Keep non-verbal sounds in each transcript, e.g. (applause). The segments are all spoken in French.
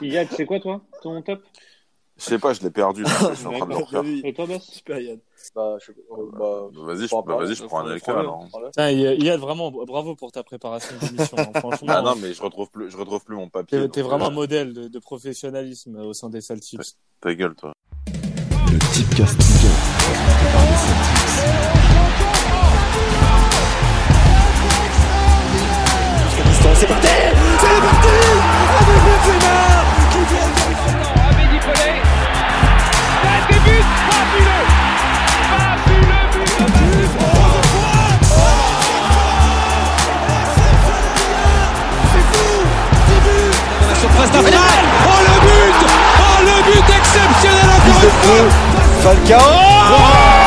Yann, c'est quoi toi, ton top? Je sais pas, je l'ai perdu. je (laughs) suis en train de le refaire. Et toi, Bess Super Yann. Bah, je... euh, bah, Vas-y, je, prends bah, vas-y, je prends un prends- écran prends-le, alors. Yann, vraiment, bravo pour ta préparation d'émission. hein. Franchement, Ah non, mais je retrouve plus, je retrouve plus mon papier. t'es t'es vraiment un euh, modèle de, de professionnalisme au sein des Celtics. Ta gueule, toi. Le Tipcast Ligue 1, Benzema qui vient d'affaire. Oh le but Oh le but exceptionnel encore C'est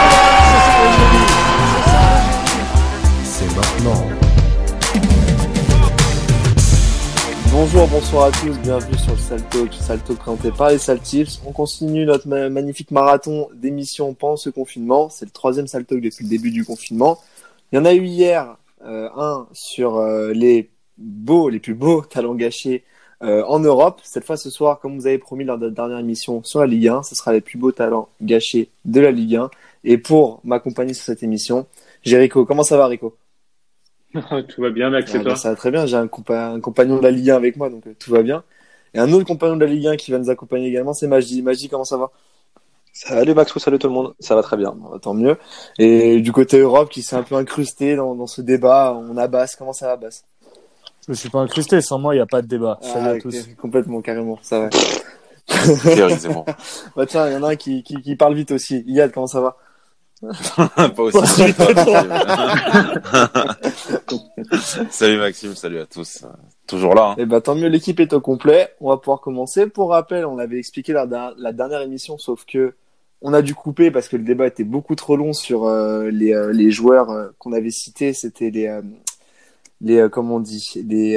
Bonjour, bonsoir à tous, bienvenue sur le Salto, Salto présenté par les Saltips. On continue notre ma- magnifique marathon d'émissions pendant ce confinement. C'est le troisième Salto depuis le début du confinement. Il y en a eu hier euh, un sur euh, les beaux, les plus beaux talents gâchés euh, en Europe. Cette fois, ce soir, comme vous avez promis lors de la dernière émission sur la Ligue 1, ce sera les plus beaux talents gâchés de la Ligue 1. Et pour m'accompagner sur cette émission, j'ai Rico. Comment ça va, Rico? (laughs) Tout va bien, Max, ah, et toi bah, Ça va très bien, j'ai un, compa- un compagnon de la Ligue 1 avec moi, donc euh, tout va bien. Et un autre compagnon de la Ligue 1 qui va nous accompagner également, c'est Magie. Magie, comment ça va? Salut Maxou, salut tout le monde, ça va très bien. Bon, Tant mieux. Et du côté Europe, qui s'est un peu incrusté dans, dans ce débat, on a Basse. Comment ça va, Basse? Je suis pas incrusté, sans moi, il n'y a pas de débat. Salut Ah, à ok, tous. Complètement, carrément, ça va. (laughs) Bah tiens, il y en a un qui, qui, qui parle vite aussi. Iyad, comment ça va? (laughs) Pas aussi (laughs) salut Maxime, salut à tous. Toujours là. hein. Eh ben, tant mieux, l'équipe est au complet. On va pouvoir commencer. Pour rappel, on l'avait expliqué la, la dernière émission, sauf que on a dû couper parce que le débat était beaucoup trop long sur euh, les, euh, les joueurs euh, qu'on avait cités. C'était les, les comment on dit, les,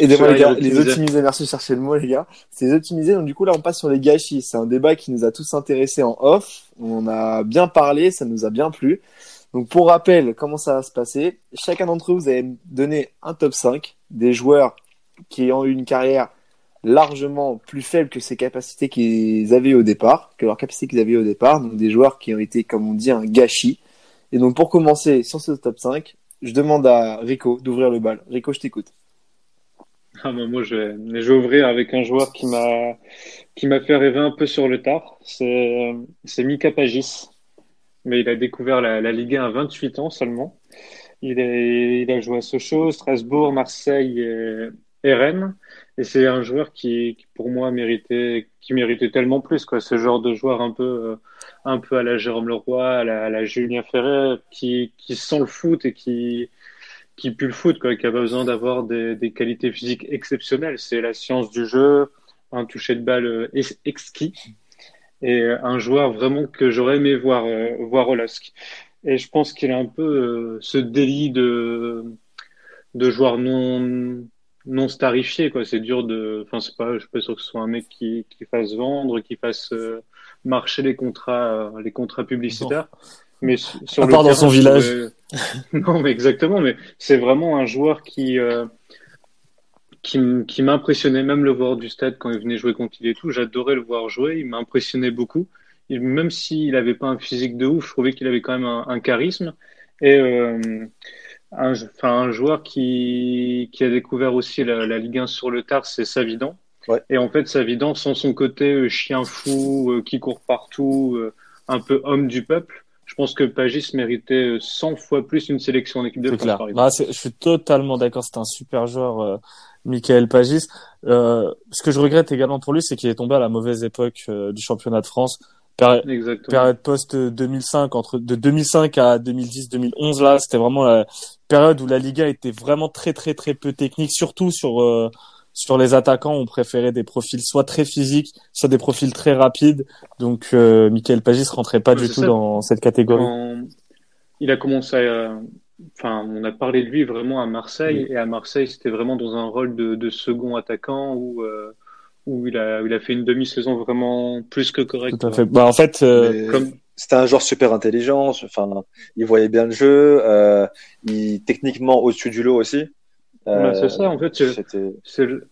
aidez-moi les gars, les. Merci de chercher le mot, les gars. C'est les optimisés. Donc du coup là, on passe sur les gâchis. C'est un débat qui nous a tous intéressés en off. On a bien parlé, ça nous a bien plu. Donc pour rappel, comment ça va se passer? Chacun d'entre vous, vous allez me donner un top 5 des joueurs qui ont eu une carrière largement plus faible que ces capacités qu'ils avaient au départ, que leurs capacités qu'ils avaient au départ, donc des joueurs qui ont été, comme on dit, un gâchis. Et donc pour commencer sur ce top 5, je demande à Rico d'ouvrir le bal. Rico, je t'écoute. Ah, bah, moi, je je vais ouvrir avec un joueur qui m'a, qui m'a fait rêver un peu sur le tard. C'est, c'est Mika Pagis. Mais il a découvert la, la Ligue 1 à 28 ans seulement. Il, est, il a joué à Sochaux, Strasbourg, Marseille et, Rennes. Et c'est un joueur qui, qui, pour moi, méritait, qui méritait tellement plus, quoi. Ce genre de joueur un peu, euh, un peu à la Jérôme Leroy, à la, à la Julien Ferret, qui, qui sent le foot et qui, qui pue le foot, quoi, qui a pas besoin d'avoir des, qualités physiques exceptionnelles. C'est la science du jeu, un toucher de balle euh, ex- exquis et euh, un joueur vraiment que j'aurais aimé voir, euh, voir au LASK. Et je pense qu'il a un peu euh, ce délit de, de joueur non, non starifié, quoi. C'est dur de, enfin, c'est pas, je suis pas sûr que ce soit un mec qui, qui fasse vendre, qui fasse marcher les contrats, les contrats publicitaires. Mais sur À le part dans terrain, son village. (laughs) non, mais exactement. Mais c'est vraiment un joueur qui, euh, qui, m'impressionnait, même le voir du stade quand il venait jouer contre il et tout. J'adorais le voir jouer. Il m'impressionnait beaucoup. Même s'il n'avait pas un physique de ouf, je trouvais qu'il avait quand même un, un charisme. Et euh, un, enfin, un joueur qui, qui a découvert aussi la, la Ligue 1 sur le tard, c'est Savidan. Ouais. Et en fait, Savidan, sans son côté euh, chien fou, euh, qui court partout, un peu homme du peuple, je pense que Pagis méritait euh, 100 fois plus une sélection en équipe de France, par. Bah, je suis totalement d'accord. C'est un super joueur, euh, Michael Pagis. Euh, ce que je regrette également pour lui, c'est qu'il est tombé à la mauvaise époque euh, du championnat de France. Péri- Exactement. période post 2005 entre de 2005 à 2010 2011 là c'était vraiment la période où la Liga était vraiment très très très peu technique surtout sur euh, sur les attaquants on préférait des profils soit très physiques soit des profils très rapides donc euh, Michael Pagis rentrait pas Ouais, du tout ça. dans cette catégorie Quand il a commencé à, enfin, on a parlé de lui vraiment à Marseille, et à Marseille, c'était vraiment dans un rôle de, de second attaquant où, euh, où il a, où il a fait une demi-saison vraiment plus que correcte. tout à fait bah en fait euh, Comme, C'était un joueur super intelligent, enfin, il voyait bien le jeu, euh, il techniquement au-dessus du lot aussi. Bah, Euh, c'est ça, en fait, c'est, le,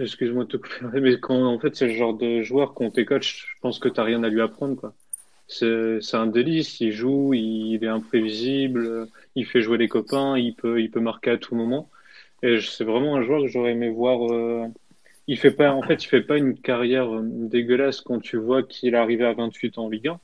Excuse-moi de te couper, (laughs) mais quand en fait c'est le genre de joueur quand t'es coach, je pense que t'as rien à lui apprendre quoi. C'est c'est un délice, il joue, il est imprévisible, il fait jouer les copains, il peut il peut marquer à tout moment. Et je- c'est vraiment un joueur que j'aurais aimé voir. euh, Il fait pas en fait il fait pas une carrière euh, dégueulasse quand tu vois qu'il est arrivé à 28 ans en Ligue 1,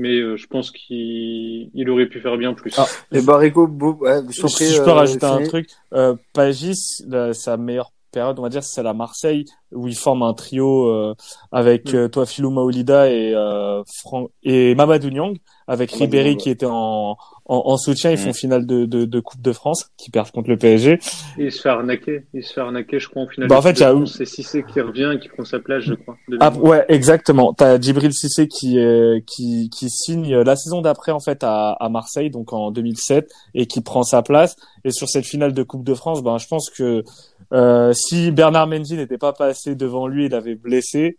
mais euh, je pense qu'il il aurait pu faire bien plus. Ah. Et bah, Rico, beau- ouais, Si je peux euh, rajouter un truc, euh, Pagis, la- sa meilleure période, on va dire, c'est à Marseille, où il forme un trio euh, avec Mm. euh, toi, Philou Maolida et euh, Fran- et Mamadou Niang, avec Ribéry qui était en, en, en soutien. Ils Mm. font finale de, de, de Coupe de France, qui perdent contre le PSG. Et il se fait arnaquer, il se fait arnaquer, je crois, en finale. Bah, en fait, il y a C'est Cissé qui revient et qui prend sa place, je crois. Ah, ouais, exactement. T'as Djibril Cissé qui euh, qui qui signe la saison d'après en fait à, à Marseille, donc en 2007, et qui prend sa place. Et sur cette finale de Coupe de France, ben je pense que euh, si Bernard Mendy n'était pas passé devant lui, il avait blessé.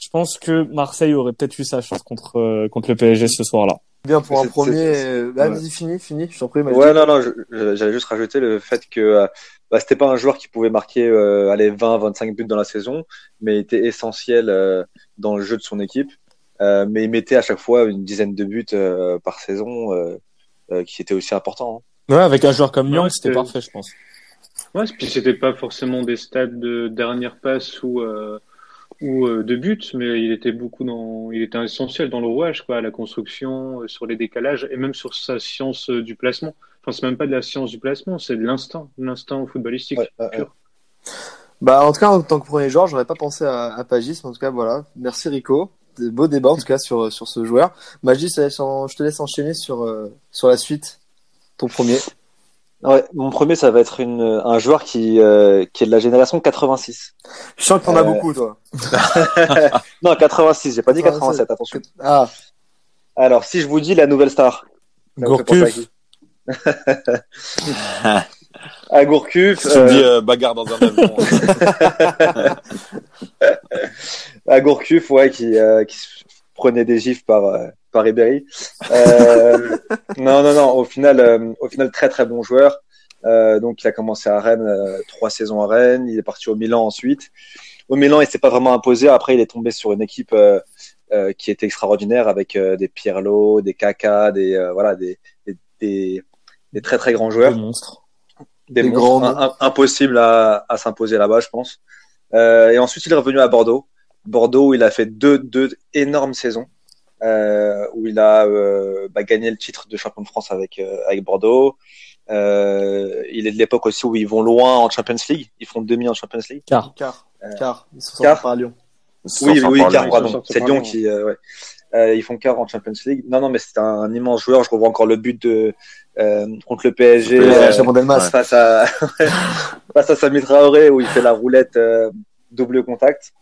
Je pense que Marseille aurait peut-être eu sa chance contre euh, contre le PSG ce soir-là. Bien pour un premier. euh, Ah, ouais. vas-y, fini, fini, je t'en prie. Ouais, non, non, j'allais juste rajouter le fait que euh, bah, c'était pas un joueur qui pouvait marquer euh, allez, 20, 25 buts dans la saison, mais il était essentiel euh, dans le jeu de son équipe. Euh, mais il mettait à chaque fois une dizaine de buts euh, par saison, euh, euh, qui était aussi important. hein. Ouais, avec un joueur comme Ouais, Nyang, c'était parfait, je pense. Ouais, puis c'était pas forcément des stades de dernière passe ou euh, ou euh, de but, mais il était beaucoup dans, il était essentiel dans le rouage, quoi, à la construction, euh, sur les décalages et même sur sa science euh, du placement. Enfin, c'est même pas de la science du placement, c'est de l'instinct, l'instinct footballistique Ouais, ouais, pur. Bah, en tout cas, en tant que premier joueur, j'aurais pas pensé à, à Pagis, mais en tout cas, voilà. Merci Rico. Des beaux débats, en tout cas, sur, sur ce joueur. Majdi, je te laisse enchaîner sur, sur la suite. Ton premier. Ouais, mon premier, ça va être une, un joueur qui, euh, qui est de la génération 86. Je sens que t'en as Euh, beaucoup, toi. (laughs) Non, 86, j'ai pas dit 87, 87, attention. Ah, Alors, si je vous dis la nouvelle star, à Gourcuff. qui (laughs) À Gourcuff, Tu me euh, dis euh, bagarre dans un avion. (laughs) à Gourcuff, ouais, qui, euh, qui prenait des gifs par, euh, par Ribéry. Euh, non, non, non, au final, euh, au final, très très bon joueur. Euh, donc, il a commencé à Rennes, euh, trois saisons à Rennes. Il est parti au Milan ensuite. Au Milan, il s'est pas vraiment imposé. Après, il est tombé sur une équipe euh, euh, qui était extraordinaire avec euh, des Pirlo, des Kaka, des euh, voilà, des, des, des, des très très grands joueurs des, Des monstres grands un- un- impossibles à, à s'imposer là-bas, je pense. Euh, et ensuite, il est revenu à Bordeaux. Bordeaux, où il a fait deux, deux énormes saisons, où il a euh, bah, gagné le titre de champion de France avec, euh, avec Bordeaux. Euh, il est de l'époque aussi où ils vont loin en Champions League. Ils font demi en Champions League. Car. car, Euh, car. Ils sont Car. par Lyon. Oui, oui, car, pardon. C'est Lyon qui, euh, ouais. Euh, ils font quart en Champions League. Non, non, mais c'était un, un immense joueur. Je revois encore le but de euh, contre le PSG. Le PSG, euh, Chabon Delmas. face à (laughs) face à Sami Traoré où il fait la roulette euh, double contact.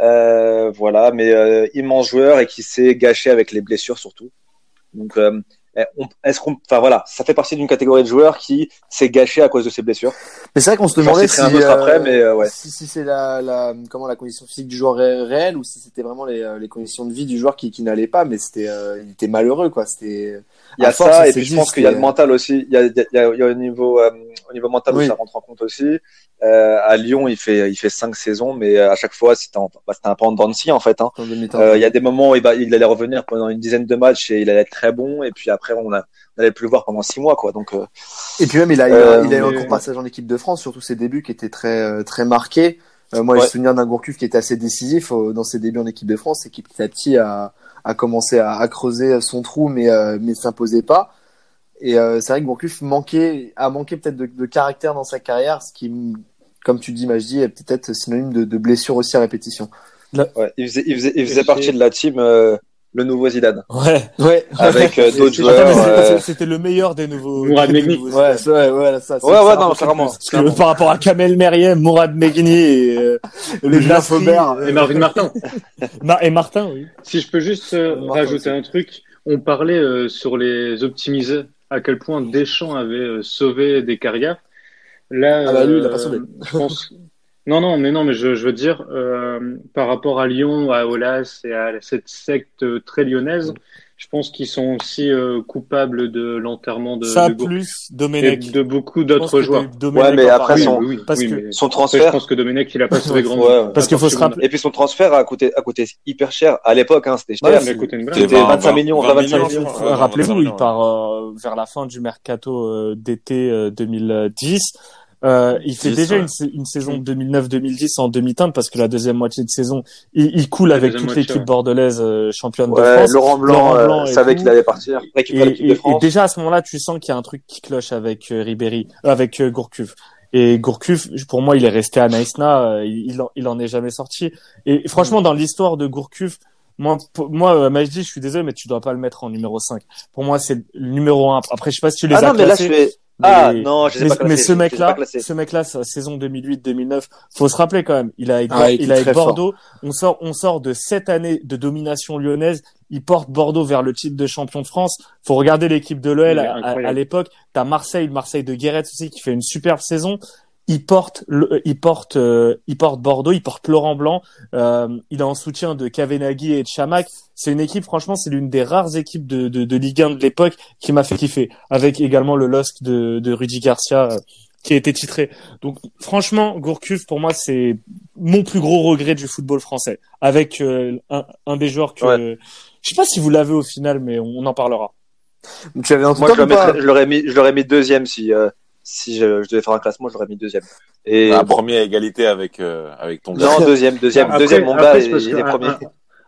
Euh, voilà, mais euh, immense joueur et qui s'est gâché avec les blessures surtout. Euh, est-ce qu'on, enfin voilà, ça fait partie d'une catégorie de joueurs qui s'est gâché à cause de ses blessures. Mais c'est vrai qu'on se demandait si, un autre euh, après, mais, euh, ouais. si, si c'est la, la, comment la condition physique du joueur ré- réel ou si c'était vraiment les, euh, les conditions de vie du joueur qui, qui n'allait pas, mais c'était, euh, il était malheureux, quoi. C'était, Il y a force, ça, et puis je pense qu'il y a le mental aussi. Il y a, il y a, il y au niveau, euh, au niveau mental où ça rentre en compte aussi. Euh, à Lyon, il fait, il fait cinq saisons, mais à chaque fois, c'était un, bah, un peu en dents en fait. Hein. il y a des moments où il, va, il allait revenir pendant une dizaine de matchs et il allait être très bon, et puis après, on, a, on allait plus le voir pendant six mois, quoi. Donc, euh, Et puis même, il a, il a, Euh, il a eu un mais- court passage en équipe de France, surtout ses débuts qui étaient très, euh, très marqués. Euh, moi, j'ai Ouais. souvenir d'un Gourcuff qui était assez décisif euh, dans ses débuts en équipe de France et qui petit à petit a, a commencé à, à creuser son trou, mais, euh, mais s'imposait pas. Et euh, c'est vrai que Gourcuff manquait, a manqué peut-être de, de caractère dans sa carrière, ce qui, comme tu dis, Majdi, est peut-être synonyme de, de blessure aussi à répétition. ouais, il faisait, il faisait, il faisait Et partie de la team euh, le nouveau Zidane, Ouais. Ouais, avec euh, d'autres (laughs) joueurs. euh, c'était le meilleur des nouveaux. Mourad Megni. nouveaux- ouais, ouais, ouais, ça. Ouais, ouais, non, clairement. plus. Parce que par rapport à Kamel Meriem, Mourad Megni et, euh, Le Nasri, Faubert. euh, Et Marvin Martin. (laughs) Ma- et Martin, oui. Si je peux juste euh, rajouter aussi. un truc, on parlait euh, sur les optimisés, à quel point Deschamps avait euh, sauvé des carrières. Là, Ah bah, lui, il a pas sauvé. je pense. Non, non, mais non, mais je, je veux dire, euh, par rapport à Lyon, à Olas et à cette secte euh, très lyonnaise, je pense qu'ils sont aussi euh, coupables de l'enterrement de, Ça de plus et Domenech. de beaucoup d'autres joueurs. Ouais, mais après, son- oui, oui, parce oui, que- Son après, je transfert. pense que Domenech, il a pas sauvé grand Ouais. Parce qu'il faut se rappeler. Et puis son transfert a coûté, a coûté hyper cher à l'époque, hein, c'était Ouais, cher. C'était C'était 25 millions, 20 25 millions, millions. je crois. Euh, Ouais, Rappelez-vous, 25 il part euh, vers la fin du mercato euh, d'été euh, 2010. Euh, il fait 10, déjà ouais. une, une saison 2009-2010 en demi-teinte parce que la deuxième moitié de saison, il, il coule avec toute l'équipe ouais. bordelaise euh, championne de Ouais, France. Laurent Blanc, Laurent euh, Blanc et savait qu'il allait partir, Et, de déjà à ce moment-là, tu sens qu'il y a un truc qui cloche avec euh, Ribéry, euh, avec euh, Gourcuff. Et Gourcuff, pour moi, il est resté à Naïsna, euh, il, il en, il en est jamais sorti. Et franchement, dans l'histoire de Gourcuff, moi, pour- moi, euh, Majdi, je suis désolé, mais tu dois pas le mettre en numéro 5. Pour moi, c'est le numéro 1. Après, je sais pas si tu les Ah as non, mais là, je classés. Mais- ah, non, je ai mais, pas mais ce mec-là, ce mec-là, sa saison 2008-2009, faut se rappeler quand même. Il a avec, Ah, il a avec Bordeaux. On sort, on sort de sept années de domination lyonnaise. Il porte Bordeaux vers le titre de champion de France. Faut regarder l'équipe de l'OL à, à- l'époque. T'as Marseille, le Marseille de Guéret aussi qui fait une superbe saison. Il porte, le, il porte, euh, il porte Bordeaux, il porte Laurent Blanc. Euh, il est en soutien de Kavenaghi et de Chamac. C'est une équipe, franchement, c'est l'une des rares équipes de, de, de Ligue 1 de l'époque qui m'a fait kiffer. Avec également le LOSC de, de Rudy Garcia euh, qui a été titré. Donc, franchement, Gourcuff, pour moi, c'est mon plus gros regret du football français. Avec euh, un, un des joueurs que, Ouais. je sais pas si vous l'avez au final, mais on, on en parlera. Tu avais Moi, je l'aurais mis, je l'aurais mis deuxième si, euh, si je, je devais faire un classement, je l'aurais mis deuxième. Et La bon, première égalité avec, euh, avec ton gars. non, deuxième, deuxième, Après- deuxième, mon gars, il, est à- premier. à-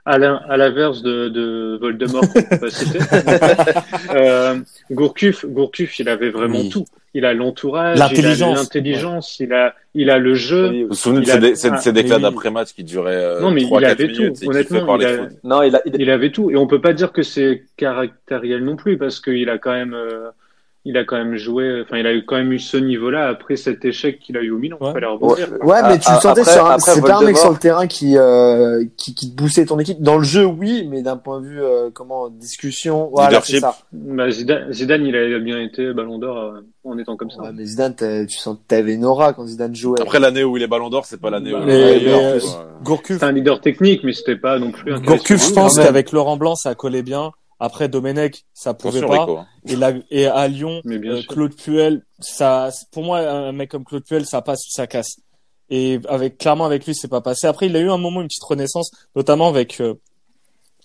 À l'in- à l'inverse de, de Voldemort, qu'on peut pas citer, (laughs) euh, Gourcuff, Gourcuff, il avait vraiment Oui. tout. Il a l'entourage, L'intelligence. il a, il a le jeu. Vous vous souvenez de ces, ah, déclats d'après-match qui duraient euh, Non, mais il 3-4 avait minutes tout. Honnêtement, il a-. Non, il a, il- Il avait tout. Et on peut pas dire que c'est caractériel non plus, parce qu'il a quand même, euh, il a quand même joué, enfin, il a eu quand même eu ce niveau-là après cet échec qu'il a eu au Milan. Ouais. Fallait rebondir. quoi. Ouais, mais tu le sentais après- sur un, c'est pas un mec sur le terrain qui, euh, qui, qui te boostait ton équipe. Dans le jeu, oui, mais d'un point de vue, euh, comment, discussion, voilà, c'est ça. Bah, Zidane, Zidane, il a bien été Ballon d'Or euh, en étant comme ça. Ouais, mais Zidane, tu sens, t'avais une aura quand Zidane jouait. Après l'année où il est Ballon d'Or, c'est pas l'année où il est mais, meilleur, euh. Gourcuff, C'était un leader technique, mais c'était pas non plus un Gourcuff, je pense qu'avec Laurent Blanc, ça collait bien. Après, Domenech, ça pouvait pas. Rico. hein. Et, là, et à Lyon, Mais bien euh. Claude Puel, ça, pour moi, un mec comme Claude Puel, ça passe ou ça casse. Et avec, clairement, avec lui, c'est pas passé. Après, il a eu un moment, une petite renaissance, notamment avec euh,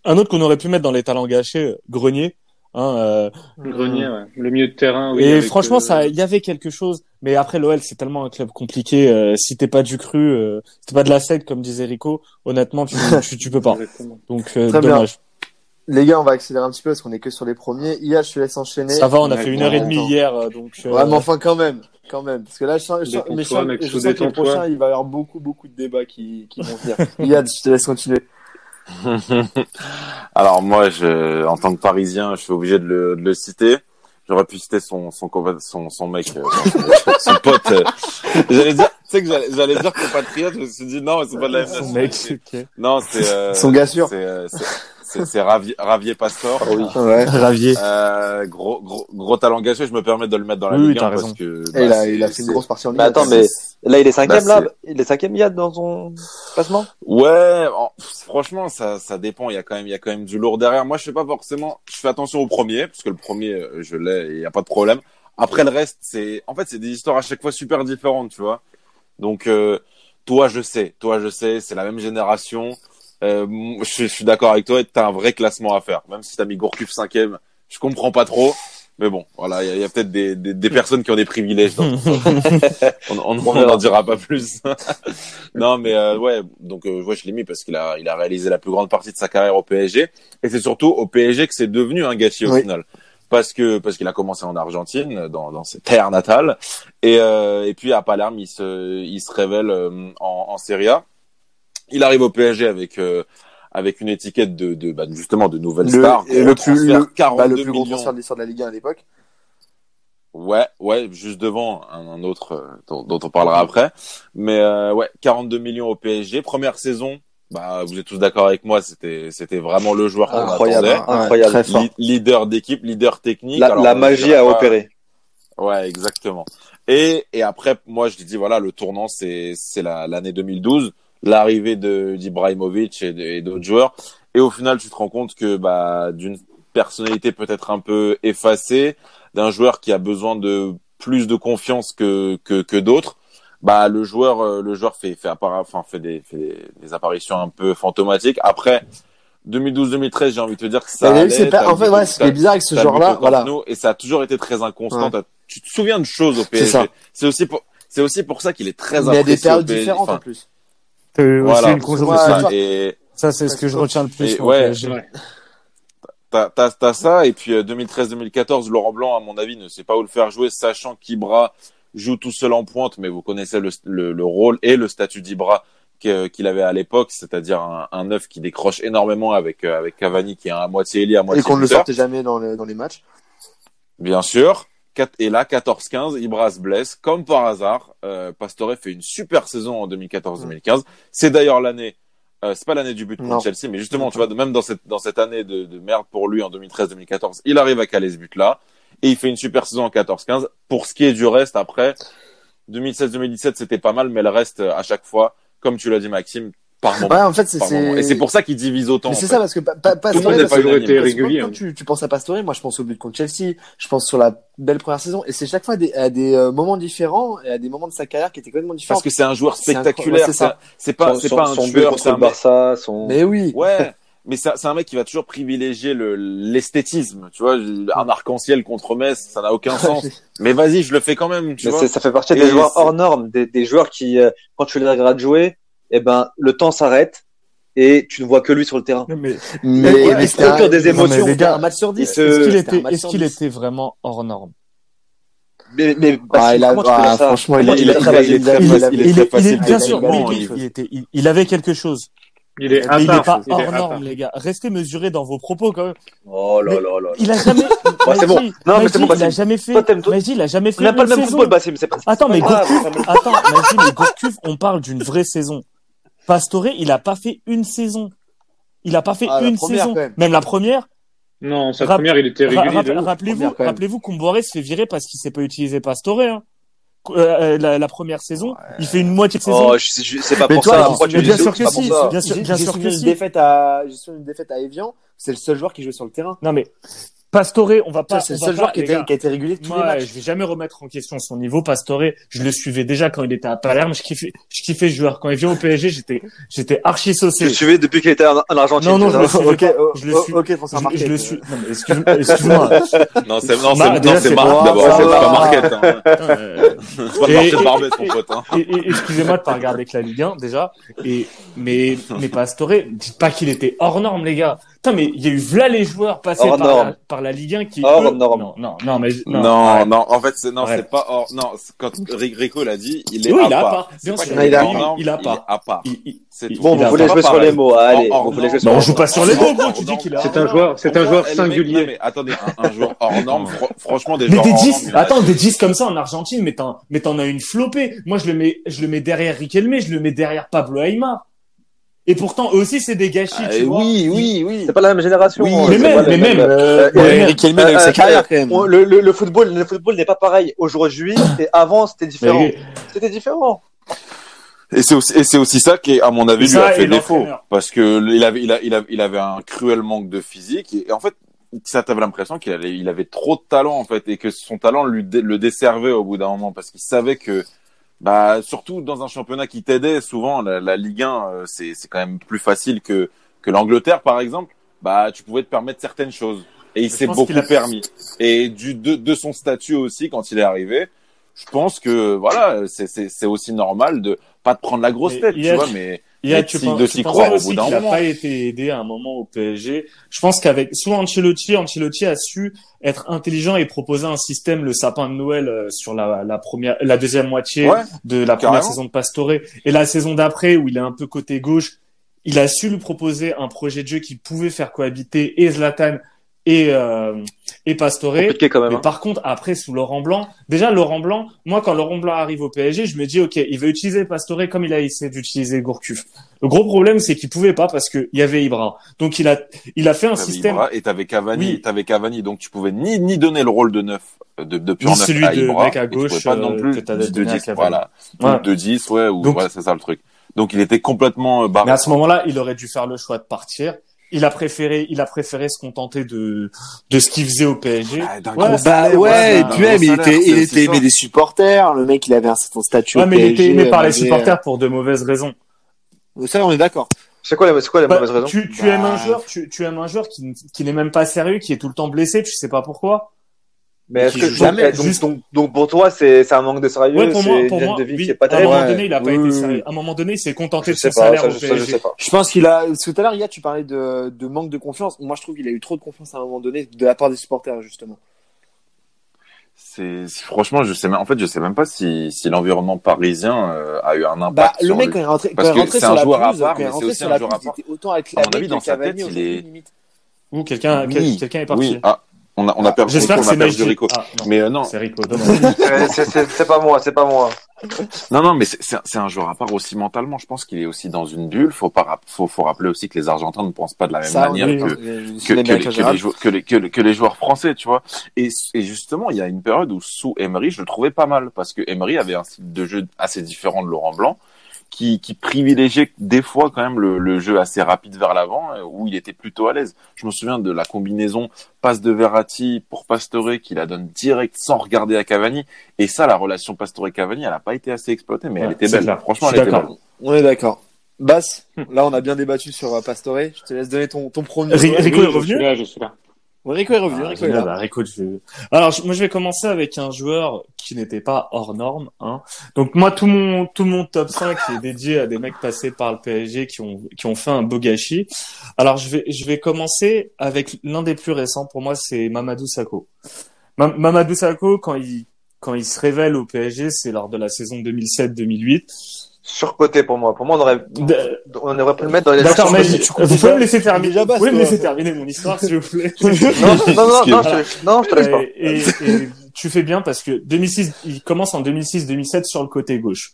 un autre qu'on aurait pu mettre dans les talents gâchés, Grenier. Hein, euh, Grenier, ouais. Le milieu de terrain, oui. et franchement, euh, ça, il y avait quelque chose. Mais après, l'OL, c'est tellement un club compliqué. euh, si t'es pas du cru, euh, si t'es pas de la secte, comme disait Rico, honnêtement, tu, tu, tu peux pas. (laughs) Exactement. Donc, euh, bien. Les gars, on va accélérer un petit peu parce qu'on est que sur les premiers. IA, je te laisse enchaîner. Ça va, on a Ouais, fait une heure et demie hier, euh, donc. euh, Ouais, mais enfin, quand même. Quand même. Parce que là, je sens, je sens, Détends-toi, mais je sens, mec, je sous sens que détends-toi. prochains, il va y avoir beaucoup, beaucoup de débats qui, qui vont venir. (laughs) IA, je te laisse continuer. (laughs) Alors moi, je, en tant que Parisien, je suis obligé de le, de le citer. J'aurais pu citer son son son, son mec, euh, son, (laughs) son pote. euh. J'allais dire, tu sais que j'allais, j'allais dire compatriote. Je me suis dit non, c'est pas de la même son nationalité. mec, ok. Non, c'est euh, Son gars sûr. C'est euh, c'est- c'est c'est Ravier, Ravier Pastor. Ouais. Ravier. Euh, gros, gros, gros talent gâché. Je me permets de le mettre dans la Oui, Ligue t'as 1 raison. parce que Et bah, a, il a fait une grosse partie en Ligue Mais attends, mais là, il est cinquième, Bah, là. Il est cinquième, Yad, dans son classement. Ouais, en- franchement, ça, ça dépend. Il y a quand même, il y a quand même du lourd derrière. Moi, je fais pas forcément. Je fais attention au premier, parce que le premier, euh, je l'ai, il y a pas de problème. Après le reste, c'est, en fait, c'est des histoires à chaque fois super différentes, tu vois. Donc, euh, toi, je sais, toi, je sais, c'est la même génération. Euh, je, suis- je suis d'accord avec toi. T'as un vrai classement à faire, même si t'as mis Gourcuff cinquième. Je comprends pas trop. Mais bon, voilà, il y a, a peut-être des, des, des personnes qui ont des privilèges. Ça. (laughs) on on, on n'en dira pas plus. (laughs) non, mais euh, ouais, donc euh, ouais, je l'ai mis parce qu'il a, il a réalisé la plus grande partie de sa carrière au PSG, et c'est surtout au PSG que c'est devenu un gâchis au Oui. final, parce que parce qu'il a commencé en Argentine, dans, dans ses terres natales, et euh, et puis à Palerme, il se, il se révèle euh, en, en Serie A. Il arrive au PSG avec euh, avec une étiquette de, de bah, justement de nouvelle Le, star. le plus, le, 42 bah, le plus gros millions. transfert de l'histoire de la Ligue 1 à l'époque. Ouais, ouais, juste devant un, un autre euh, dont, dont on parlera après. Mais euh, ouais, 42 millions au PSG. Première saison, bah vous êtes tous d'accord avec moi, c'était c'était vraiment le joueur qu'on Incroyable, attendait. hein, incroyable. Leader d'équipe, leader technique. La, Alors, la je magie a pas- opéré. Ouais, exactement. Et et après, moi je dis voilà, le tournant c'est c'est la l'année 2012, l'arrivée de d'Ibrahimovic et, d'autres joueurs. Et au final, tu te rends compte que bah d'une personnalité peut-être un peu effacée, d'un joueur qui a besoin de plus de confiance que que, que d'autres, bah le joueur euh, le joueur fait fait appara- enfin fait des fait des, des apparitions un peu fantomatiques. Après 2012-2013, j'ai envie de te dire que ça allait. c'est pas- en fait, ouais, ce qui t'as- est bizarre avec ce genre-là, voilà. Et ça a toujours été très inconstant. Ouais. Tu te souviens de choses au C'est PSG. C'est aussi pour c'est aussi pour ça qu'il est très il y a des périodes différentes Enfin, en plus. Voilà, une conjonction. Et Ça, c'est ce que je retiens le plus. Et moi, ouais. T'as t'as t'as ça et puis euh, 2013-2014 Laurent Blanc à mon avis ne sait pas où le faire jouer sachant qu'Ibra joue tout seul en pointe mais vous connaissez le, le, le rôle et le statut d'Ibra qu'il avait à l'époque c'est-à-dire un, un neuf qui décroche énormément avec euh, avec Cavani qui est à moitié ailier à Et moitié qu'on ne le sortait jamais dans les, dans les matchs. bien sûr et là 14-15 Ibra se blesse comme par hasard euh, Pastore fait une super saison en 2014-2015 c'est d'ailleurs l'année euh, c'est pas l'année du but contre Non. Chelsea, mais justement, tu vois, même dans cette dans cette année de, de merde pour lui en 2013-2014, il arrive à caler ce but-là et il fait une super saison en 14-15. Pour ce qui est du reste, après 2016-2017, c'était pas mal, mais le reste, à chaque fois, comme tu l'as dit, Maxime, par moment. Ouais, en fait, c'est. Et c'est pour ça qu'il divise autant. C'est ça, parce que pa- pa- Tout le Pastore, monde n'a parce pas que- toujours été régulier, Quand tu, tu penses à Pastore, moi je pense au but contre Chelsea, je pense sur la belle première saison, et c'est chaque fois à des, à des euh, moments différents, et à des moments de sa carrière qui étaient complètement différents. Parce que c'est un joueur spectaculaire. c'est ça. C'est c'est pas son, c'est pas un son but tueur. contre c'est un Barça, son. Mais oui. (laughs) Ouais. Mais c'est un mec qui va toujours privilégier le l'esthétisme, tu vois, un arc-en-ciel contre Metz, ça n'a aucun sens. Mais vas-y, je le fais quand même, tu Mais vois. ça fait partie Et des joueurs hors normes, des, des joueurs qui, euh, quand tu les regardes jouer, eh ben, le temps s'arrête et tu ne vois que lui sur le terrain. Mais Mais, Ouais, mais procure des non, mais émotions. les gars, un match sur 10. se- est-ce qu'il était, match est-ce sur qu'il 10. était vraiment hors norme? Mais, mais Ah, Bastien, il a, ah, ça? franchement, il, Il est- très bien sûr, il, il- il était, il, il avait quelque chose. Il est Mais il est part. pas il est hors norme, les gars. Restez mesurés dans vos propos quand même. Oh là là là. Il a jamais. (laughs) Ouais, c'est bon. Maggi, Non, mais c'est Maggi, bon, il a jamais fait. Il a jamais fait. On n'a pas le même football, Bassim, c'est pas. Attends, mais Gourcuff, attends, mais Gourcuff, on parle d'une vraie saison. Pastore, il a pas fait une saison. Il a pas fait Ah, une première, saison. même. Même la première. Non, sa Rap- première, il était régulier. Rappelez-vous, rappelez-vous qu'Omboiré se fait virer parce qu'il s'est pas utilisé Pastore. Hein. Euh, la, la première saison, il fait une moitié de saison. Oh, c'est pas Mais pour toi, ça. j'y Pourquoi tu bien sûr que si, bien sûr, J'ai bien j'ai sûr que une si. défaite à, j'ai une défaite à Evian. C'est le seul joueur qui jouait sur le terrain. Non mais Pastore, on va pas. C'est le seul pas- joueur qui était, qui a été régulier de tous les Moi, matchs. je vais jamais remettre en question son niveau. Pastore, je le suivais déjà quand il était à Palerme. Je kiffais, je kiffais ce joueur. Quand il vient au PSG, j'étais, j'étais archi Tu saucé. le suivais depuis qu'il était en, en Argentine. Non, non, je le suivais ok, pas. oh, Je le oh, suis. ok, Je, je le suis. Non, mais excuse- (laughs) excuse-moi. Non, c'est non, Bah, c'est déjà, non, c'est c'est Marc moi, d'abord, c'est pas Marquette. Hein. Euh, C'est pas le Et- marché de Barbette, mon pote. Hein. excusez-moi de pas regarder que la Ligue 1 déjà. Et mais mais Pastore, dites pas qu'il était hors norme les gars. Putain mais il y a eu v'là les joueurs passés par la, norme. par la Ligue 1 qui Hors eux- norme. non non non mais Non, en fait, c'est non, c'est pas hors. Non, quand Ri- Rico l'a dit, il est Oui, à il part. bien sûr. Il est à hors part. norme, Il est à part. Il-. Bon, a vous voulez jouer sur les mots. Allez, vous voulez norme. jouer sur Bah, on joue pas sur les mots, gros. Tu dis qu'il est C'est hors un norme. joueur, c'est un joueur singulier. mais attendez, un, joueur hors norme, fr- franchement, des Mais joueurs des hors 10, norme, il y en a- attends, des 10 comme ça en Argentine, mais t'en, mais t'en as une flopée. Moi, je le mets, je le mets derrière Riquelme, je le mets derrière Pablo Aymar. Et pourtant, eux aussi, c'est des gâchis, Ah, tu vois. oui, oui, oui. C'est pas la même génération. Oui, hein, Mais même, mais même, euh, ouais, Eric Kelme, il a eu Euh, sa carrière quand même. le, le, le football, le football n'est pas pareil aujourd'hui (laughs) et avant c'était différent. mais- C'était différent. Et c'est aussi, et c'est aussi ça qui, à mon avis, lui a fait défaut. Parce que il avait, il, a, il, a- il avait un cruel manque de physique. Et, en fait, ça t'avait l'impression qu'il avait, il avait trop de talent, en fait, et que son talent lui le desservait au bout d'un moment. Parce qu'il savait que, bah, surtout dans un championnat qui t'aidait, souvent, la, la Ligue 1, euh, c'est, c'est quand même plus facile que, que l'Angleterre, par exemple. Bah, tu pouvais te permettre certaines choses. Et il s'est beaucoup a- permis. Et du, de, de son statut aussi, quand il est arrivé, je pense que, voilà, c'est, c'est, aussi normal de pas te prendre la grosse Mais tête, tu a- vois, mais, a, Mais tu penses, de s'y croire au aussi bout d'un qu'il n'a pas été aidé à un moment au PSG. Je pense qu'avec soit Ancelotti, Ancelotti a su être intelligent et proposer un système, le sapin de Noël euh, sur la, la première, la deuxième moitié Ouais, de la première saison de Pastore et la saison d'après où il est un peu côté gauche. Il a su lui proposer un projet de jeu qui pouvait faire cohabiter et Zlatan et euh, et Pastore. Compliqué quand même. Mais hein. par contre, après, sous Laurent Blanc, déjà, Laurent Blanc, moi, quand Laurent Blanc arrive au PSG, je me dis, OK, il veut utiliser Pastore comme il a essayé d'utiliser Gourcuff. Le gros problème, c'est qu'il pouvait pas parce qu'il y avait Ibra. Donc, il a, il a fait un T'avais système, Ibra et t'avais Cavani, Oui. t'avais Cavani, donc tu pouvais ni, ni donner le rôle de neuf, de, de pur neuf celui à de Ibra, mec à et tu pouvais gauche, pas non euh, plus de donné à 10, Cavani. voilà. Ouais. Ou de 10, ouais, ou, Donc- voilà, c'est ça le truc. Donc il était complètement euh, barré. mais à ce moment-là, il aurait dû faire le choix de partir. Il a préféré, il a préféré se contenter de de ce qu'il faisait au PSG. Ah, d'un Ouais, gros Bah salaire, ouais, et puis même, il salaire, était, il était aimé des supporters. Le mec, il avait un certain statut Ouais, au mais il était aimé par les supporters pour de mauvaises raisons. euh, Ça, on est d'accord. C'est quoi, la- c'est quoi la Bah, mauvaise raison? tu, tu Bah, aimes un joueur, tu, tu aimes un joueur qui, qui n'est même pas sérieux, qui est tout le temps blessé, tu sais pas pourquoi. Mais est-ce que jamais, donc, juste- donc, donc pour toi, c'est c'est un manque de sérieux, Ouais, pour moi, c'est pour une moi, de vie oui, qui est pas à un moment donné, il a pas Oui, été sérieux. oui. À un moment donné, il s'est contenté Je de son sais pas, salaire ça, au je, ça, je PSG. sais pas. Je pense qu'il a, parce que tout à l'heure, Yad, tu parlais de, de manque de confiance. Moi, je trouve qu'il a eu trop de confiance à un moment donné de la part des supporters, justement. C'est c'est- franchement, je sais même, en fait, je sais même pas si, si l'environnement parisien euh, a eu un impact. Bah, le sur mec, lui. quand il est rentré, Parce il est que c'est sur un la joueur à pelouse, part, quand il est mais c'est aussi un la joueur à était autant À mon acclamé avis, que dans sa tête, il est-. Ou quelqu'un, quelqu'un est parti. Ah, on a, on a perdu, J'espère on que a c'est perdu. Rico. Ah, non, Mais euh, non, c'est Rico. non, non. (laughs) C'est- c'est- C'est c'est pas moi, c'est pas moi. non, non, mais c'est- c'est un- c'est un joueur à part aussi mentalement. Je pense qu'il est aussi dans une bulle. Faut pas, faut, faut rappeler aussi que les Argentins ne pensent pas de la même Ça, on manière que, que, les, l'Amérique en que, les général. jou- que, les, que, les- que les joueurs français, tu vois. Et, et justement, il y a une période où sous Emery, je le trouvais pas mal parce que Emery avait un style de jeu assez différent de Laurent Blanc, qui, qui privilégiait des fois quand même le, le jeu assez rapide vers l'avant, euh, où il était plutôt à l'aise. Je me souviens de la combinaison passe de Verratti pour Pastore qui la donne direct sans regarder à Cavani. Et ça, la relation Pastore-Cavani, elle a pas été assez exploitée, mais Ouais, elle était belle. clair. Franchement, Je elle était d'accord. belle. On est d'accord. Bass, là, on a bien débattu sur euh, Pastore. Je te laisse donner ton, ton premier. Rico est je revenu suis là, je suis là. Ouais, Rico est revenu. Ah, Rico est là. bah, Rico, je vais- Alors, je- moi, je vais commencer avec un joueur qui n'était pas hors norme. Hein. Donc, moi, tout mon tout mon top 5 est dédié à des mecs passés par le PSG qui ont qui ont fait un beau gâchis. Alors, je vais je vais commencer avec l'un des plus récents. Pour moi, c'est Mamadou Sakho. Ma- Mamadou Sakho, quand il quand il se révèle au PSG, c'est lors de la saison 2007-2008. Surcoté pour moi. Pour moi, on aurait, on aurait pu le mettre dans les D'accord, mais tu vous pouvez me laisser terminer. Vous pouvez me laisser terminer mon histoire, s'il vous plaît. (laughs) Non, non, non, (laughs) non, je te, non, je te laisse pas. Et, et- et tu fais bien parce que 2006, il commence en 2006-2007 sur le côté gauche.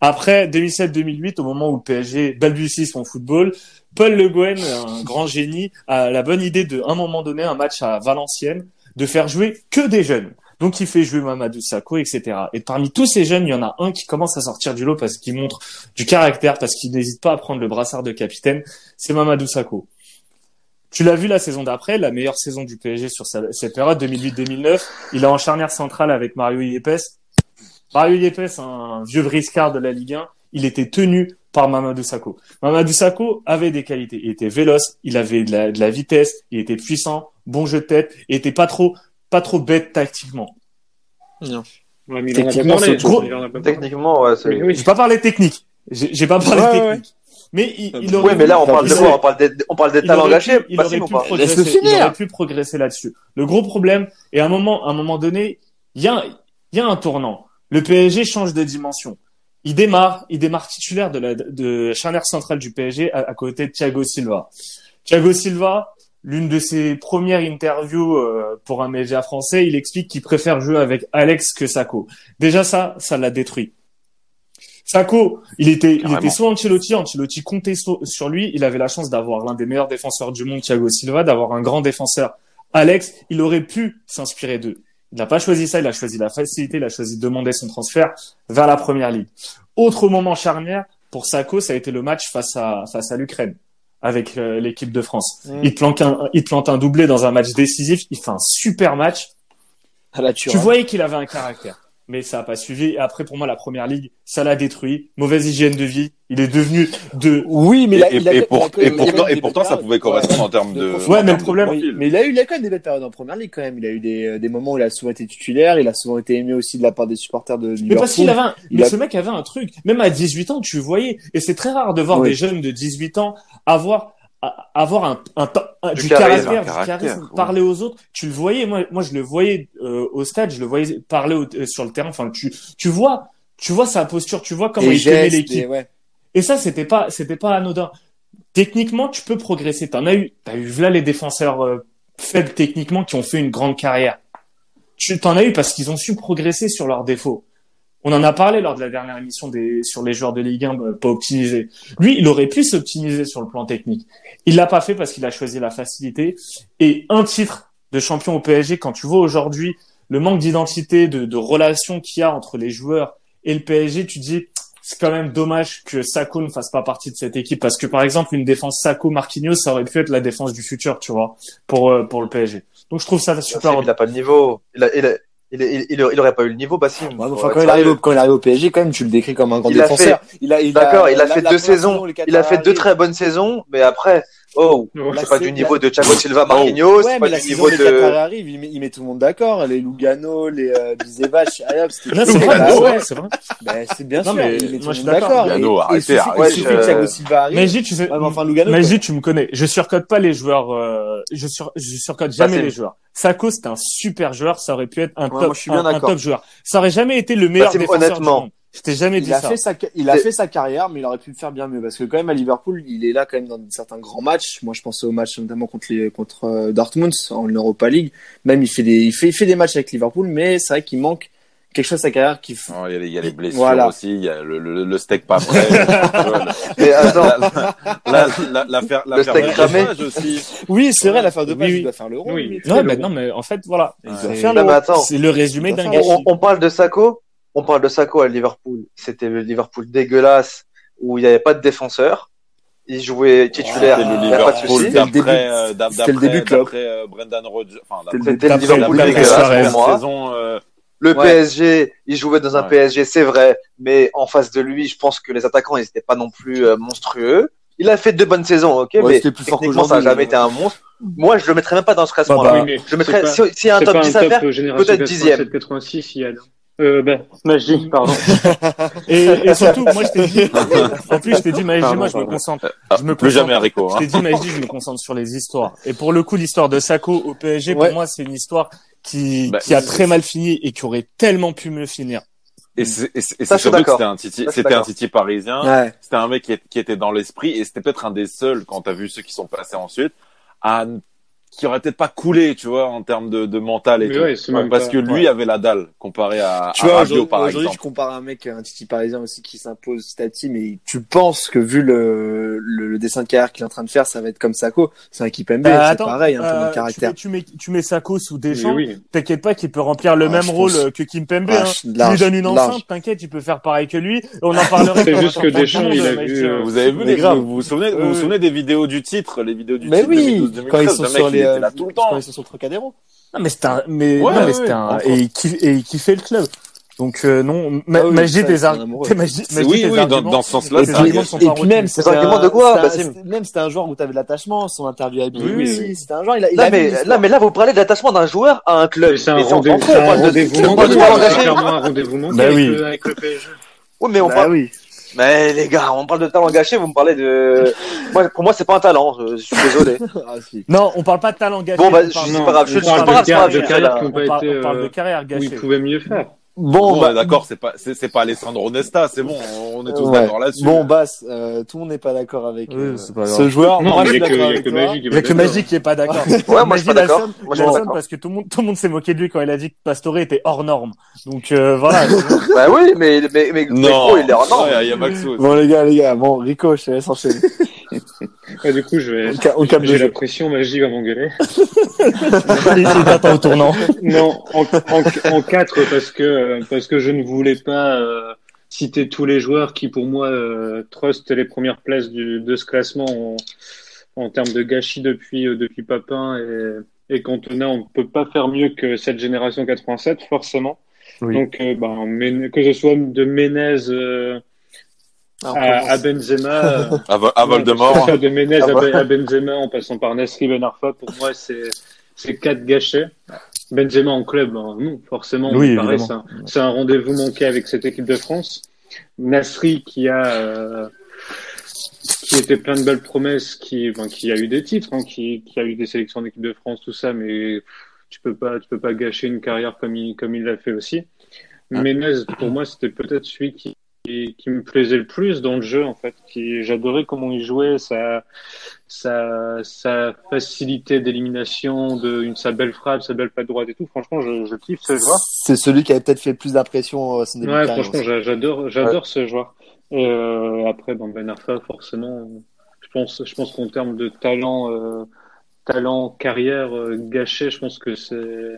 Après 2007-2008, au moment où le PSG balbutie son football, Paul Le Guen, un grand génie, a la bonne idée de, à un moment donné, un match à Valenciennes, de faire jouer que des jeunes. Donc il fait jouer Mamadou Sakho, etc. Et parmi tous ces jeunes, il y en a un qui commence à sortir du lot parce qu'il montre du caractère, parce qu'il n'hésite pas à prendre le brassard de capitaine. C'est Mamadou Sakho. Tu l'as vu la saison d'après, la meilleure saison du PSG sur cette période 2008-2009. Il est en charnière centrale avec Mario Yepes. Mario Yepes, un vieux briscard de la Ligue 1, il était tenu par Mamadou Sakho. Mamadou Sakho avait des qualités. Il était véloce, il avait de la, vitesse, il était puissant, bon jeu de tête, et était pas trop, pas trop bête tactiquement. Ouais, mais pas Techniquement, c'est gros. Techniquement, ouais, c'est. Oui, oui. J'ai pas parlé technique. J'ai j'ai pas parlé Ouais, ouais. technique. Mais il, aurait Oui, mais là, on pu- parle de quoi? On parle des, on parle des il talents aurait gâchés. pu- il aurait progresser, Laisse-le finir. il aurait pu progresser là-dessus. Le gros problème, et à un moment, à un moment donné, il y a, il y a un tournant. Le PSG change de dimension. Il démarre, il démarre titulaire de la de charnière centrale du PSG à, à côté de Thiago Silva. Thiago Silva, l'une de ses premières interviews euh, pour un média français, il explique qu'il préfère jouer avec Alex que Sako. Déjà ça, ça l'a détruit. Sako, il était, il était sous Ancelotti, Ancelotti comptait sur lui. Il avait la chance d'avoir l'un des meilleurs défenseurs du monde, Thiago Silva, d'avoir un grand défenseur, Alex. Il aurait pu s'inspirer d'eux. Il n'a pas choisi ça, il a choisi la facilité, il a choisi de demander son transfert vers la première ligue. Autre moment charnière pour Sako, ça a été le match face à face à l'Ukraine avec euh, l'équipe de France. Mm. Il plante un il plante un doublé dans un match décisif, il fait un super match. À la Tu voyais qu'il avait un caractère, mais ça a pas suivi. Et après, pour moi, la première ligue, ça l'a détruit. Mauvaise hygiène de vie. Il est devenu de. Oui, mais Et, il a- et- il a- et il a pour- et il a quand pourtant, et pourtant, ça pouvait correspondre en termes De. Ouais, mais le problème- Oui, mais il a eu, il a quand même des belles périodes en première ligue quand même. Il a eu des, des moments où il a souvent été titulaire. Il a souvent été aimé aussi de la part des supporters de Liverpool. Mais parce qu'il avait un, Il mais a- ce mec avait un truc. Même à 18 ans, tu voyais. Et c'est très rare de voir Oui. des jeunes de 18 ans avoir, avoir un, un, un- Du du, charisme, caractère, du charisme, parler aux autres. Tu le voyais. Moi, moi, je le voyais euh, au stade. Je le voyais parler au- euh, sur le terrain. Enfin, tu, tu vois, tu vois sa posture. Tu vois comment des il tenait l'équipe. ouais. Et ça, c'était pas, c'était pas anodin. Techniquement, tu peux progresser. T'en as eu, t'as eu là les défenseurs euh, faibles techniquement qui ont fait une grande carrière. Tu t'en as eu parce qu'ils ont su progresser sur leurs défauts. On en a parlé lors de la dernière émission des, sur les joueurs de Ligue 1 euh, pas optimisés. Lui, il aurait pu s'optimiser sur le plan technique. Il l'a pas fait parce qu'il a choisi la facilité. Et un titre de champion au PSG, quand tu vois aujourd'hui le manque d'identité, de, de relation qu'il y a entre les joueurs et le PSG, tu dis, c'est quand même dommage que Sako ne fasse pas partie de cette équipe parce que par exemple une défense Sako Marquinhos ça aurait pu être la défense du futur tu vois pour euh, pour le PSG donc je trouve ça super Il a pas le niveau. Il a, il a- il, il, il, il aurait pas eu le niveau, Bassim. Ouais, enfin, quand, il arrive au, quand il arrive au PSG, quand même, tu le décris comme un grand Il a défenseur. il a, il D'accord, il a fait deux saisons. Il a fait deux très bonnes saisons, mais après, oh, c'est pas du niveau de Thiago Silva, Marquinhos, Ouais, c'est mais pas la du niveau de. Qataris arrive, il met, il met tout le monde d'accord. Les Lugano, les euh, Bizevac, allez, hop, c'était Là, c'est c'était vrai, c'est ouais, vrai, c'est vrai. Ben, c'est bien Non, sûr, mais il met tout moi, le je monde suis d'accord. Lugano, Et- et arrêtez, suffit- arrêtez. il suffit que Ouais, Thiago je- Silva arrive. Mais J, tu sais, Ouais, mais enfin, Lugano, mais. J, tu me connais. Je surcote pas les joueurs. euh, je sur, je surcote jamais les joueurs. Sako, c'est un super joueur. Ça aurait pu être un top, moi, je suis bien un, top joueur. Ça aurait jamais été le meilleur défenseur du honnêtement. monde. Je t'ai jamais dit Il a ça. fait sa, il a fait sa carrière, mais il aurait pu le faire bien mieux parce que quand même à Liverpool, il est là quand même dans certains grands matchs. Moi, je pense au match notamment contre les, contre euh, Dortmund en Europa League. Même il fait des, il fait, il fait des matchs avec Liverpool, mais c'est vrai qu'il manque quelque chose à sa carrière qui. Oh, Il y, a les- il y a les blessures Voilà. aussi, il y a le, le, le steak pas prêt. (laughs) Mais attends, la- la- la- Le l'affaire steak de cramé. Page aussi. Oui, c'est vrai, l'affaire de Oui, passe, oui. il doit faire l'euro. Oui. Non, mais non, mais en fait, voilà. Il doit C'est- faire le résumé d'un faire- gâchis. on, on parle de Sako, on parle de Sako à Liverpool? C'était le Liverpool dégueulasse où il n'y avait pas de défenseur. Il jouait titulaire, C'était il le n'y a pas de Liverpool souci. C'était le début- d'après euh, le début, euh, Brendan Rodgers. Enfin, C'était le Liverpool dégueulasse pour moi. saison. euh, Le Ouais. PSG, il jouait dans un Ouais. PSG, c'est vrai, mais en face de lui, je pense que les attaquants, ils n'étaient pas non plus euh, monstrueux. Il a fait deux bonnes saisons, ok, Ouais, mais plus fort techniquement, ça n'a jamais ouais. été un monstre. Moi, je le mettrais même pas dans ce Bah, classement-là. bah, Oui, mais je mettrais, c'est pas- si- s'il y a un top pas 10 à faire, génération peut-être dixième. 87-86, il y a. Euh, ben, Majdi, pardon. Et, et surtout, moi, je t'ai dit, (laughs) en plus, je t'ai dit, Pardon, moi, je me concentre. Je me plus jamais Rico. Je Hein. t'ai dit, je me concentre sur les histoires. Et pour le coup, l'histoire de Sako au PSG, Ouais. pour moi, c'est une histoire qui, Bah, qui a très mal fini et qui aurait tellement pu mieux finir. Et c'est je surtout que c'était un titi, je c'était un parisien. Ouais. C'était un mec qui, est- qui était dans l'esprit et c'était peut-être un des seuls quand t'as vu ceux qui sont passés ensuite à n- qui aurait peut-être pas coulé, tu vois, en termes de, de mental et Mais tout. ouais, Parce pas- que lui avait la dalle comparé à, Tu à vois, Rabiot, aujourd'hui, par aujourd'hui, je exemple. compare un mec, un Titi parisien aussi qui s'impose Stati, mais tu penses que vu le, le, le dessin de carrière qu'il est en train de faire, ça va être comme Sako. C'est un équipe MB, Bah, c'est pareil, un peu euh, de caractère. Tu mets, tu mets, tu mets Sako sous Oui, Deschamps. oui. T'inquiète pas qu'il peut remplir le Ah, même rôle pense. euh, que Kimpembe. Ah, hein. Tu lui donnes une large. enceinte, t'inquiète, il peut faire pareil que lui. On en parlerait. C'est juste que Deschamps, il a vu, euh, hein. Vous avez vu Mais les vous vous souvenez, vous Oui, vous oui. souvenez des vidéos du titre, les vidéos du Mais titre oui, 2012-2013, quand ils sont sur les, était euh, là tout le temps. ils sont sur le Trocadéro. Non, mais c'était un, mais, Ouais, non, mais ouais, c'était un, entre et il kiffe, et il kiffait le club. Donc, euh, non, ma, Ah oui, Magie ça, des c'est un ar- amoureux. (laughs) t'es Magie- C'est- Magie oui, des oui, dans, arguments. dans ce sens-là, Et c'est puis- un arguments gars- sont Et pas puis même, arguments un- de quoi, c'était- Même c'était un joueur où t'avais de l'attachement, son interview à Oui, oui, BBC, oui. c'était un joueur, il a, il Là, a mais, vu là, mais là, vous parlez de l'attachement d'un joueur à un club. C'est un rendez-vous c'est on un rendez-vous C'est clairement un rendez-vous Bah avec, oui. le, PSG. Oui, mais on Bah parle, oui. Mais les gars, on parle de talent gâché, vous me parlez de, moi, pour moi, c'est pas un talent, je, je suis désolé. (laughs) Ah, si. Non, on parle pas de talent gâché. Bon, bah, je- Non, pas grave, je- parle pas de grave, on pas parle, été, on parle de carrière où ils gâchée. pouvaient mieux faire. Bon, Bon, bah, d'accord, c'est pas, c'est c'est pas Alessandro Nesta, c'est bon, on est tous ouais. d'accord là-dessus. Bon, Bass, euh, tout le monde n'est pas d'accord avec Oui, euh, c'est pas grave. ce joueur. Non, Moi, il a que, a. Magic Il y va a que d'accord. Magic qui est pas d'accord. Ouais, moi, je suis d'accord. Moi, je suis parce que tout le monde, tout le monde s'est moqué de lui quand il a dit que Pastore était hors norme. Donc, euh, voilà. (laughs) Bah oui, mais, mais, mais, mais Non, gros, il est hors norme. Ouais, il y a Maxou. Bon, les gars, les gars, bon, Rico, je te laisse enchaîner. Ouais, du coup, je vais. J'ai la jeu. pression, Magie va m'engueuler. (laughs) au tournant. Non, en, en, en quatre parce que parce que je ne voulais pas euh, citer tous les joueurs qui pour moi euh, trustent les premières places du, de ce classement en, en termes de gâchis depuis euh, depuis Papin et, et Cantona. On ne peut pas faire mieux que cette génération 87 forcément. Oui. Donc ben, Méne- que ce soit de Menez euh, Ah, on à, commence. (laughs) à Benzema. euh, À, à Voldemort. de Menez Ah à, à Benzema en passant par Nasri Ben Arfa, pour moi, c'est c'est quatre gâchets. Benzema en club, hein, non, forcément, Oui, c'est un, c'est un rendez-vous manqué avec cette équipe de France. Nasri qui a euh, qui était plein de belles promesses, qui, enfin, qui a eu des titres, hein, qui, qui a eu des sélections d'équipe de France, tout ça, mais pff, tu peux pas, tu peux pas gâcher une carrière comme il, comme il l'a fait aussi. Menez, pour moi, c'était peut-être celui qui, qui, qui me plaisait le plus dans le jeu, en fait. Qui, j'adorais comment il jouait, sa, sa, sa facilité d'élimination, de, une, sa belle frappe, sa belle patte droite et tout. Franchement, je, je kiffe ce joueur. C'est celui qui avait peut-être fait plus d'impression euh, Ouais, franchement, j'a- j'adore, j'adore ce joueur. Et euh, après, dans Ben Arfa, forcément, je pense, je pense qu'en termes de talent, euh, talent, carrière euh, gâché, je pense que c'est,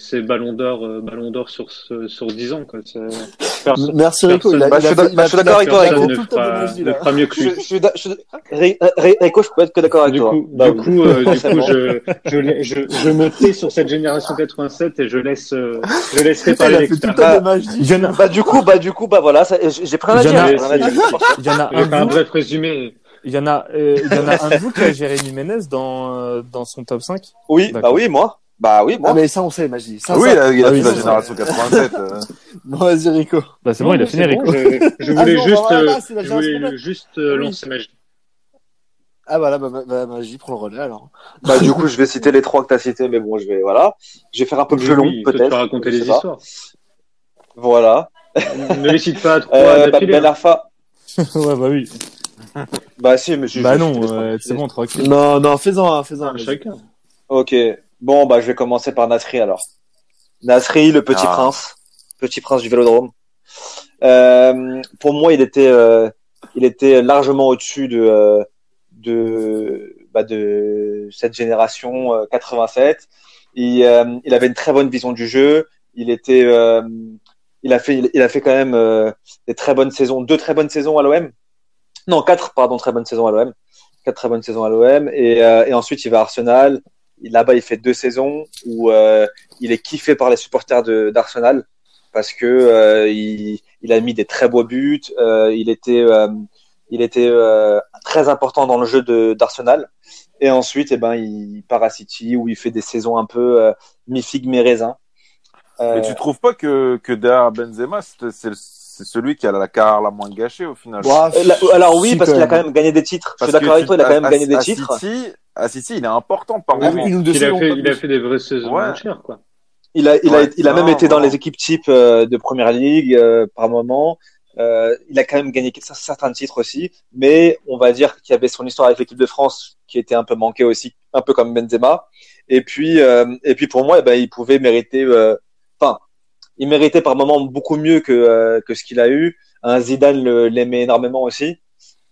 c'est Ballon d'Or, euh, Ballon d'Or sur ce- sur 10 ans quoi. Personne- Merci Rico. Il a, personne- Bah, il je a suis je d'accord avec toi, Rico. ne le temps de fera, ne fera mieux que Je, lui. je je suis- Ri- Ri- Rico, je peux être que d'accord avec Du toi. coup, Bah du oui. coup, euh, du (laughs) coup, je, je, je, je me tais sur cette génération 87 et je laisse, euh, je laisserai parler l'expert. a, Bah du coup, bah du coup, bah voilà, j'ai pris un à Il y en dire. il y en a un bref résumé. il y en a, euh, il y en a un de vous qui a Jérémy Ménez dans, euh, dans son top 5. Oui, bah oui, moi. Bah oui, moi. Ah, mais ça, on sait, magie. Ça, oui, ça- il a, Ah fait la génération 87. euh. (laughs) Bon, vas-y, Rico. Bah, c'est bon, il a fini, Rico. bon, je, je Ah voulais non, juste, bah voilà, euh, je voulais juste euh, lancer magie. Ah, voilà, bah, bah, bah, magie, prends le relais, alors. Bah du coup, je vais citer les trois que t'as cités, mais bon, je vais voilà. Je vais faire un peu plus long, Oui, tu peut-être. vas raconter les histoires. Voilà. ne les cite pas à trois (laughs) Euh, bah, ben Arfa. (laughs) ouais, bah oui. Bah si, mais je. Bah je- non, euh, c'est bon, tranquille. Non, non, fais-en un, fais-en. Ah, chacun. Ok. Bon, bah je vais commencer par Nasri alors. Nasri, le petit Ah. prince, petit prince du Vélodrome. Euh, pour moi, il était, euh, il était largement au-dessus de, euh, de, bah, de cette génération euh, 87. Il, il avait une très bonne vision du jeu. Il était, il a fait, il a fait quand même des très bonnes saisons, deux très bonnes saisons à l'OM. Non, quatre, pardon, très bonnes saisons à l'OM. Quatre très bonnes saisons à l'OM. Et, et ensuite, il va à Arsenal. Il- Là-bas, il fait deux saisons où euh, il est kiffé par les supporters de- d'Arsenal parce que euh, il, il a mis des très beaux buts. euh, il était, euh, il était euh, très important dans le jeu de- d'Arsenal. Et ensuite, eh ben, il part à City où il fait des saisons un peu euh, mi-figue, mi-raisin. Euh, Mais tu trouves pas que, que derrière Benzema, c'est c'est- c'est celui qui a la carrière la moins gâchée au final? Alors oui, parce qu'il a quand même gagné des titres. Je suis d'accord avec toi, il a quand même à- gagné des à titres. City, à City, il est important par Ah, moment. une ou deux Il a fait, il a fait des vraies saisons Ouais. entières, quoi. Il a, il a, il a même Non, été dans les équipes type euh, de première ligue euh, par moment. Euh, il a quand même gagné certains titres aussi, mais on va dire qu'il y avait son histoire avec l'équipe de France qui était un peu manquée aussi, un peu comme Benzema. Et puis, euh, et puis pour moi, eh ben, il pouvait mériter, euh, enfin, il méritait par moment beaucoup mieux que euh, que ce qu'il a eu. Un Zidane le- l'aimait énormément aussi.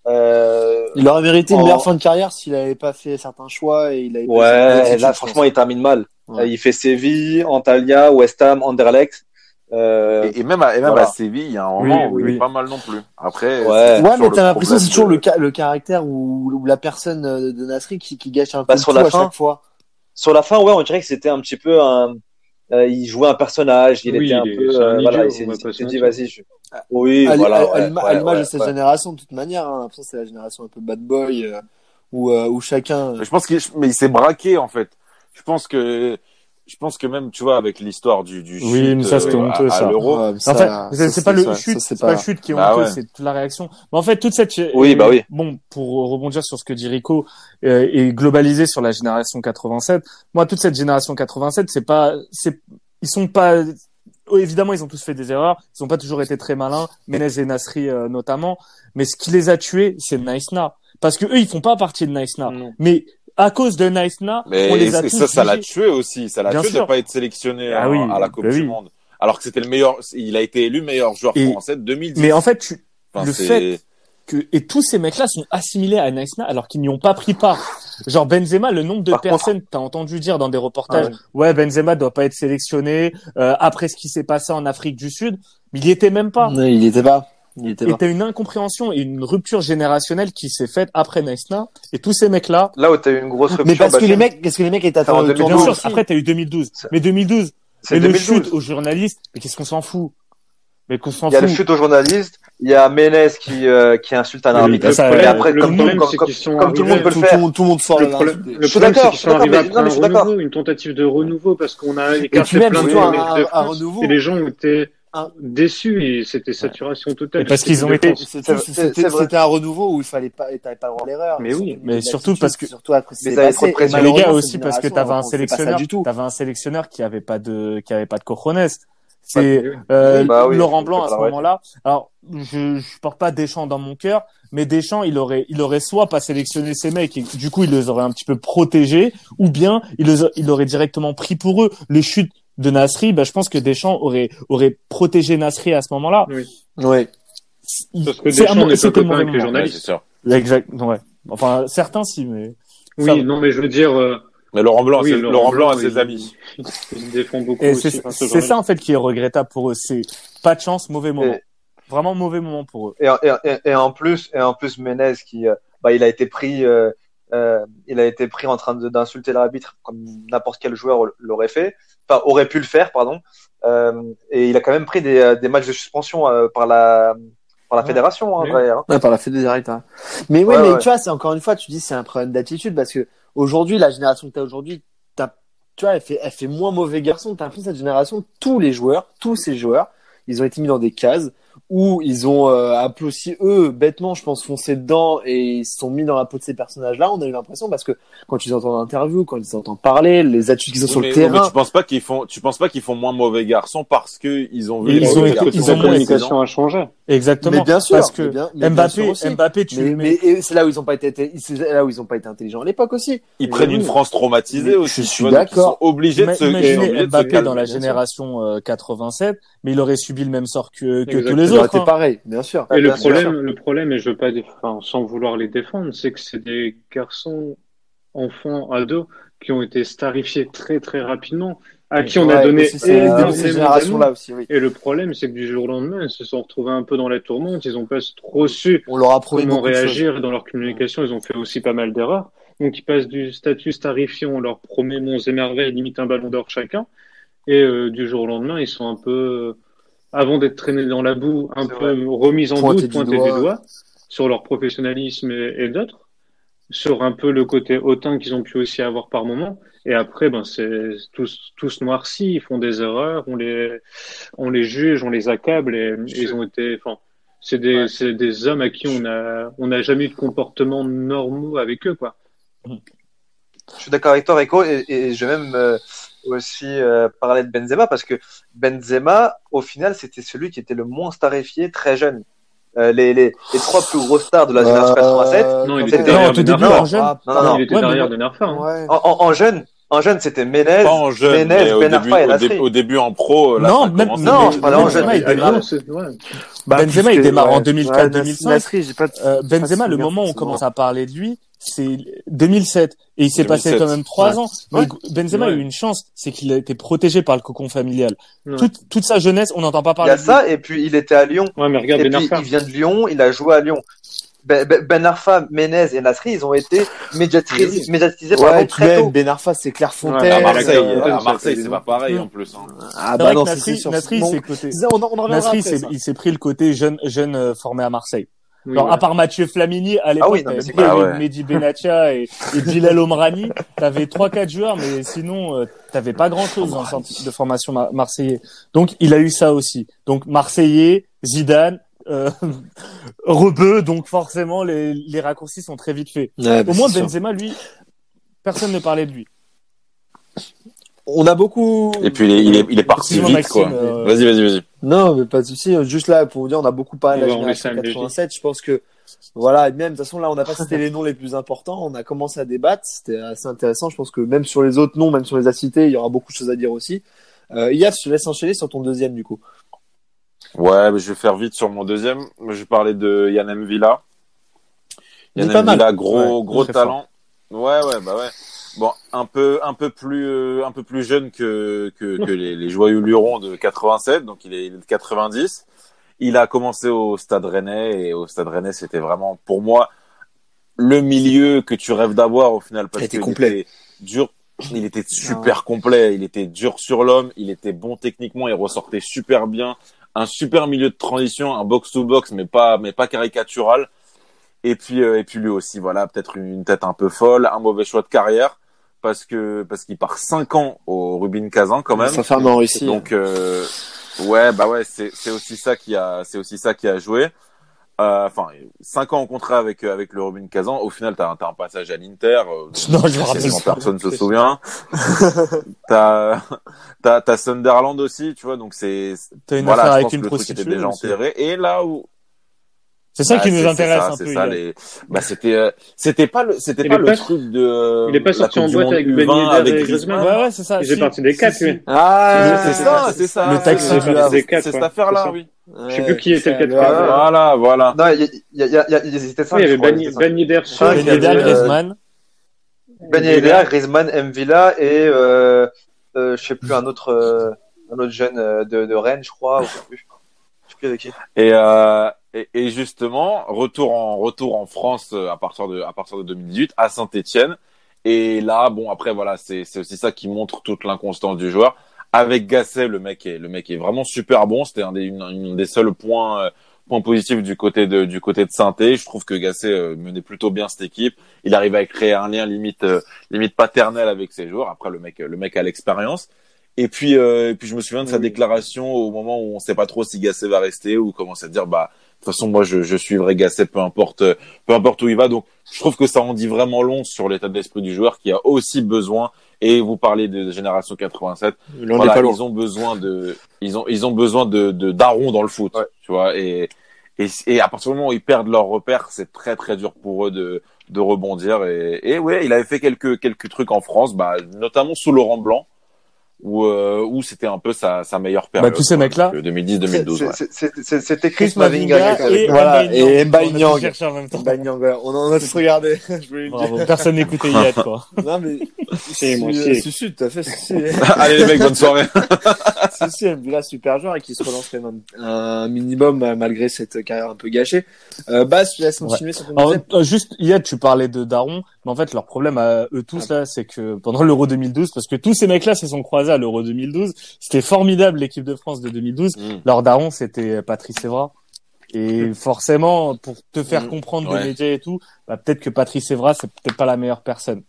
Euh, Il aurait mérité une En- meilleure fin de carrière s'il avait pas fait certains choix et il avait ouais, là franchement, il termine mal. Ouais. Euh, Il fait Séville, Antalya, West Ham, Anderlecht. Euh, Et, et même, à, et même Voilà. à Séville, il y a un moment où il est pas mal non plus. Après, Ouais. Ouais, mais t'as l'impression que c'est toujours le, ca- le caractère ou, ou la personne euh, de Nasri qui, qui gâche un peu Bah, le sur tout la à fin, chaque fois. sur la fin, ouais, on dirait que c'était un petit peu un. Euh, il jouait un personnage, il Oui, était un il est- peu. c'est un euh, idiot, voilà, il s'est dit, vas-y. Je... Oui, à, voilà. à- ouais, à l'image ouais, de cette ouais. génération, de toute manière. Hein. C'est la génération un peu bad boy euh, où, euh, où chacun. Je pense qu'il mais il s'est braqué en fait. Je pense que je pense que même tu vois avec l'histoire du du Oui, chute, mais ça, c'était euh, honteux, à, à ça. l'euro. Ouais, En fait, c'est pas le ça, chute, c'est pas le chute qui est Bah honteux, ouais. c'est toute la réaction. Mais en fait, toute cette Oui, euh, bah oui. Bon, pour rebondir sur ce que dit Rico euh, et globaliser sur la génération 87, moi toute cette génération 87, c'est pas c'est ils sont pas oh, évidemment, ils ont tous fait des erreurs, ils ont pas toujours été très malins, Menez et Nasri euh, notamment, mais ce qui les a tués, c'est Naïsna parce que eux ils font pas partie de Naïsna. Non. Mais à cause de Naïsna, Mais on les a et tous ça, ça l'a tué aussi. Ça l'a tué de pas être sélectionné Ah à, oui, à la Coupe bah du oui. Monde. Alors que c'était le meilleur. Il a été élu meilleur joueur Et- français de 2010. mais en fait, tu, Enfin, le fait que et tous ces mecs-là sont assimilés à Naïsna alors qu'ils n'y ont pas pris part. Genre Benzema, le nombre de Par personnes que t'as entendu dire dans des reportages, Ah ouais. ouais Benzema doit pas être sélectionné euh, après ce qui s'est passé en Afrique du Sud, mais il y était même pas. Non, il était pas. Il était Et t'as une incompréhension et une rupture générationnelle qui s'est faite après Naïsna et tous ces mecs-là. Là où t'as eu une grosse rupture. Mais parce que bah, les mecs, qu'est-ce que les mecs étaient en attendus au 2012 Bien tournoi sûr, aussi. après t'as eu 2012, C'est- mais 2012, c'est mais le 2012. chute aux journalistes, mais qu'est-ce qu'on s'en fout? Mais qu'on s'en Il y a le fout. chute aux journalistes, il y a Ménez qui, euh, qui insulte un arbitre. ça, et après, le comme, problème, comme, c'est comme, qu'ils sont comme tout le monde peut le faire. le monde, tout le monde sort Le, là. problème, Je suis d'accord, qu'ils je sont suis arrivés d'accord, mais- après non, mais un je suis d'accord. renouveau, une tentative de renouveau, parce qu'on a écarté plein de mecs de été- France. C'était C'est- c'est- c'était- c'est vrai. c'était un renouveau où il fallait pas, t'avais pas droit l'erreur. Mais oui, mais surtout parce que- surtout après, Mais passé. Et Mais les gars aussi parce que t'avais un sélectionneur, t'avais un sélectionneur qui avait pas de qui avait pas de cojones. C'est euh, Bah oui, Laurent Blanc à ce moment-là. Alors je je porte pas Deschamps dans mon cœur, mais Deschamps il aurait il aurait soit pas sélectionné ces mecs et du coup il les aurait un petit peu protégés, ou bien il les a- il aurait directement pris pour eux le chute de Nasri. Bah je pense que Deschamps aurait aurait protégé Nasri à ce moment-là. Ouais. Il- Parce que c'est Deschamps un- n'est pas copain mauvais avec les moment. Ouais, journalistes. c'est sûr. Exact. Ouais. Enfin certains si mais. Ça- Oui, non, mais je veux dire, euh, Mais Laurent Blanc, Oui, c'est- Laurent Laurent Blanc Blanc, a ses amis. Ils défendent beaucoup Et aussi. c'est enfin, ce ça en fait qui est regrettable pour eux. C'est pas de chance, mauvais moment. Et- Vraiment mauvais moment pour eux. Et, et, et- et en plus, et en plus, Menez qui, euh, bah, il a été pris, euh, euh, il a été pris en train de- d'insulter l'arbitre comme n'importe quel joueur l'aurait fait, enfin aurait pu le faire, pardon. Euh, et il a quand même pris des, des matchs de suspension euh, par la par la fédération, vrai. hein. Ouais, par la fédéralité. hein. Mais oui, Ouais, mais ouais. tu vois, c'est encore une fois, tu dis c'est un problème d'attitude parce que aujourd'hui, la génération que tu as aujourd'hui, t'as- tu vois, elle fait, elle fait moins mauvais garçon. T'as l'impression cette génération, tous les joueurs, tous ces joueurs, ils ont été mis dans des cases où ils ont euh, un peu aussi eux bêtement je pense foncé dedans et ils se sont mis dans la peau de ces personnages là on a eu l'impression parce que quand tu les entends en interview quand tu les entends parler les attitudes qu'ils ont Oui, sur mais, le oui, mais terrain tu penses pas qu'ils font, tu penses pas qu'ils font moins mauvais garçons parce que ils ont vu Ils les ont été- garçons ils La ont moins communication a changé. Exactement. mais bien sûr Parce que mais bien- mais bien Mbappé. Mbappé, tu mais, c'est là où ils ont pas été c'est là où ils ont pas été intelligents à l'époque aussi Ils prennent Oui. une France traumatisée Mais aussi. je suis ils d'accord. sont obligés de se, ils Imaginez Mbappé dans la génération euh, 87, mais il aurait subi le même sort que, que tous les ça aurait autres. été pareil bien sûr Et le sûr. problème, le problème, et je veux pas, dé- enfin, sans vouloir les défendre, c'est que c'est des garçons, enfants, ados, qui ont été starifiés très très rapidement, à qui on a donné énormément là d'amour. aussi oui Et le problème, c'est que du jour au lendemain, ils se sont retrouvés un peu dans la tourmente. Ils ont pas trop su on leur a prouvé comment réagir dans leur communication. Ils ont fait aussi pas mal d'erreurs. Donc, ils passent du statut starifiant, on leur promet monts et merveilles, limite un ballon d'or chacun. Et euh, du jour au lendemain, ils sont un peu, euh, avant d'être traînés dans la boue, un peu remis en doute, du pointés doigt. du doigt sur leur professionnalisme et, et d'autres, sur un peu le côté hautain qu'ils ont pu aussi avoir par moment. Et après, ben, c'est tous, tous noircis, ils font des erreurs, on les, on les juge, on les accable et, et ils ont été, enfin, c'est des, Ouais. c'est des hommes à qui on a, on n'a jamais eu de comportement normaux avec eux, quoi. Je suis d'accord avec toi, Rico, et, et je vais même euh, aussi euh, parler de Benzema parce que Benzema, au final, c'était celui qui était le moins starifié très jeune. Euh, les, les, les trois plus grosses stars de la génération 87, Euh, Non, il était derrière Non, il était Ouais, derrière Arfa. hein. ouais. en, en, en jeune, en jeune, c'était Menez, Pas en jeune, Menez, mais au Ben début, Arfa et au, dé- au début en pro, là, Non, même- non, je parlais en jeune. Benzema, il démarre, ouais. Bah, Benzema, il démarre en ouais. 2004-2005. Ouais, j'ai pas Euh, j'ai pas Benzema, le moment où on commence à parler de lui, c'est 2007. Et il s'est passé 2007. quand même trois Ouais. ans. Ouais. Benzema a eu Ouais. une chance, c'est qu'il a été protégé par le cocon familial. Ouais. Toute, toute sa jeunesse, on n'entend pas Il y parler a de lui. ça, et puis il était à Lyon. Ouais, mais regarde Et Ben puis Arfa. il vient de Lyon, il a joué à Lyon. Ben, ben, Ben Arfa, Menez et Nasri, ils ont été médiatisés, Oui. médiatisés Ouais, puis très même tôt. Ben Arfa, c'est Claire À Fontaine. Ouais, Marseille, à Ouais, Marseille, ça, c'est pas pareil en plus. hein. Ah bah non, c'est Nasri, sûr. Nasri, Bon, c'est côté. on on en Nasri, après, il s'est pris le côté jeune, jeune euh, formé à Marseille. Oui, Alors, ouais. à part Mathieu Flamini, à l'époque, oui, Ah ouais. Mehdi Benatia et, et Bilal Omrani. T'avais trois, quatre joueurs, mais sinon, euh, t'avais pas grand chose dans le centre de formation mar- marseillais. Donc, il a eu ça aussi. Donc, Marseillais, Zidane, euh, (laughs) Rebeu, donc forcément, les, les raccourcis sont très vite faits. Ouais, bah, Au moins, sûr. Benzema, lui, personne ne parlait de lui. On a beaucoup. Et puis il est, il est, il est parti vite, quoi. Euh, Vas-y, vas-y, vas-y. Non, mais pas de souci. Juste là, pour vous dire, on a beaucoup parlé de la laisser génération un léger. 87. Je pense que, voilà, et même, de toute façon, là, on n'a pas cité les noms les plus importants. On a commencé à débattre. C'était assez intéressant. Je pense que même sur les autres noms, même sur les a cités, il y aura beaucoup de choses à dire aussi. Euh, Yaf, je te laisse enchaîner sur ton deuxième, du coup. Ouais, mais je vais faire vite sur mon deuxième. Je vais parler de Yann M. Villa. Yann. Villa, gros, Ouais, gros talent. Ouais, ouais, bah ouais. Bon, un peu, un peu plus, euh, un peu plus jeune que que, (laughs) que les, les joyeux Lurons de 87, donc il est, il est de 90. Il a commencé au Stade Rennais et au Stade Rennais, c'était vraiment pour moi le milieu que tu rêves d'avoir au final parce Il était qu'il complet. était dur. Il était super complet, il était dur sur l'homme, il était bon techniquement, il ressortait super bien, un super milieu de transition, un box to box mais pas mais pas caricatural. Et puis euh, et puis lui aussi voilà, peut-être une, tête un peu folle, un mauvais choix de carrière parce que parce qu'il part 5 ans au Rubin Kazan quand même. En Russie. Donc euh, ouais bah ouais c'est c'est aussi ça qui a c'est aussi ça qui a joué. Euh, Enfin cinq ans en contrat avec euh, avec le Rubin Kazan. Au final t'as un- t'as un passage à l'Inter. euh, (laughs) Non, je me rappelle personne se souvient. (laughs) t'as t'as t'as Sunderland aussi tu vois donc c'est T'as une voilà affaire avec une truc était prostituée. déjà enterré. Et là où C'est ça bah, qui nous intéresse ça, un peu. ça, les... bah, c'était euh, c'était pas le c'était pas est le pas- truc de il est pas la sorti en du boîte Monde avec U20 Ben Yedder avec et Griezmann. Ouais, ouais, c'est ça. Il fait Si, partie des si, quatre, si. lui. Ah, c'est ça, c'est ça. Le taxi c'est ça, cette c'est ça. oui. Je sais plus qui était le pas. Havre. Voilà, voilà. Non, il y, a- il y a- il y avait Ben Yedder Ben il y Yedder, euh, Griezmann. Ben Yedder, Griezmann, Mvila et euh, euh, je sais plus un autre euh, un autre jeune euh, de, de Rennes, je crois. Ou je sais plus. Je sais plus avec qui. Et, euh, et, et justement, retour en retour en France euh, à partir de à partir de 2018 à Saint-Étienne. Et là, bon après voilà, c'est c'est aussi ça qui montre toute l'inconstance du joueur. Avec Gasset, le mec est le mec est vraiment super bon. C'était un des une, une des seuls points euh, points positifs du côté de du côté de Saint-Étienne. Je trouve que Gasset euh, menait plutôt bien cette équipe. Il arrive à créer un lien limite euh, limite paternel avec ses joueurs. Après le mec le mec a l'expérience. Et puis, euh, et puis je me souviens de sa Oui. déclaration au moment où on sait pas trop si Gasset va rester ou commence à dire bah toute façon moi je, je suivrai Gasset peu importe euh, peu importe où il va. Donc je trouve que ça en dit vraiment long sur l'état d'esprit du joueur qui a aussi besoin. Et vous parlez de génération 87. L'on Voilà, pas ils ont besoin de ils ont ils ont besoin de de darons dans le foot, Ouais. tu vois. Et, et et à partir du moment où ils perdent leur repère, c'est très très dur pour eux de de rebondir. Et, et ouais, il avait fait quelques quelques trucs en France, bah notamment sous Laurent Blanc où euh, où c'était un peu sa sa meilleure période. Bah, tous ces mecs-là. Donc, 2010-2012. ouais. C'est- c'est- c'est- C'était Chris Chris Mavinga. Et Voilà, et Niang. Mbaye On en a tous regardé. (laughs) je voulais le dire. Bravo. Personne n'écoutait Yad, quoi. Non, mais. Si, moi si, aussi. si, si, tout à fait. Allez les mecs, bonne soirée. (laughs) si, si, super joueur et qui se relance quand même un, minimum euh, malgré cette carrière un peu gâchée. Euh, Bas, je te laisse continuer sur ton Alors, euh, juste, Yad, tu parlais de Daron, mais en fait, leur problème à eux tous, là, c'est que pendant l'Euro 2012, parce que tous ces mecs-là se sont croisés à l'Euro 2012, c'était formidable, l'équipe de France de 2012. Mm. Leur Daron, c'était Patrice Evra. Et forcément, pour te faire Mm. comprendre Ouais. des médias et tout, bah, peut-être que Patrice Evra, c'est peut-être pas la meilleure personne.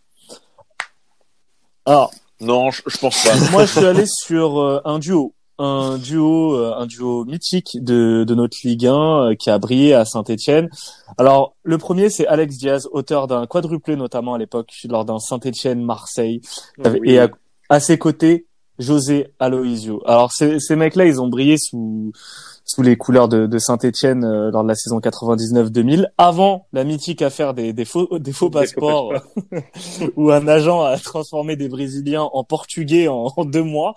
Alors, Non, je, je pense pas. moi, je suis allé sur euh, un duo, un duo, euh, un duo mythique de, de notre Ligue 1 euh, qui a brillé à Saint-Étienne. Alors, le premier, c'est Alex Diaz, auteur d'un quadruplé notamment à l'époque lors d'un Saint-Étienne-Marseille, et à, à ses côtés, José Aloisio. Alors, ces, ces mecs-là, ils ont brillé sous sous les couleurs de, de Saint-Étienne euh, lors de la saison 99-2000, avant la mythique affaire des, des faux des faux Des faux passeports, (laughs) où un agent a transformé des Brésiliens en Portugais en, en deux mois,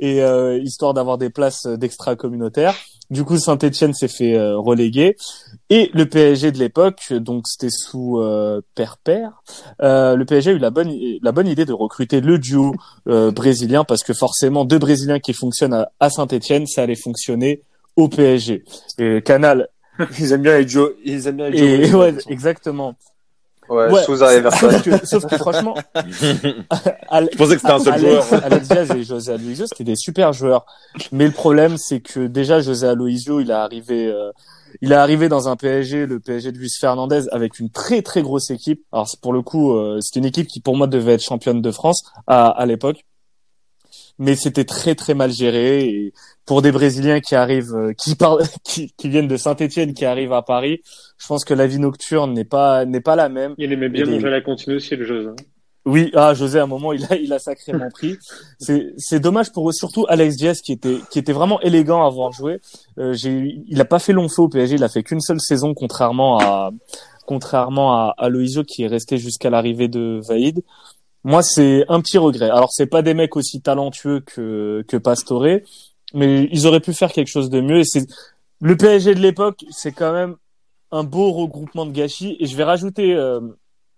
et euh, histoire d'avoir des places d'extra communautaires. Du coup, Saint-Étienne s'est fait euh, reléguer, et le PSG de l'époque, donc c'était sous euh, Père Père, euh, le PSG a eu la bonne la bonne idée de recruter le duo euh, brésilien parce que forcément deux Brésiliens qui fonctionnent à, à Saint-Étienne, ça allait fonctionner au PSG. Et Canal (laughs) Ils aiment bien les Joe, ils aiment bien les et Joe. ouais, exactement. Ouais, Ouais, Souza et. Sauf que, sauf que franchement, (laughs) (laughs) Je pensais que c'était un seul joueur. Alex, Diaz et José Aloisio, c'était des super joueurs. Mais le problème, c'est que déjà José Aloisio, il est arrivé, euh, il est arrivé dans un PSG, le PSG de Luis Fernandez, avec une très très grosse équipe. Alors c'est pour le coup, euh, c'était une équipe qui pour moi devait être championne de France à, à l'époque. Mais c'était très très mal géré et pour des Brésiliens qui arrivent, euh, qui parlent, (laughs) qui, qui viennent de Saint-Étienne, qui arrivent à Paris, je pense que la vie nocturne n'est pas n'est pas la même. Il aimait bien Et manger à la cantine aussi, le jeu. hein. Oui, ah José, à un moment, il a, il a sacrément pris. (laughs) C'est, c'est dommage pour eux, surtout Alex Diaz qui était, qui était vraiment élégant à voir jouer. Euh, j'ai, il a pas fait long feu au PSG, il a fait qu'une seule saison, contrairement à, contrairement à, Loïsio qui est resté jusqu'à l'arrivée de Vaïd. Moi, c'est un petit regret. Alors, c'est pas des mecs aussi talentueux que, que Pastore, mais ils auraient pu faire quelque chose de mieux. Et c'est, le PSG de l'époque, c'est quand même un beau regroupement de gâchis. Et je vais rajouter, euh,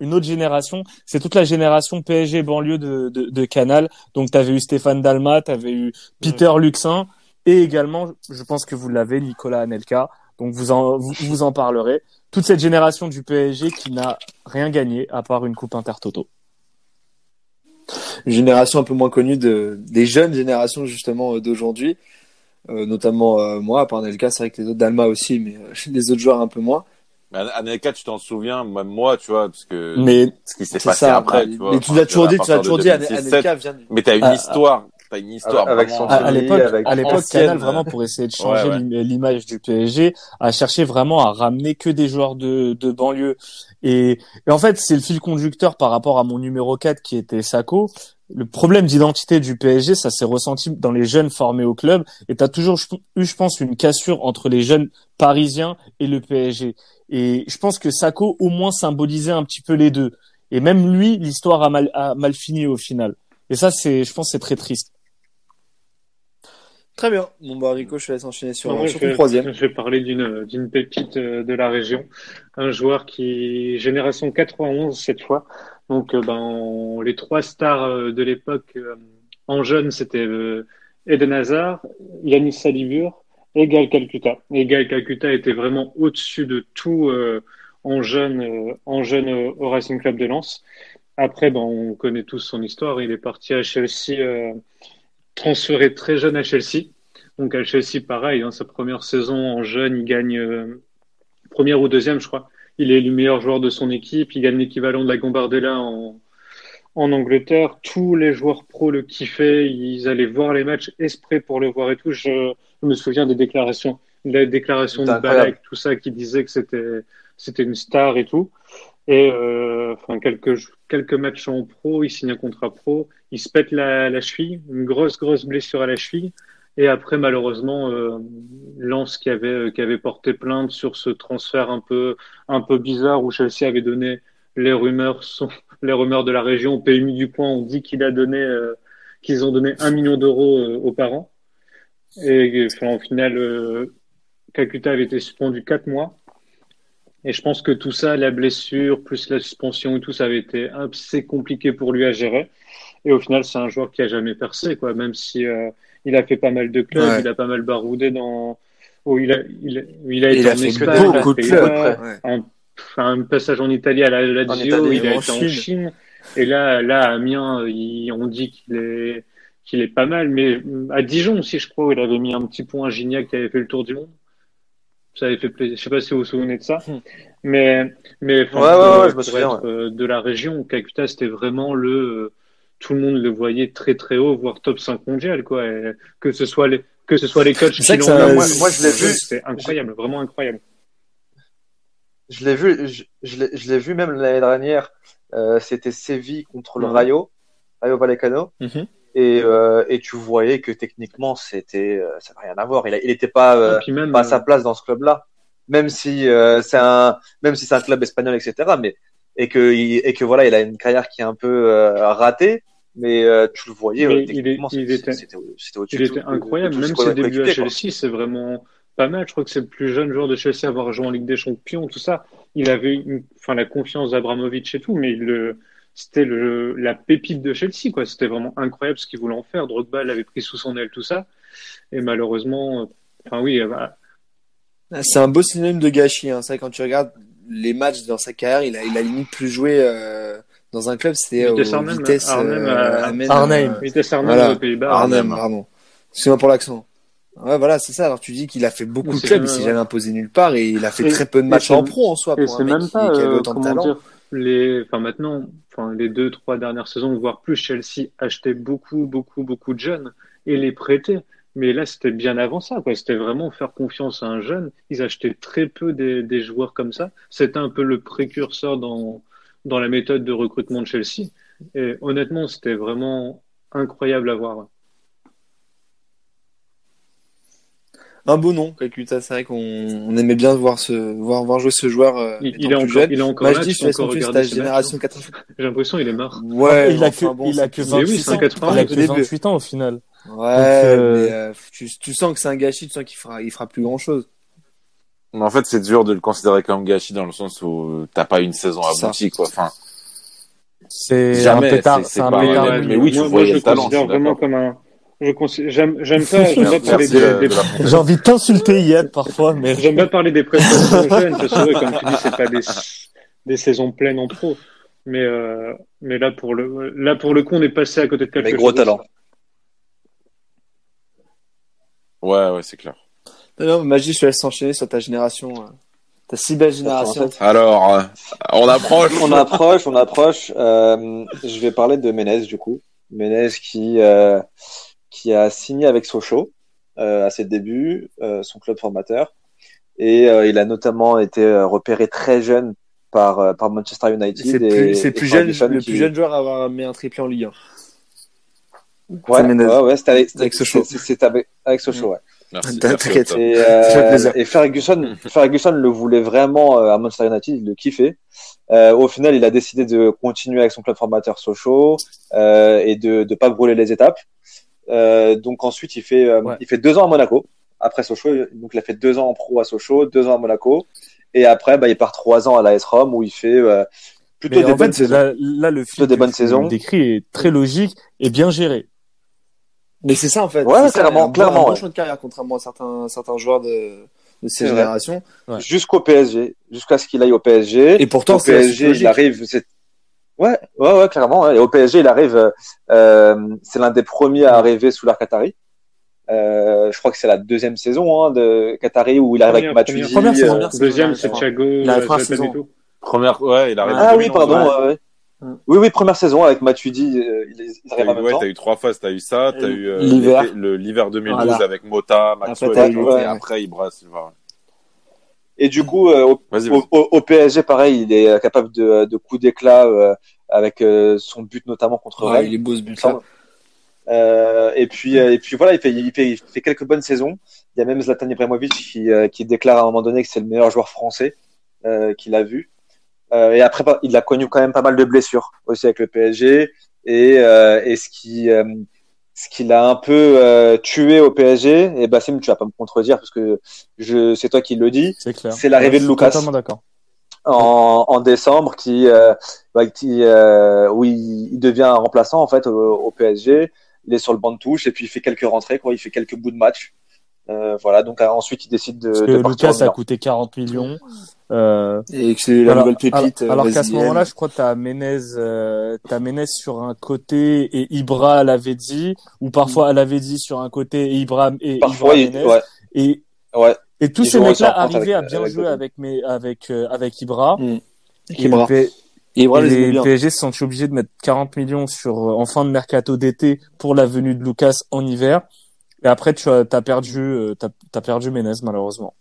une autre génération, c'est toute la génération PSG banlieue de, de, de Canal. Donc tu avais eu Stéphane Dalma, tu avais eu Peter Luxin et également, je pense que vous l'avez, Nicolas Anelka. Donc vous en vous, vous en parlerez. Toute cette génération du PSG qui n'a rien gagné à part une coupe Intertoto. Une génération un peu moins connue de, des jeunes générations justement euh, d'aujourd'hui. Euh, notamment euh, moi, à part Nelka, c'est vrai que les autres Dalma aussi, mais (laughs) les autres joueurs un peu moins. Mais Anelka, tu t'en souviens, même moi, tu vois, parce que Mais ce qui s'est passé ça. après, bah, tu vois. mais tu l'as toujours dit, tu l'as toujours dit, 2006, Anelka vient. Mais t'as une Ah, histoire, t'as une histoire Avec vraiment, son à, à l'époque, à l'époque, ancienne. Canal vraiment pour essayer de changer Ouais, ouais. l'im- l'image du PSG, a cherché vraiment à ramener que des joueurs de, de banlieue. Et, et en fait, c'est le fil conducteur par rapport à mon numéro 4 qui était Sako. Le problème d'identité du PSG, ça s'est ressenti dans les jeunes formés au club. Et tu as toujours eu, je pense, une cassure entre les jeunes parisiens et le PSG. Et je pense que Sako au moins symbolisait un petit peu les deux. Et même lui, l'histoire a mal, a mal fini au final. Et ça, c'est, je pense, c'est très triste. Très bien. Bon, bah, Rico, je te laisse enchaîner sur, Non, sur ton vais- troisième. Je vais parler d'une d'une pépite euh, de la région, un joueur qui génération 91 cette fois. Donc euh, ben on- les trois stars euh, de l'époque en jeune c'était Eden Hazard, Yanis Salibur et Gal Calcutta. Et Gal Calcutta était vraiment au-dessus de tout euh, en jeune euh, en jeune euh, au Racing Club de Lens. Après ben on connaît tous son histoire, il est parti à Chelsea euh, transféré très jeune à Chelsea. Donc à Chelsea, pareil, hein, sa première saison en jeune, il gagne euh, première ou deuxième, je crois. Il est le meilleur joueur de son équipe. Il gagne l'équivalent de la Gambardella en, en Angleterre. Tous les joueurs pros le kiffaient. Ils allaient voir les matchs exprès pour le voir et tout. Je, je me souviens des déclarations, la déclaration de. Balak, tout ça, qui disait que c'était c'était une star et tout. Et euh, enfin quelques quelques matchs en pro, il signe un contrat pro. Il se pète la, la cheville, une grosse grosse blessure à la cheville. Et après, malheureusement, euh, Lens qui avait euh, qui avait porté plainte sur ce transfert un peu un peu bizarre où Chelsea avait donné les rumeurs sont les rumeurs de la région au PMU du coin ont dit qu'il a donné euh, qu'ils ont donné un million d'euros euh, aux parents et enfin, au final euh, Kakuta avait été suspendu quatre mois et je pense que tout ça la blessure plus la suspension et tout ça avait été assez compliqué pour lui à gérer et au final c'est un joueur qui a jamais percé quoi même si euh, il a fait pas mal de clubs Ouais. il a pas mal baroudé dans où il a il, a- il a été Il a en fait Espagne, beaucoup de Pays-Bas, clubs. Ouais. un, un passage en Italie à la Lazio, il a en été en Chine. Chine. Et là, là, à Amiens, il- on dit qu'il est, qu'il est pas mal. Mais à Dijon aussi, je crois, où il avait mis un petit point à Gignac qui avait fait le tour du monde. Ça avait fait plaisir. Je sais pas si vous vous souvenez de ça. Mais, mais, enfin, Ouais, ouais, pour- ouais, je me souviens, être, euh, de la région, Kakuta, c'était vraiment le, euh, tout le monde le voyait très très haut, voire top 5 mondial, quoi. Et que ce soit les, que ce soit les coachs qui l'ont ça- moi- moi, je l'ai vu. C'était incroyable, vraiment incroyable. Je l'ai vu, je, je l'ai- je l'ai vu même l'année dernière. Euh, c'était Séville contre le. Rayo, Rayo Vallecano. Mhm. Et, euh, et tu voyais que techniquement, c'était, euh, ça n'a rien à voir. Il, a- il était pas, euh, puis même, pas à euh, sa place dans ce club-là. Même si euh, c'est un, même si c'est un club espagnol, etc. Mais et que et que voilà, il a une carrière qui est un peu euh, ratée. Mais euh, tu le voyais, euh, il est- était- Il était de- incroyable, de même ses débuts à. Chelsea, c'est vraiment pas mal. Je crois que c'est le plus jeune joueur de Chelsea à avoir joué en Ligue des Champions, tout ça. Il avait une, enfin, la confiance d'Abramovich et tout, mais il, le- c'était le, la pépite de Chelsea, quoi. C'était vraiment incroyable ce qu'il voulait en faire. Drogba l'avait pris sous son aile, tout ça. Et malheureusement, euh, enfin oui, euh, bah, C'est un beau synonyme de gâchis. Hein. C'est vrai, quand tu regardes les matchs dans sa carrière, il a, il a limite plus joué euh, dans un club. C'était Vitesse Arnhem, Vitesse Arnhem, euh, euh, Arnhem, Arnhem. euh, Vitesse Arnhem Voilà. aux Pays-Bas. Arnhem, pardon. Excuse-moi pour l'accent. Ouais, voilà, c'est ça. Alors tu dis qu'il a fait beaucoup de clubs, il s'est jamais imposé nulle part et il a fait Et- très peu de matchs en pro en soi Et pour un c'est mec même qui, pas, qui avait euh, autant de talent. dire, les, enfin maintenant, enfin les deux, trois dernières saisons, voire plus, Chelsea achetait beaucoup, beaucoup, beaucoup de jeunes et les prêtait. Mais là, c'était bien avant ça, quoi. C'était vraiment faire confiance à un jeune. Ils achetaient très peu des, des joueurs comme ça. C'était un peu le précurseur dans, dans la méthode de recrutement de Chelsea. Et honnêtement, c'était vraiment incroyable à voir. Un beau nom, Calcutta. C'est vrai qu'on on aimait bien voir ce voir voir jouer ce joueur. euh, Il, il est encore, jeune. il est encore je là, dis, tu je matchs, génération hein. 80. J'ai l'impression qu'il est mort. Ouais, il a enfin que, bon, il a que Mais oui, 28 c'est un ans. 80, Il a au que début. 28 ans au final. Ouais, euh, mais euh, tu, tu sens que c'est un gâchis, tu sens qu'il fera il fera plus grand chose. Mais en fait, c'est dur de le considérer comme gâchis dans le sens où t'as pas une saison aboutie, quoi. Enfin, C'est un Jamais, pétard, mouillé. mais oui, tu moi, vois, moi, il je le talent, considère vraiment comme un. Je j'aime, j'aime pas, j'aime pas parler de, des- J'ai envie de t'insulter, Yad, parfois, mais j'aime pas parler des prestations (laughs) jeunes, parce que, comme tu dis, c'est pas des, des saisons pleines en pro. Mais, euh, mais là, pour le, là, pour le coup, on est passé à côté de quelque Mais chose. gros talent. Ouais, ouais, c'est clair. Non, non, Magie, je te laisse enchaîner sur ta génération, euh, ta si belle génération. Alors, euh, on approche. On approche, on approche. Euh, je vais parler de Menez du coup. Menez qui euh, qui a signé avec Sochaux euh, à ses débuts, euh, son club formateur, et euh, il a notamment été repéré très jeune par par Manchester United. C'est et- plus, c'est et plus jeune, Ferguson le qui- plus jeune joueur à avoir mis un triplé en Ligue 1. Ouais, Menez. ouais, ouais, c'était avec, Avec Sochaux. c'est- c'est avec avec Sochaux, ouais. Merci. Et, euh, Ferguson, Ferguson le voulait vraiment à Manchester United, il le kiffait. Euh, au final, il a décidé de continuer avec son club formateur Sochaux euh, et de ne pas brûler les étapes. Euh, donc ensuite, il fait, euh, Ouais. il fait deux ans à Monaco. Après Sochaux, donc il a fait deux ans en pro à Sochaux, deux ans à Monaco. Et après, bah, il part trois ans à l'AS Rome où il fait euh, plutôt Mais des en bonnes fait, saisons. là, là, le film des bonnes saisons. décrit est très logique et bien géré. Mais c'est ça en fait. Ouais, C'est ça, clairement, un bon- clairement, Un bon ouais. choix de carrière, contrairement à certains, certains joueurs de, de ces générations. Ouais. Jusqu'au PSG, jusqu'à ce qu'il aille au PSG. Et pourtant, au PSG, il arrive. Ouais, ouais, ouais, clairement. ouais. Et au PSG, il arrive. euh, euh, c'est l'un des premiers à arriver sous l'ère Qatari. Euh, je crois que c'est la deuxième saison hein, de Qatari où il arrive avec Première, Matuidi. première saison, euh, première saison, Deuxième, ouais, c'est. Thiago La euh, première saison. tout. Première, ouais, il arrive. Ah oui, 2011, pardon. ouais. Oui, oui, première saison avec Matuidi. euh, ils, arrivent en même ouais, temps. t'as eu trois phases. T'as eu ça, t'as Euh, eu euh, l'hiver. l'hiver 2012 Voilà. avec Mota, Maxwell, et, après Ibra Silva. Et du coup, euh, au, Vas-y, au, vas-y. au- au PSG, pareil, il est capable de, de coups d'éclat euh, avec euh, son but notamment contre Ouais, Rennes. il est beau ce but Ça, Euh, et puis, euh, et puis voilà, il fait, il fait, il fait quelques bonnes saisons. Il y a même Zlatan Ibrahimovic qui, euh, qui déclare à un moment donné que c'est le meilleur joueur français euh, qu'il a vu. Euh, et après, il a connu quand même pas mal de blessures aussi avec le PSG. Et, euh, et ce qui, euh, ce qui l'a un peu euh, tué au PSG, et Bassim, tu vas pas me contredire parce que je, c'est toi qui le dis, C'est clair. C'est l'arrivée Ouais, de Lucas. D'accord. en, en décembre, qui, euh, bah, qui euh, où il, il devient un remplaçant en fait au, au PSG. Il est sur le banc de touche et puis il fait quelques rentrées, quoi. Il fait quelques bouts de match. Euh, voilà. Donc euh, ensuite, il décide de, Parce de que partir. Lucas en a coûté 40 millions. Euh, Et que c'est la alors, nouvelle pépite. alors, alors qu'à ce moment-là, je crois que t'as Menez, euh, t'as Menez sur un côté et Ibra à Lavezzi, ou parfois à Lavezzi sur un côté et Ibra et Parfois, Ibra il, Menez. ouais, Et ouais. et tous Ils ces mecs-là arrivaient à bien avec jouer avec mes avec euh, avec Ibra. Mm. Et Ibra. Et Ibra et les. PSG se sont obligés de mettre 40 millions sur euh, en fin de mercato d'été pour la venue de Lucas en hiver. Et après, tu as t'as perdu euh, t'as as perdu Menez malheureusement.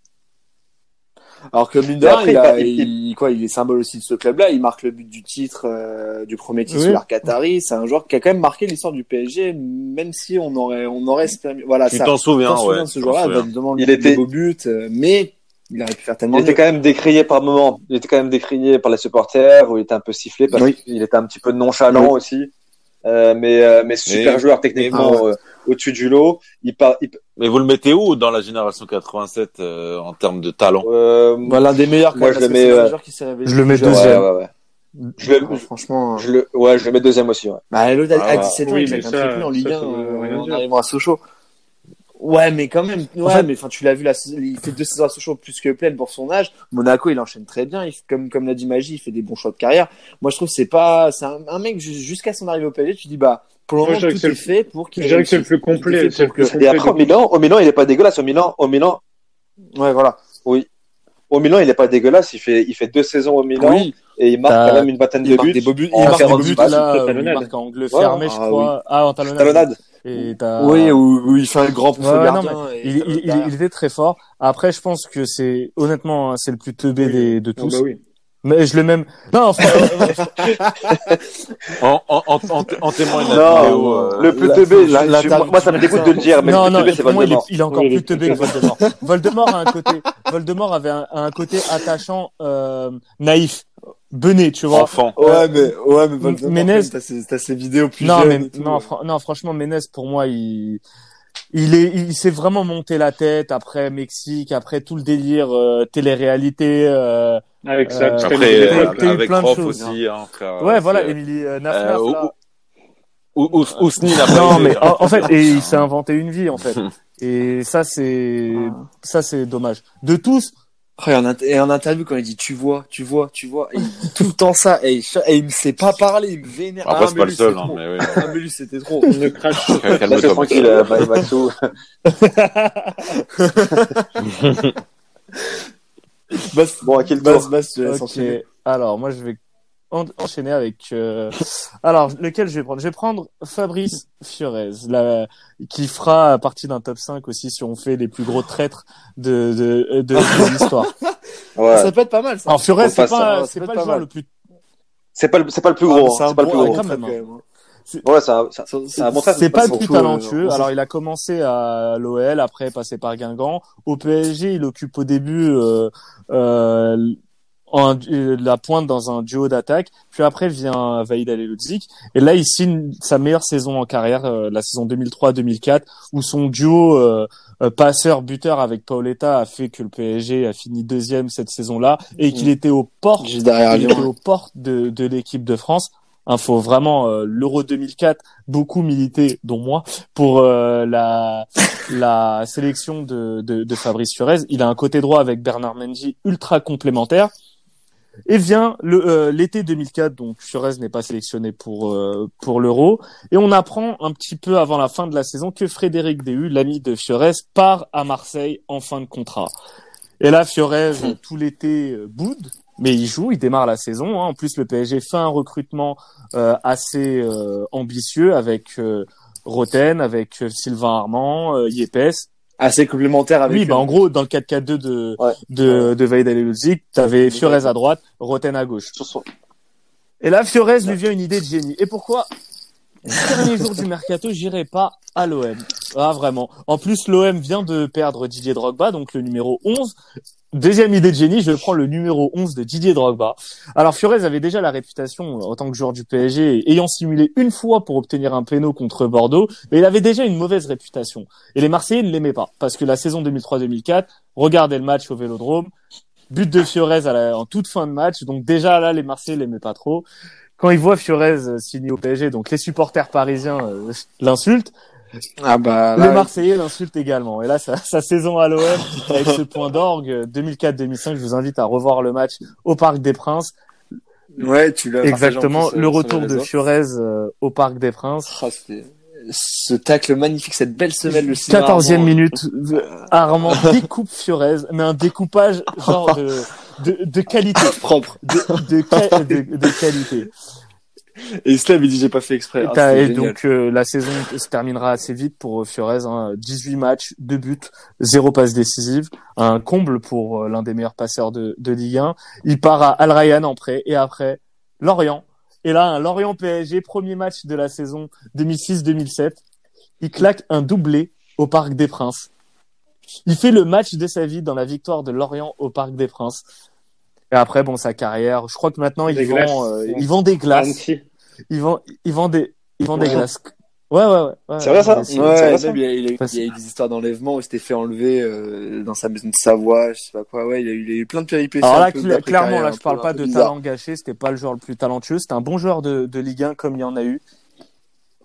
Alors que mine il, a- il- il- quoi, il est symbole aussi de ce club-là. Il marque le but du titre, euh, du premier titre Oui. sous l'Arc Qatari. C'est un joueur qui a quand même marqué l'histoire du PSG, même si on aurait, on aurait espéré- voilà, Tu ça. t'en souviens, ouais. de ce joueur-là, souviens. notamment Il des était- beaux buts, euh, mais il aurait pu faire tellement Il était mieux. quand même décrié par moments. Il était quand même décrié par les supporters où il était un peu sifflé parce Oui. qu'il était un petit peu nonchalant aussi. Euh, mais, euh, mais super Mais- joueur techniquement mais- euh, au-dessus du lot. Il part, il, Mais vous le mettez où dans la génération 87 euh, en termes de talent euh, Bah, l'un des meilleurs, quand Moi, même, je le mets, qui je le mets deuxième. ouais, ouais, ouais. Je le, Ouais, franchement. je le, ouais, je le mets deuxième aussi. Ouais. Bah, l'autre, à- Ah, à 17 ans, oui, il mais claque un ça- triplé en Ligue ça, 1 ça veut euh, rien en arrivant à Sochaux. Ouais, mais quand même. Ouais, fait- mais enfin, tu l'as vu, là, il fait deux saisons à Sochaux plus que pleine pour son âge. Monaco, il enchaîne très bien. Il, comme, comme l'a dit Magie, il fait des bons choix de carrière. Moi, je trouve que c'est pas, c'est un, un mec, ju- jusqu'à son arrivée au PSG, tu dis, bah, pour le moment, tout est le- fait pour qu'il Je dirais que c'est le plus complet. C'est le plus. Et après, au Milan, au Milan, il est pas dégueulasse. Au Milan, au Milan, Ouais, voilà. Au Milan, il est pas dégueulasse. Il fait, il fait deux saisons au Milan Oui, et il marque quand même une vingtaine de buts. des beaux buts. Il Il marque des un beaux but buts. là, où il marque en angle Ouais, fermé, ah je crois. Ah, en talonnade. Talonnade. Et t'as- Oui, où, où il fait un grand pouce Ouais, ouais, gardien. non, il, il, il, il était très fort. Après, je pense que c'est honnêtement, c'est le plus teubé Oui. des, de Ah tous. bah oui. Mais je l'ai même. Non, (laughs) En, en, en, en, en témoigne la Non, vidéo. euh, Le plus la- teubé, la- la moi, ça me dégoûte de le dire, mais non, le non, plus teubé, c'est pour moi, il est, Voldemort. il est encore Oui, plus teubé que Voldemort. Voldemort a un côté, Voldemort avait un, a un côté attachant, euh, naïf, bené, tu vois. enfant. Ouais, mais, ouais, mais Voldemort, même, t'as ses, t'as ses vidéos plus non, jeunes mais, non, fran- non, franchement, Ménez, pour moi, il, il est, il s'est vraiment monté la tête après Mexique, après tout le délire, euh, télé-réalité, euh, Avec ça, Euh, Après, des euh, avec plein de choses, aussi, hein, frère. ouais, voilà, euh, Emily euh, euh, Nafnaf, ou- Non, mais hein. en, en fait, et il s'est inventé une vie, en fait. (laughs) Et ça, c'est, ça, c'est dommage. De tous, Oh, et, en et en interview, quand il dit tu vois, tu vois, tu vois, et il dit tout le temps ça, et il, et il me sait pas parler, il me vénère. Après, Ah, c'est pas le seul, hein, trop. mais oui. Ah, mais lui, c'était trop. Ne crache pas. Calme-toi, tranquille, euh, Ma- Maxou. Basse, Bon, à basse, tour basse, tu laisses Ok. enchaîner. Alors, moi, je vais en- enchaîner avec. euh, Alors, lequel je vais prendre? Je vais prendre Fabrice Fiorez, la... qui fera partie d'un top 5 aussi si on fait les plus gros traîtres de de, de, de l'histoire. (laughs) Ouais. Ça peut être pas mal, ça. Alors, Fiorez, c'est pas pas, c'est pas peut le joueur pas le plus. C'est pas le, c'est pas le plus Ah, gros. c'est hein, C'est pas le plus gros. quand même, trait, hein. quand même, hein. Ouais, c'est un bon pas le plus euh, talentueux. Alors, il a commencé à l'OL, après passé par Guingamp. Au PSG, il occupe au début euh, euh, en, euh, la pointe dans un duo d'attaque. Puis après vient Vaïd Aleludzik. Et là, il signe sa meilleure saison en carrière, euh, la saison 2003-2004, où son duo euh, euh, passeur-buteur avec Paoletta a fait que le PSG a fini deuxième cette saison-là et qu'il était aux portes, Juste derrière il était aux portes de, de l'équipe de France. Il faut vraiment euh, l'Euro 2004 beaucoup milité, dont moi, pour euh, la la sélection de, de, de Fabrice Fiorez. Il a un côté droit avec Bernard Mendy ultra complémentaire. Et vient euh, l'été 2004, donc Fiorez n'est pas sélectionné pour euh, pour l'Euro, et on apprend un petit peu avant la fin de la saison que Frédéric Déhu, l'ami de Fiorez, part à Marseille en fin de contrat. Et là, Fiorez tout l'été euh, boude, mais il joue, il démarre la saison. hein. En plus, le PSG fait un recrutement euh, assez euh, ambitieux avec euh, Roten, avec euh, Sylvain Armand, euh, Yepes. Assez complémentaire avec. Oui, bah en gros, dans le 4-4-2 de Ouais. de de tu t'avais Fiorez à droite, Roten à gauche. Et là, Fiorez lui vient une idée de génie. Et pourquoi Dernier jour du mercato, j'irai pas à l'OM. Ah, vraiment. En plus, l'OM vient de perdre Didier Drogba, donc le numéro 11. Deuxième idée de génie, je prends le numéro 11 de Didier Drogba. Alors, Fiorez avait déjà la réputation, euh, en tant que joueur du PSG, ayant simulé une fois pour obtenir un péno contre Bordeaux, mais il avait déjà une mauvaise réputation. Et les Marseillais ne l'aimaient pas, parce que la saison 2003-2004, regardez le match au Vélodrome, but de Fiorez à la- en toute fin de match, donc déjà là, les Marseillais l'aimaient pas trop quand ils voient Fiorez euh, signer au PSG, donc les supporters parisiens euh, l'insultent, Ah bah là, Marseillais l'insultent également. Et là, sa, sa saison à l'OM avec ce point d'orgue euh, 2004-2005, je vous invite à revoir le match au Parc des Princes. ouais, tu l'as. Exactement, plus, euh, le retour de. Fiorez euh, au Parc des Princes. C'était- ce tacle magnifique, cette belle semelle, le cinéma 14e Armand. minute, euh, Armand (laughs) découpe Fiorez, mais un découpage genre (laughs) de, de, de qualité. propre. De, de- de qualité. Et Islam, il dit j'ai pas fait exprès. Et, Ah, et donc euh, la saison se terminera assez vite pour euh, Fiorez. Hein, 18 matchs, 2 buts, 0 passe décisive, un comble pour euh, l'un des meilleurs passeurs de, de Ligue 1. Il part à Al Rayyan en prêt et après Lorient. Et là, Lorient PSG, premier match de la saison 2006-2007. Il claque un doublé au Parc des Princes. Il fait le match de sa vie dans la victoire de Lorient au Parc des Princes. Et après, bon, sa carrière, je crois que maintenant, Des il glaces. vend, euh, il vend des glaces. Ils vendent, ils vendent des, ils vendent des glaces. Ouais, ouais, ouais. ouais C'est vrai, ça ouais, Ouais, vrai, ça il, y a, il, y a, Parce- il y a eu des histoires d'enlèvement où il s'était fait enlever euh, dans sa maison de Savoie, je sais pas quoi. Ouais, il y a eu, il y a eu plein de péripéties. Alors là, clairement, là, je parle pas de bizarre. talent gâché. C'était pas le joueur le plus talentueux. C'était un bon joueur de, de Ligue 1 comme il y en a eu.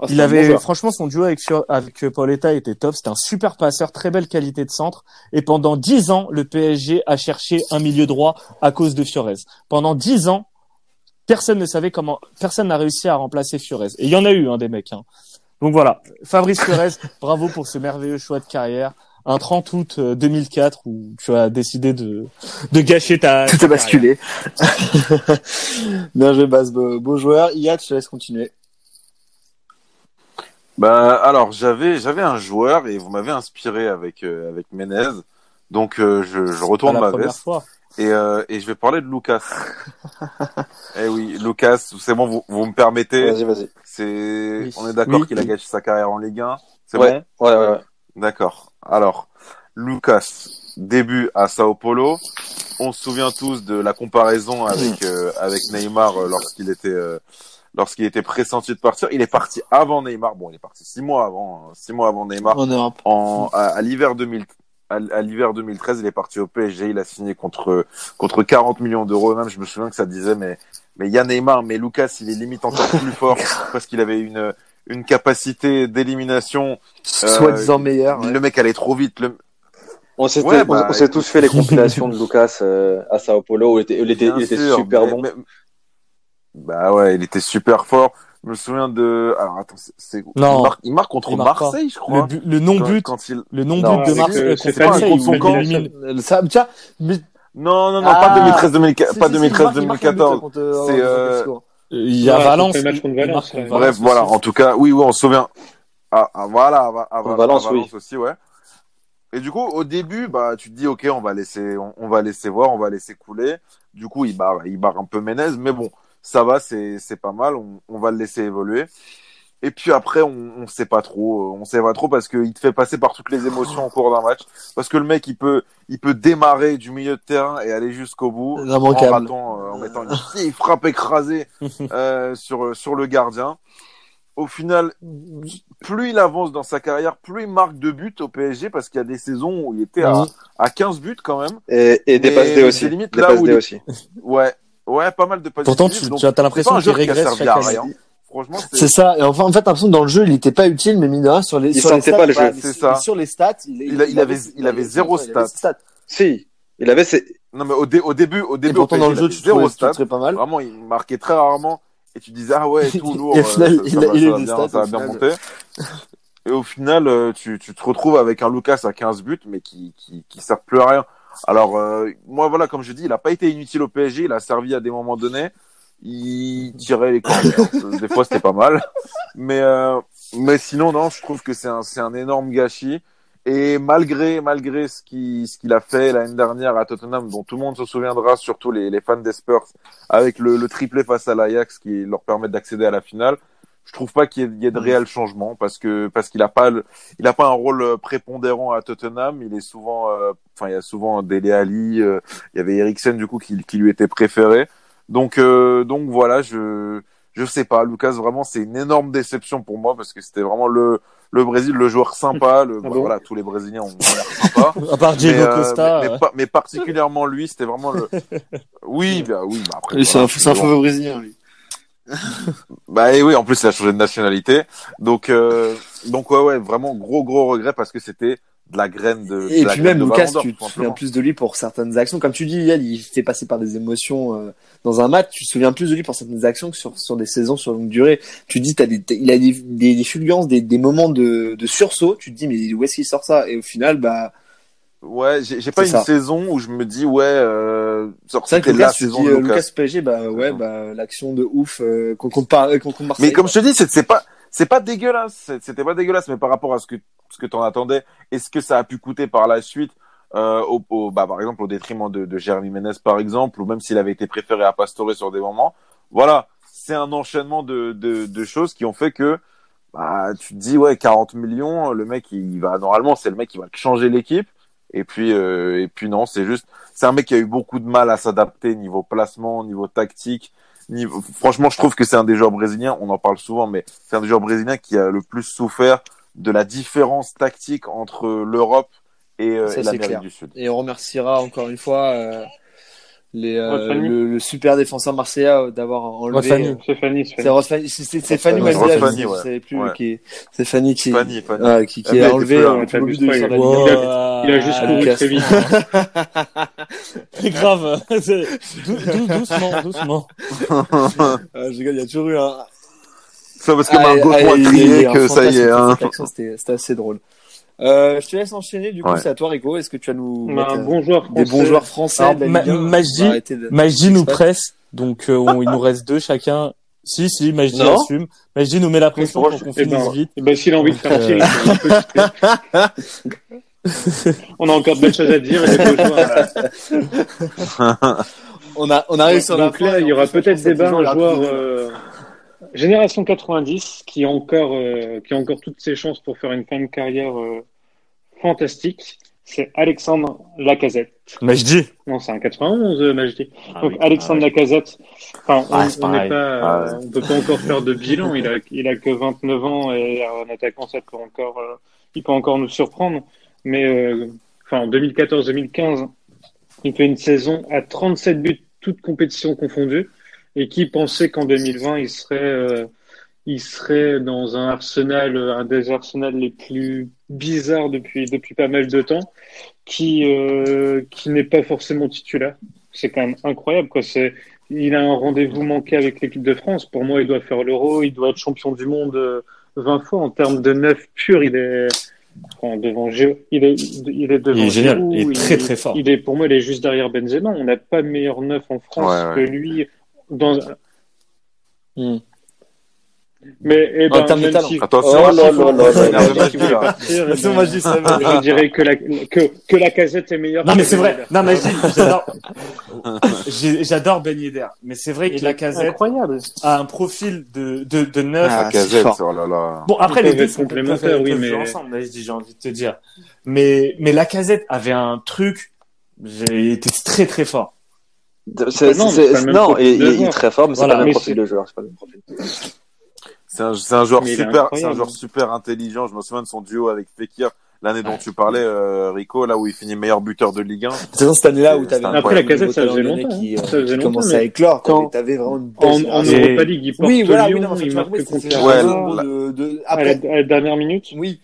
Oh, Il un bon avait, franchement, son duo avec, avec euh, Pauletta était top. C'était un super passeur, très belle qualité de centre. Et pendant dix ans, le PSG a cherché un milieu droit à cause de Fiorez. Pendant dix ans, personne ne savait comment, personne n'a réussi à remplacer Fiorez. Et il y en a eu, hein, des mecs, hein. Donc voilà. Fabrice Fiorez, (laughs) bravo pour ce merveilleux choix de carrière. Un 30 août euh, 2004 où tu as décidé de, de gâcher ta, Tout a basculé. Bien joué, Bas, beau, beau joueur. Iyad, je te laisse continuer. Bah alors j'avais j'avais un joueur et vous m'avez inspiré avec euh, avec Menez. Donc euh, je, je retourne Pas la ma veste fois. et euh, et je vais parler de Lucas. (laughs) eh oui, Lucas, c'est bon vous, vous me permettez Vas-y, vas-y. C'est Oui. on est d'accord Oui. qu'il a gâché sa carrière en Ligue 1. C'est Ouais, bon ouais, ouais, ouais. D'accord. Alors, Lucas, début à Sao Paulo. On se souvient tous de la comparaison avec euh, avec Neymar euh, lorsqu'il était euh, lorsqu'il était pressenti de partir. Il est parti avant Neymar. Bon, il est parti six mois avant, hein, six mois avant Neymar. En Europe. En à, à l'hiver 2000 à, à l'hiver 2013, il est parti au PSG. Il a signé contre contre 40 millions d'euros. Même, je me souviens que ça disait, mais mais il y a Neymar, mais Lucas, il est limite encore (laughs) plus fort parce qu'il avait une une capacité d'élimination Soi-disant meilleur. ouais. le mec allait trop vite. Le... On s'est Ouais, on- bah, on s'est écoute. tous fait les compilations de Lucas euh, à Sao Paulo où il était, il était, il était sûr, super mais- bon. mais- Bah ouais, il était super fort. Je me souviens de. Alors attends, c'est. c'est- Non. Il marque, il marque contre Il marque pas. Marseille, je Le, crois. but- le non-but, Quand, quand il... le Non, de c'est Marseille c'est contre Marseille, contre son camp. Euh, Ça, tiens, mais... Non, non, non, Ah. pas 2013, 2014, Si, pas si, si, 2013, il marque- il marque un but 2014. contre, euh, C'est, euh. Il y a Ouais, Valence. le match contre Valence, ouais. Valence Bref, voilà. En tout cas, oui, oui, on se souvient. Ah, ah, voilà, à, Va- à, Va- Valence, à Valence oui. aussi, ouais. Et du coup, au début, bah, tu te dis, ok, on va laisser, on, on va laisser voir, on va laisser couler. Du coup, il barre, il barre un peu Menez, mais bon, ça va, c'est, c'est pas mal. On, on va le laisser évoluer. Et puis après, on, on sait pas trop, on sait pas trop parce qu'il te fait passer par toutes les émotions au cours d'un match. Parce que le mec, il peut, il peut démarrer du milieu de terrain et aller jusqu'au bout en ratant, euh, en mettant une frappe écrasée (laughs) euh, sur sur le gardien. Au final, plus il avance dans sa carrière, plus il marque de buts au PSG parce qu'il y a des saisons où il était à, à 15 buts quand même. Et, et des Mais passes D c'est aussi. limite Des là où il- aussi. Ouais, ouais, pas mal de passes Pourtant, tu, donc tu as l'impression qu'il a régresse chaque année. rien. Franchement, C'est ça. Et enfin, en fait, l'impression que dans le jeu, il était pas utile, mais mine de rien, sur les, Il sur les stats, pas le jeu. sur- ça. Sur les stats, il, Il a- il avait- il avait zéro il avait stats. Si, il avait ses... Non, mais au, dé- au début, au Et début, pourtant, au dans le jeu, il tu avait zéro trouvais, tu stats. trouvais pas mal. Vraiment, il marquait très rarement. Et tu disais, ah ouais, tout (laughs) lourd, Et au euh, final, ça, il ça a- il a des bien, stats, ça au bien monter. Et au final, euh, tu, tu te retrouves avec un Lucas à 15 buts, mais qui, qui, qui sert plus à rien. Alors, euh, moi, voilà, comme je dis, il a pas été inutile au PSG, il a servi à des moments donnés. Il tirait les corners. (laughs) des fois, c'était pas mal. Mais, euh, mais sinon, non, je trouve que c'est un, c'est un énorme gâchis. Et malgré, malgré ce qu'il, ce qu'il a fait l'année dernière à Tottenham, dont tout le monde se souviendra, surtout les, les fans des Spurs, avec le, le triplé face à l'Ajax qui leur permet d'accéder à la finale, je trouve pas qu'il y ait, il y ait de réel changement parce que, parce qu'il a pas le, il a pas un rôle euh, prépondérant à Tottenham. Il est souvent, euh, enfin, il y a souvent Dele Ali, euh, il y avait Eriksen du coup qui, qui lui était préféré. Donc, euh, donc voilà, je, je sais pas. Lucas, vraiment, c'est une énorme déception pour moi parce que c'était vraiment le, le Brésil, le joueur sympa. (laughs) Le, Ah bon voilà, tous les Brésiliens ont, ont l'air sympas. (laughs) À part Diego mais, euh, Costa. mais, mais pas- mais particulièrement lui, c'était vraiment le. (laughs) Oui, bah oui, bah après. C'est un, c'est un faux brésilien, lui. Bah et oui, en plus il a changé de nationalité. Donc euh, donc ouais ouais, vraiment gros gros regret parce que c'était de la graine de, Et de puis même Lucas, tu te souviens plus de lui pour certaines actions. Comme tu dis, Yann, il fait passer par des émotions euh, dans un match. Tu te souviens plus de lui pour certaines actions que sur, sur des saisons sur longue durée. Tu te dis, t'as des, il a des, des, des fulgurances, des, des moments de, de sursaut. Tu te dis, mais où est-ce qu'il sort ça? Et au final, bah, Ouais, j'ai pas une ça. saison où je me dis ouais euh, genre, c'est vrai que c'était Lucas, la saison de euh, Lucas. Lucas PSG, bah ouais, bah l'action de ouf euh, qu'on compare, euh, qu'on compte Marseille. Mais comme je te dis, c'est pas c'est pas dégueulasse, c'était pas dégueulasse, mais par rapport à ce que ce que t'en attendais et ce que ça a pu coûter par la suite, euh, au, au- bah par exemple au détriment de, de Jérémy Ménez par exemple, ou même s'il avait été préféré à Pastore sur des moments, voilà, c'est un enchaînement de, de de choses qui ont fait que bah tu te dis ouais 40 millions, le mec il va normalement c'est le mec qui va changer l'équipe. Et puis, euh, et puis non, c'est juste, c'est un mec qui a eu beaucoup de mal à s'adapter niveau placement, niveau tactique. Niveau... Franchement, je trouve que c'est un des joueurs brésiliens. On en parle souvent, mais c'est un des joueurs brésiliens qui a le plus souffert de la différence tactique entre l'Europe et, euh, et l'Amérique du Sud. Et on remerciera encore une fois euh, les, euh, le, le super défenseur marseillais euh, d'avoir enlevé. Euh, C'est Fanny, c'est C'est Fanny. Je savais plus Ouais. qui est- c'est Fanny qui, Fanny, Fanny. ouais, qui, qui Ah, a enlevé euh, tout le but de il a- juste couru très vite. (laughs) C'est grave. C'est- dou- doucement, doucement. (laughs) Ah, je rigole, il y a toujours eu un. Ça parce que Ah, Margot ah, a il- crié que ça y est. Hein. c'était assez drôle. Euh, je te laisse enchaîner, du coup, Ouais. c'est à toi, Rico. Est-ce que tu vas nous On a mettre un euh, bon joueur des français. bons joueurs français Alors, de la Ma- Ligue 1 Majdi- de- Majdi nous presse, donc euh, on- il nous reste deux chacun. Si, si, Majdi Non. assume. Majdi nous met la pression pour qu'on eh finisse ben, vite. eh ben, s'il a envie de partir, euh. (laughs) On a encore de belles choses à dire. et des beaux joueurs à- On a, on arrive sur la Donc là, il y aura peut-être débat un joueur euh, génération 90 qui a encore euh, qui a encore toutes ses chances pour faire une fin de carrière euh, fantastique. C'est Alexandre Lacazette. Majdi. Non, c'est un 91, euh, Majdi. Ah Donc oui. Alexandre Ah ouais. Lacazette. Enfin, on, Ah, on n'est pareil. pas, Ah ouais. on peut pas encore faire de bilan. Il a, il a que 29 ans et en attaquant, ça peut encore, euh, il peut encore nous surprendre. Mais euh, enfin, en 2014-2015, il fait une saison à 37 buts, toutes compétitions confondues. Et qui pensait qu'en 2020, il serait, euh, il serait dans un arsenal, euh, un des arsenals les plus bizarres depuis depuis pas mal de temps, qui euh, qui n'est pas forcément titulaire. C'est quand même incroyable, quoi. C'est, il a un rendez-vous manqué avec l'équipe de France. Pour moi, il doit faire l'Euro, il doit être champion du monde euh, 20 fois en termes de neuf pur. Il est enfin, devant Géo, il est, il est devant Il est génial. Il est très, très fort. Il est pour moi, il est juste derrière Benzema. On n'a pas meilleur neuf en France Ouais, ouais. que lui. Dans Hmm. Mais eh En ben, même si, Attention, Oh là là là je dirais que la, que, que la casette est meilleure. Non mais c'est vrai. Non mais j'adore. (laughs) J'adore Ben Yedder, mais c'est vrai que Il la est casette incroyable. a un profil de de, de neuf. Ah, La c'est casette, fort. oh là là. Bon après les deux sont complémentaires, oui, mais- ensemble. là, je dis- J'ai envie de te dire. Mais mais la casette avait un truc. J'ai été très très fort. C'est- Non, c'est- c'est non, il, il est très fort, mais c'est Voilà, pas le même profil c'est- de joueur. C'est pas le même profil. C'est un, c'est un joueur Mais il super, c'est un joueur super intelligent. Je me souviens de son duo avec Fekir l'année dont tu parlais, euh, Rico, là où il finit meilleur buteur de Ligue 1. De toute façon, cette année-là où C'est t'avais. Après, la casette, nouveau ça talent faisait longtemps, qui, hein. euh, Ça faisait qui longtemps, commençait mais à éclore. quand- T'avais- vraiment une belle En, en Europa League, il porte Oui, voilà, oui, Lyon, non, enfin, il tu marque contre un Ouais, rebond la- de, de- à, la, après, à la dernière minute. oui,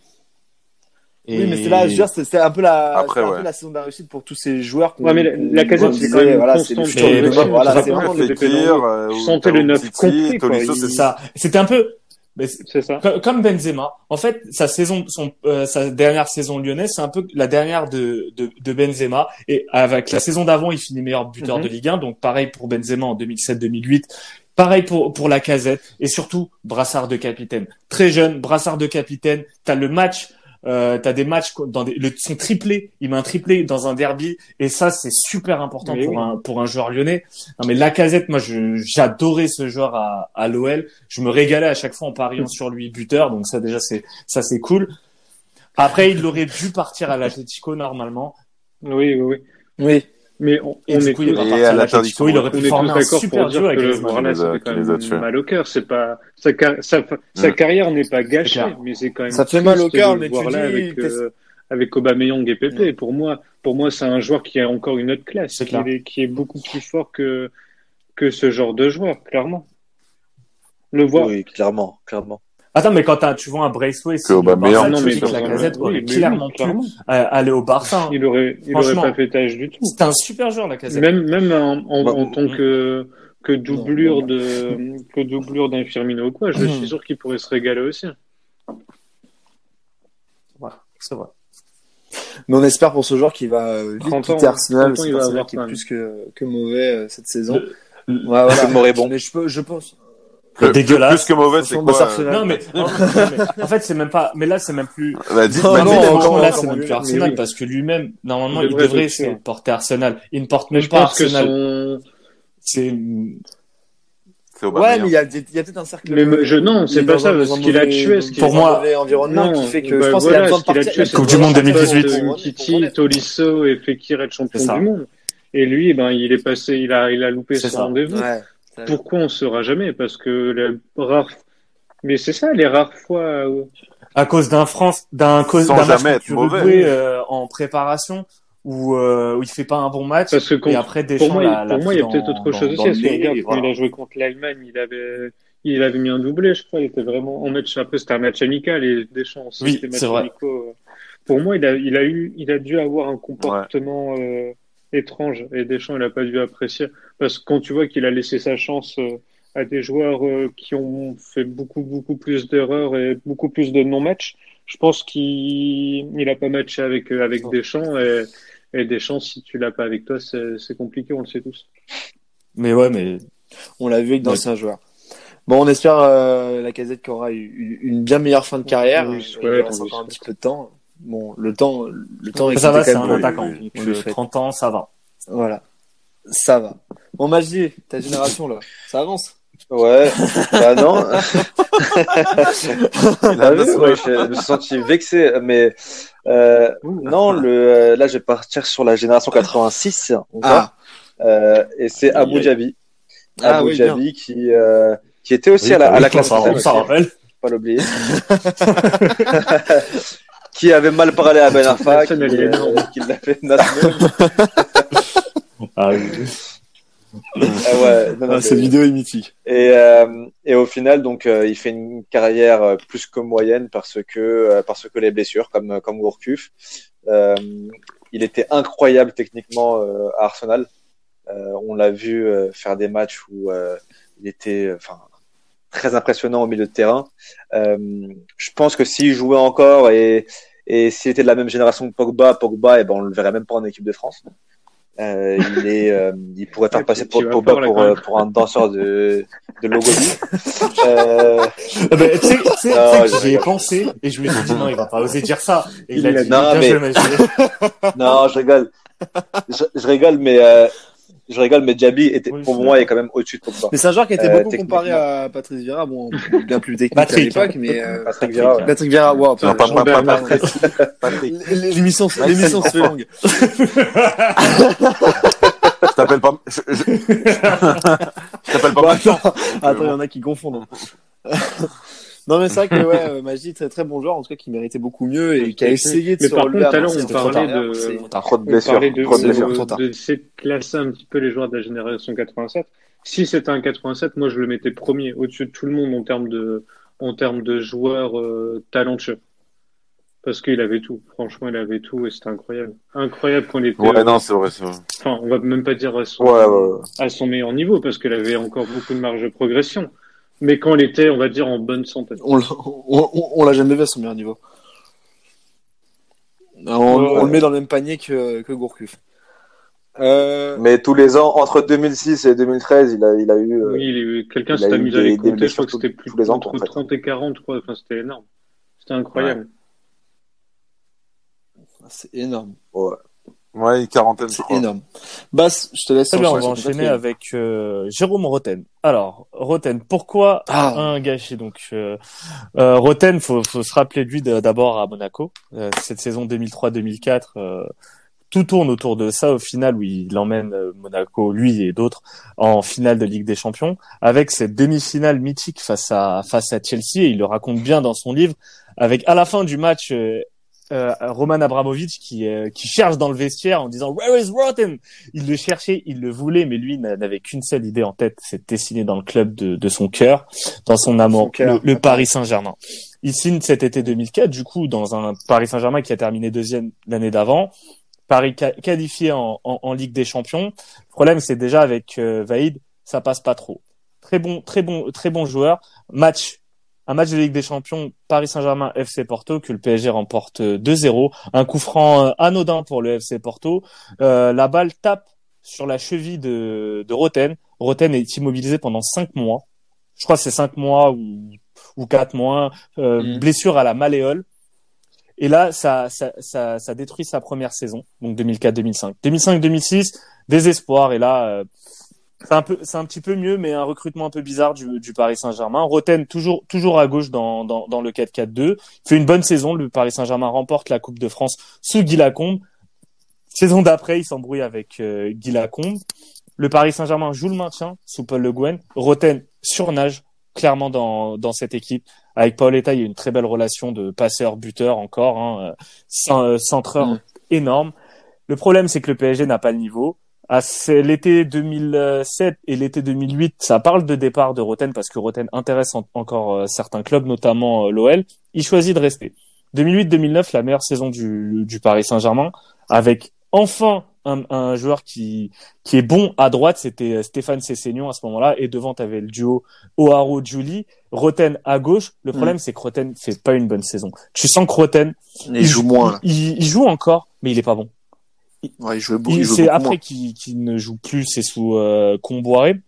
Et... oui, mais c'est là, je veux dire, c'est un peu la, Après, un peu ouais. la saison de la réussite pour tous ces joueurs. Ouais, mais la- casette, c'est quand même voilà, c'est le futur de. Voilà, Ça c'est vraiment le euh, Je ou sentais le neuf complet, c'est ça. C'était un peu. c'est- ça. Co- Comme Benzema, en fait, sa saison, son, euh, sa dernière saison lyonnaise, c'est un peu la dernière de, de, de Benzema. Et avec la saison d'avant, il finit meilleur buteur Mhm. de Ligue 1. Donc pareil pour Benzema en 2007-2008. Pareil pour pour la Casette et surtout brassard de capitaine. Très jeune, brassard de capitaine. T'as le match. Euh, t'as des matchs dans des, le, son triplé, il met un triplé dans un derby et ça c'est super important pour oui. un pour un joueur lyonnais. Non mais Lacazette, moi je j'adorais ce joueur à, à l'OL. Je me régalais à chaque fois en pariant sur lui buteur, donc ça déjà c'est ça c'est cool. Après il aurait dû partir à l'Atlético normalement. Oui, oui, oui. Oui. Mais on, on est coup est tous, Et à l'interdiction, il aurait on pu est tous former un d'accord super pour dire duo que avec les a- c'était quand qui les a même tués. mal au cœur. C'est pas, sa, car- sa, sa carrière n'est pas gâchée, C'est mais c'est quand même Ça fait mal au cœur, de mais le tu voir là dis, avec, euh, avec Aubameyang et Pepe. Pour moi, pour moi, c'est un joueur qui a encore une autre classe, C'est qui est, qui est beaucoup plus fort que, que ce genre de joueur, clairement. Le voir. Oui, clairement, clairement. Attends mais quand tu vois un Que Aubameyang, Barça, non, tu mais un- Lacazette oui, aurait clairement pu euh, aller au Barça. hein. Il aurait, il aurait Franchement. pas fait tâche du tout. C'était un super joueur Lacazette. Même, même en, en, Bah, en tant que, que doublure non. de, que doublure d'un Firmino ou quoi, je suis sûr qu'il pourrait se régaler aussi. C'est vrai. Mais on espère pour ce joueur qu'il va euh, vite 30 ans, quitter Arsenal. 30 ans, C'est avoir qui est plus que, que mauvais euh, cette saison. Le- Ouais, voilà. (laughs) Mais je pense. Le- dégueulasse. Plus que mauvais, c'est quoi euh, Arsenal. Non mais, non, mais en fait c'est même pas. Mais là c'est même plus. Bah, dites- Non, bah, Non, encore- là, c'est même plus Arsenal oui. parce que lui-même, normalement, Il devrait se porter Arsenal. Il ne porte Mais même je pas pense que Arsenal. son, C'est c'est Ouais, mais il y a, des- il y a peut-être un cercle. Mais je- non, c'est est pas ça, un qu'il a tué, ce qui- Pour moi- environnement Non, qui fait que bah je pense voilà, qu'il a besoin de ce qu'il a partir. Coupe du Monde pour 2018. de Pour- Umtiti, pour- Tolisso et Fekir être champion du monde. Et lui, eh ben, il est passé, il a, il a loupé son rendez-vous. Ouais. Pourquoi on ne saura jamais? Parce que les rares, mais c'est ça, les rares fois où à cause d'un France, d'un cause Sans d'un match être mauvais. joué euh, en préparation où, euh, où il fait pas un bon match Parce que et après Deschamps pour moi, l'a- il- l'a pour moi, il y a peut-être autre dans- chose dans aussi. Parce regarde, quand il a joué contre l'Allemagne, il avait, il avait mis un doublé, je crois. Il était vraiment en match. Après, c'était un match amical et Deschamps. Oui, c'est vrai. amicaux. Pour moi, il a, il a eu, il a dû avoir un comportement euh, étrange et Deschamps, il a pas dû apprécier. Parce que quand tu vois qu'il a laissé sa chance euh, à des joueurs euh, qui ont fait beaucoup, beaucoup plus d'erreurs et beaucoup plus de non-matchs, je pense qu'il, il a pas matché avec, euh, avec Deschamps et, et Deschamps, si tu l'as pas avec toi, c'est compliqué, on le sait tous. Mais ouais, mais On l'a vu avec d'anciens joueurs. Bon, on espère euh, la casette qui aura eu une bien meilleure fin de carrière. Oui, il reste encore un petit peu de temps. Bon, le temps, le temps est ça va, c'est quand un attaquant. Souhaite. 30 ans, ça va. Voilà, ça va. Bon, Magie, ta génération là, ça avance? Ouais, (laughs) bah non. (laughs) Ah oui, ouais, je me suis senti vexé, mais euh, non, le, euh, là je vais partir sur la génération 86 encore, Ah, euh, et c'est Abu. Dhabi. Ah Abu oui, bien. Dhabi qui euh, qui était aussi Oui, à la, à la classe on s'en- faut rappelle. pas l'oublier. (laughs) qui avait mal parlé à Ben (laughs) Arfa, qui, euh, énorme. qui l'a fait. Ah oui. Ah ouais, non, non, Ah, cette vidéo est mythique. Et, euh, et au final, donc, euh, il fait une carrière plus que moyenne parce que euh, parce que les blessures, comme comme Gourcuff. Euh, il était incroyable techniquement euh, à Arsenal. Euh, on l'a vu euh, faire des matchs où euh, il était, enfin, très impressionnant au milieu de terrain. Euh, je pense que s'il jouait encore et et s'il était de la même génération que Pogba, Pogba, et ben on le verrait même pas en équipe de France. Euh, il est, euh, il pourrait faire passer pour Pogba pour, euh, un danseur de, de Logodi. euh, Ah bah, tu sais, tu sais- Non, tu sais je que j'y ai rigole. pensé et je me suis dit non, il va pas oser dire ça. Et il, Il a l'a dit, dit. Non, mais- Majid. (laughs) non, je rigole. Je, je rigole, mais euh, je rigole, mais Diaby était, Oui, pour moi, est quand même au-dessus de Pogba. Mais c'est un joueur qui a été Euh, beaucoup comparé à Patrice Vieira, bon, bien plus technique Patrick, à l'époque, mais euh, Patrick Vieira, ouais. Patrick Vieira, wow, Non, pas, pas, pas, Patrick. Patrick. l'émission, l'émission se fait longue. (laughs) Je t'appelle pas, je, je, je t'appelle pas Bon, attends, il y en a qui confondent. Non, mais c'est vrai que, ouais, (laughs) euh, Maggi, très très bon joueur, en tout cas, qui méritait beaucoup mieux et qui a essayé de Mais se par relever contre, à tout à l'heure, Marseille, on parlait de- On parlait de, de de, de, d'essayer de classer un petit peu les joueurs de la génération 87. Si c'était un 87, moi je le mettais premier, au-dessus de tout le monde en termes de, en termes de joueurs euh, talentueux. Parce qu'il avait tout. Franchement, il avait tout et c'était incroyable. Incroyable qu'on était. Ouais, non, c'est vrai, c'est vrai. Enfin, on va même pas dire à son, Ouais, ouais, ouais. à son meilleur niveau parce qu'il avait encore beaucoup de marge de progression. Mais quand il était, on va dire, en bonne santé. On, l'a- on, on, on l'a jamais vu à son meilleur niveau. On, on le met dans le même panier que, que Gourcuff. Euh, Mais tous les ans, entre 2006 et 2013, il a, il a eu, euh, Oui, quelqu'un il a s'est eu amusé à des- les des compter. Je crois que c'était tous- plus tous les ans, entre en fait. 30 et 40, je crois. Enfin, c'était énorme. C'était incroyable. c'est énorme. Ouais, une quarantaine, je C'est crois. énorme. Bass, je te laisse bien, on va enchaîner avec euh, Jérôme Roten. Alors, Roten, pourquoi Ah. un gâchis Donc, euh, euh, Roten, faut, faut se rappeler de lui d'abord à Monaco. Euh, cette saison 2003-2004, euh, tout tourne autour de ça au final où il emmène Monaco, lui et d'autres, en finale de Ligue des Champions, avec cette demi-finale mythique face à face à Chelsea. Et il le raconte bien dans son livre, avec à la fin du match. Euh, Roman Abramovich qui euh, qui cherche dans le vestiaire en disant Where is Roten il le cherchait, il le voulait, mais lui n'a- n'avait qu'une seule idée en tête, c'est de dessiner dans le club de, de son cœur, dans son amour, le, le Paris Saint-Germain. Il signe cet été 2004, du coup, dans un Paris Saint-Germain qui a terminé deuxième l'année d'avant. Paris qualifié en, en, en Ligue des Champions. Le problème, c'est déjà avec euh, Vaïd, ça passe pas trop. Très bon, très bon, très bon joueur. Match, un match de Ligue des Champions, Paris Saint-Germain FC Porto que le PSG remporte euh, 2-0. Un coup franc euh, anodin pour le FC Porto. Euh, la balle tape sur la cheville de, de Roten. Roten est immobilisé pendant cinq mois. Je crois que c'est cinq mois ou, ou quatre mois. Euh, Mhm. Blessure à la malléole. Et là, ça, ça, ça, ça détruit sa première saison, donc 2004-2005. 2005-2006, désespoir. Et là, euh, c'est un peu, c'est un petit peu mieux, mais un recrutement un peu bizarre du, du Paris Saint-Germain. Roten toujours, toujours à gauche dans, dans, dans le 4-4-2. Fait une bonne saison. Le Paris Saint-Germain remporte la Coupe de France sous Guy Lacombe. Saison d'après, il s'embrouille avec euh, Guy Lacombe. Le Paris Saint-Germain joue le maintien sous Paul Le Guen. Roten surnage clairement dans, dans cette équipe. Avec Paoletta, il y a une très belle relation de passeur-buteur encore, hein, euh, euh, centreur Mm. énorme. Le problème, c'est que le PSG n'a pas le niveau. À c'est l'été 2007 et l'été 2008, ça parle de départ de Roten parce que Roten intéresse en- encore euh, certains clubs, notamment euh, l'OL. Il choisit de rester. 2008-2009, la meilleure saison du, du Paris Saint-Germain, avec enfin un, un joueur qui qui est bon à droite, c'était euh, Stéphane Cessignon à ce moment-là, et devant tu avais le duo O'Haro Julie, Roten à gauche. Le problème c'est que Roten fait pas une bonne saison. Tu sens que Roten Il joue moins, il, il joue encore, mais il est pas bon. Ouais, il jouait beaucoup, C'est après qu'il ne joue plus, c'est sous euh, Comboiré.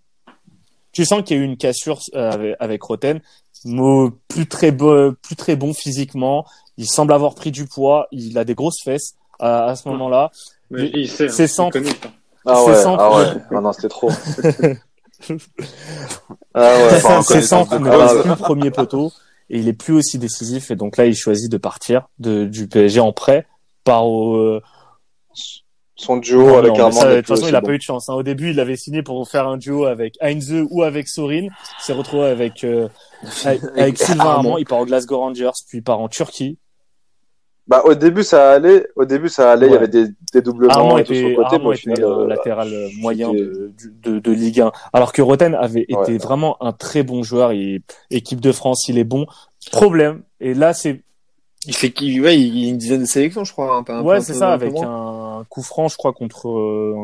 Tu sens qu'il y a eu une cassure euh, avec, avec Roten. Mo- plus très beau, plus très bon physiquement. Il semble avoir pris du poids. Il a des grosses fesses à, à ce moment-là. C'est ça. Ah C'est ouais, ah ouais. Ah non, c'était trop. (laughs) ah ouais. De ne plus le premier poteau et il est plus aussi décisif. Et donc là, il choisit de partir de, du PSG en prêt par au, euh, Son duo Non, avec non, Armand. ça, de toute façon, il a bon. pas eu de chance. hein. Au début, il avait signé pour faire un duo avec Heinze ou avec Sorin. Il s'est retrouvé avec, euh, (laughs) avec, avec Sylvain Armand. Armand. Il part au Glasgow Rangers, puis il part en Turquie. Bah, au début, ça allait. Au début, ça allait. Il y avait des dédoublements Armand et tout sur était, le côté. Armand au était final, un euh, latéral euh, moyen de, de, de Ligue 1. Alors que Roten avait été Ouais. vraiment un très bon joueur. Et équipe de France, il est bon. Problème. Et là, c'est, Il fait qu'il, ouais, il y a une dizaine de sélections, je crois. Un, peu- un ouais, c'est ça, avec un coup franc, je crois, contre euh,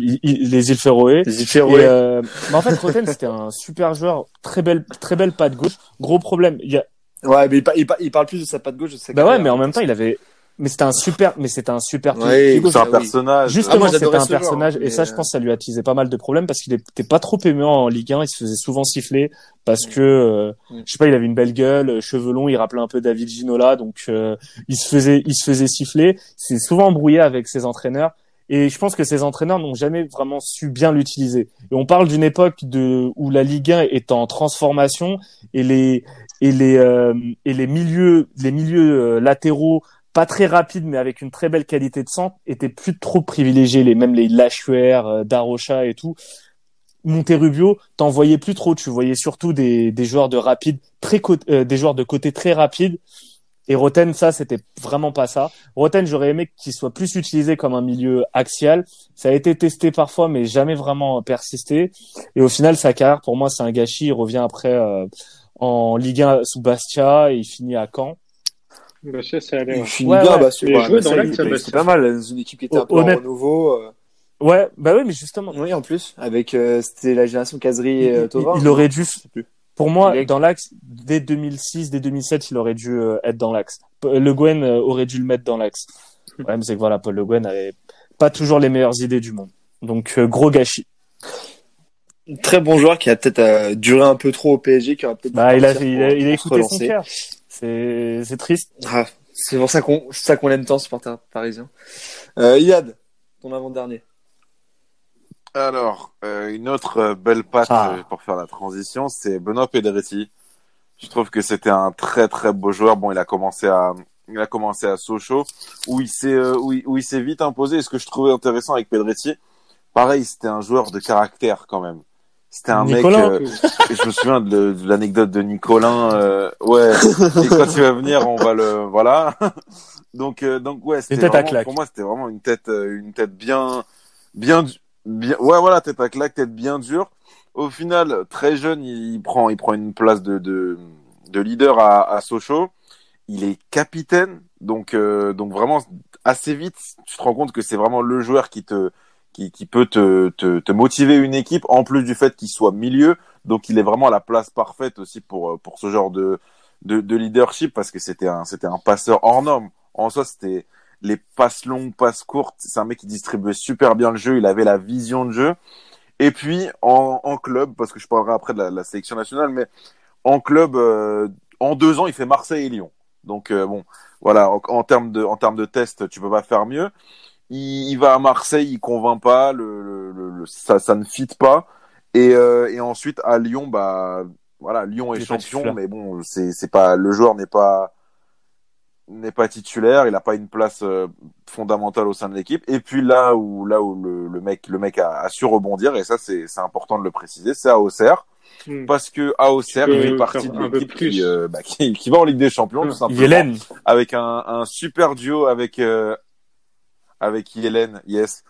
il- il- les îles Féroé. Les Et, Féroé. euh, mais en fait, Roten, c'était un super joueur, très belle, très belle patte gauche. Gros problème. Il y a, Ouais, mais il, pa- il, pa- il parle plus de sa patte gauche. de sa bah ouais, mais en même temps, il avait, mais c'était un super, mais c'était un super. Ouais, Hugo, C'est un personnage. Justement, Ah, j'adorais un ce personnage, mais, et ça, je euh, pense, ça lui a attisé pas mal de problèmes parce qu'il était pas trop aimé en Ligue 1. Il se faisait souvent siffler parce que, euh, Mm. je sais pas, il avait une belle gueule, euh, cheveux longs, il rappelait un peu David Ginola, donc euh, il se faisait, il se faisait siffler. C'est souvent embrouillé avec ses entraîneurs. Et je pense que ces entraîneurs n'ont jamais vraiment su bien l'utiliser. Et on parle d'une époque de où la Ligue 1 est en transformation et les et les euh, et les milieux les milieux euh, latéraux pas très rapides mais avec une très belle qualité de centre étaient plus trop privilégiés les même les Lachuer, euh, Darocha et tout. Monterubio, t'en voyais plus trop, tu voyais surtout des, des joueurs de rapide très euh, des joueurs de côté très rapides et Roten, ça, c'était vraiment pas ça. Roten, j'aurais aimé qu'il soit plus utilisé comme un milieu axial. Ça a été testé parfois, mais jamais vraiment persisté. Et au final, sa carrière, pour moi, c'est un gâchis. Il revient après euh, en Ligue 1 sous Bastia et il finit à Caen. Bah, ça, ça allait, Il finit bien, bah, Il bah, dans Bastien. Pas mal, dans une équipe qui était un peu Honnête- en renouveau. euh. Ouais, bah oui, mais justement, Oui, en plus, avec, euh, c'était la génération Casery et il, euh, il- Thauvin. il aurait dû, pour moi, est- dans l'axe, dès 2006, dès 2007, il aurait dû euh, être dans l'axe. Le Guen euh, aurait dû le mettre dans l'axe. (laughs) Le problème, c'est que voilà, Paul Le Guen avait pas toujours les meilleures idées du monde. Donc, euh, gros gâchis. Très bon joueur qui a peut-être euh, duré un peu trop au PSG, qui aurait peut-être dû Bah, il a, il a, il a écouté son cœur. C'est, triste. Ah, c'est pour ça qu'on, ça qu'on l'aime tant, supporter parisien. Euh, Yad, ton avant-dernier. Alors, euh, une autre euh, belle patte Ah. pour faire la transition, c'est Benoît Pedretti. Je trouve que c'était un très très beau joueur. Bon, il a commencé à il a commencé à Sochaux où il s'est euh, où il, où il s'est vite imposé. Et ce que je trouvais intéressant avec Pedretti, pareil, c'était un joueur de caractère quand même. C'était un Nicolas. mec. euh, je me souviens de, de l'anecdote de Nicolin. euh, ouais. Et quand il va venir, on va le voilà. (laughs) donc euh, donc ouais, c'était vraiment- pour moi c'était vraiment une tête euh, une tête bien bien bien ouais voilà tête à claque tête bien dure. Au final, très jeune, il prend il prend une place de de, de leader à, à Sochaux. Il est capitaine, donc euh, donc vraiment assez vite, tu te rends compte que c'est vraiment le joueur qui te qui, qui peut te, te, te motiver une équipe en plus du fait qu'il soit milieu. Donc il est vraiment à la place parfaite aussi pour pour ce genre de de, de leadership parce que c'était un c'était un passeur hors norme. En soi, c'était les passes longues, passes courtes. C'est un mec qui distribuait super bien le jeu. Il avait la vision de jeu. Et puis en, en club, parce que je parlerai après de la, la sélection nationale, mais en club, euh, en deux ans, il fait Marseille et Lyon. Donc euh, bon, voilà, en, en termes de en termes de test, tu peux pas faire mieux. Il, il va à Marseille, il convainc pas, le, le, le- le- ça ça ne fit pas. Et, euh, et ensuite à Lyon, bah voilà, Lyon est champion, mais bon, c'est c'est pas le joueur n'est pas n'est pas titulaire, il n'a pas une place euh, fondamentale au sein de l'équipe. Et puis là où là où le, le mec le mec a, a su rebondir et ça c'est c'est important de le préciser, c'est à Auxerre Hmm. parce que à Auxerre il fait partie de l'équipe qui, euh, bah, qui qui va en Ligue des Champions tout simplement Yélène. avec un, un super duo avec euh, avec Hélène, yes.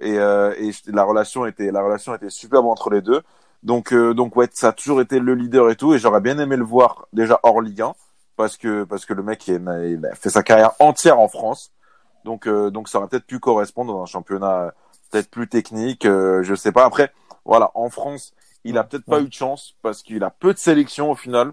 Et, euh, et la relation était la relation était superbe entre les deux. Donc euh, donc ouais, ça a toujours été le leader et tout. Et j'aurais bien aimé le voir déjà hors Ligue 1 parce que parce que le mec il a, il a fait sa carrière entière en France. Donc euh, donc ça aurait peut-être pu correspondre dans un championnat euh, peut-être plus technique. euh, je sais pas. Après voilà, en France, il a peut-être pas eu de chance parce qu'il a peu de sélections au final.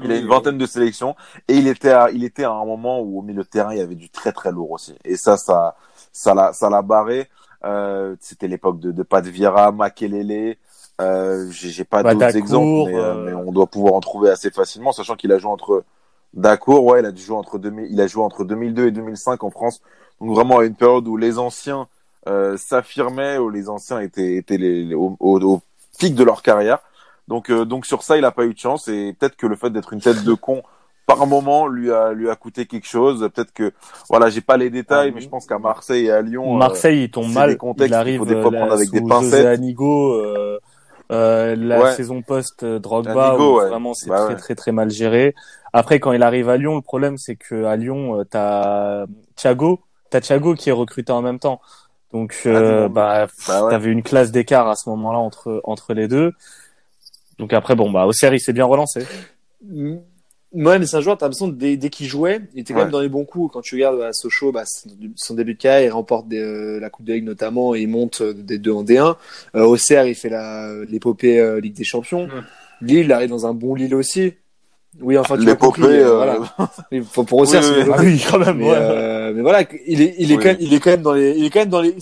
Il a une vingtaine de sélections et il était à, il était à un moment où au milieu de terrain il y avait du très très lourd aussi. Et ça, ça, ça l'a, ça l'a barré. Euh, c'était l'époque de, de Pat Vieira, Makelele. Euh, j'ai, j'ai pas d'autres exemples, mais, euh, mais on doit pouvoir en trouver assez facilement, sachant qu'il a joué entre Dacour, ouais, il a dû jouer entre 2000, il a joué entre 2002 et 2005 en France. Donc vraiment à une période où les anciens euh, s'affirmaient, où les anciens étaient, étaient les, les- au, au, au pic de leur carrière. Donc, euh, donc sur ça, il a pas eu de chance et peut-être que le fait d'être une tête de con par moment lui a lui a coûté quelque chose. Peut-être que voilà, j'ai pas les détails, Ah, mais je pense qu'à Marseille et à Lyon, euh, Marseille, il tombe mal. des contextes il arrive faut des fois euh, prendre avec des sous pincettes. Anigo, euh, euh, la Ouais. saison post euh, Drogba, Anigo, ouais. vraiment c'est Bah très ouais. très très mal géré. Après, quand il arrive à Lyon, le problème c'est que à Lyon, euh, t'as Thiago, t'as Thiago qui est recruté en même temps. Donc, euh, Ah, bah, Bah t'avais une classe d'écart à ce moment-là entre entre les deux. Donc après, bon, bah, Auxerre, il s'est bien relancé. Mm. Ouais, mais c'est un joueur, t'as l'impression, dès, dès qu'il jouait, il était quand Ouais. même dans les bons coups. Quand tu regardes à Sochaux, bah, son début de carrière, il remporte des, euh, la Coupe de Ligue notamment, et il monte euh, des deux en D1. Euh, Auxerre, il fait la, l'épopée euh, Ligue des Champions. Ouais. Lille, il arrive dans un bon Lille aussi. Oui, enfin, tu L'épopée, voilà. (laughs) Il faut pour Auxerre, Oui, c'est oui, l'épopée. Ah oui, quand même. Mais, ouais. euh, mais voilà, il est, il est Oui. quand même, il est quand même dans les, il est quand même dans les.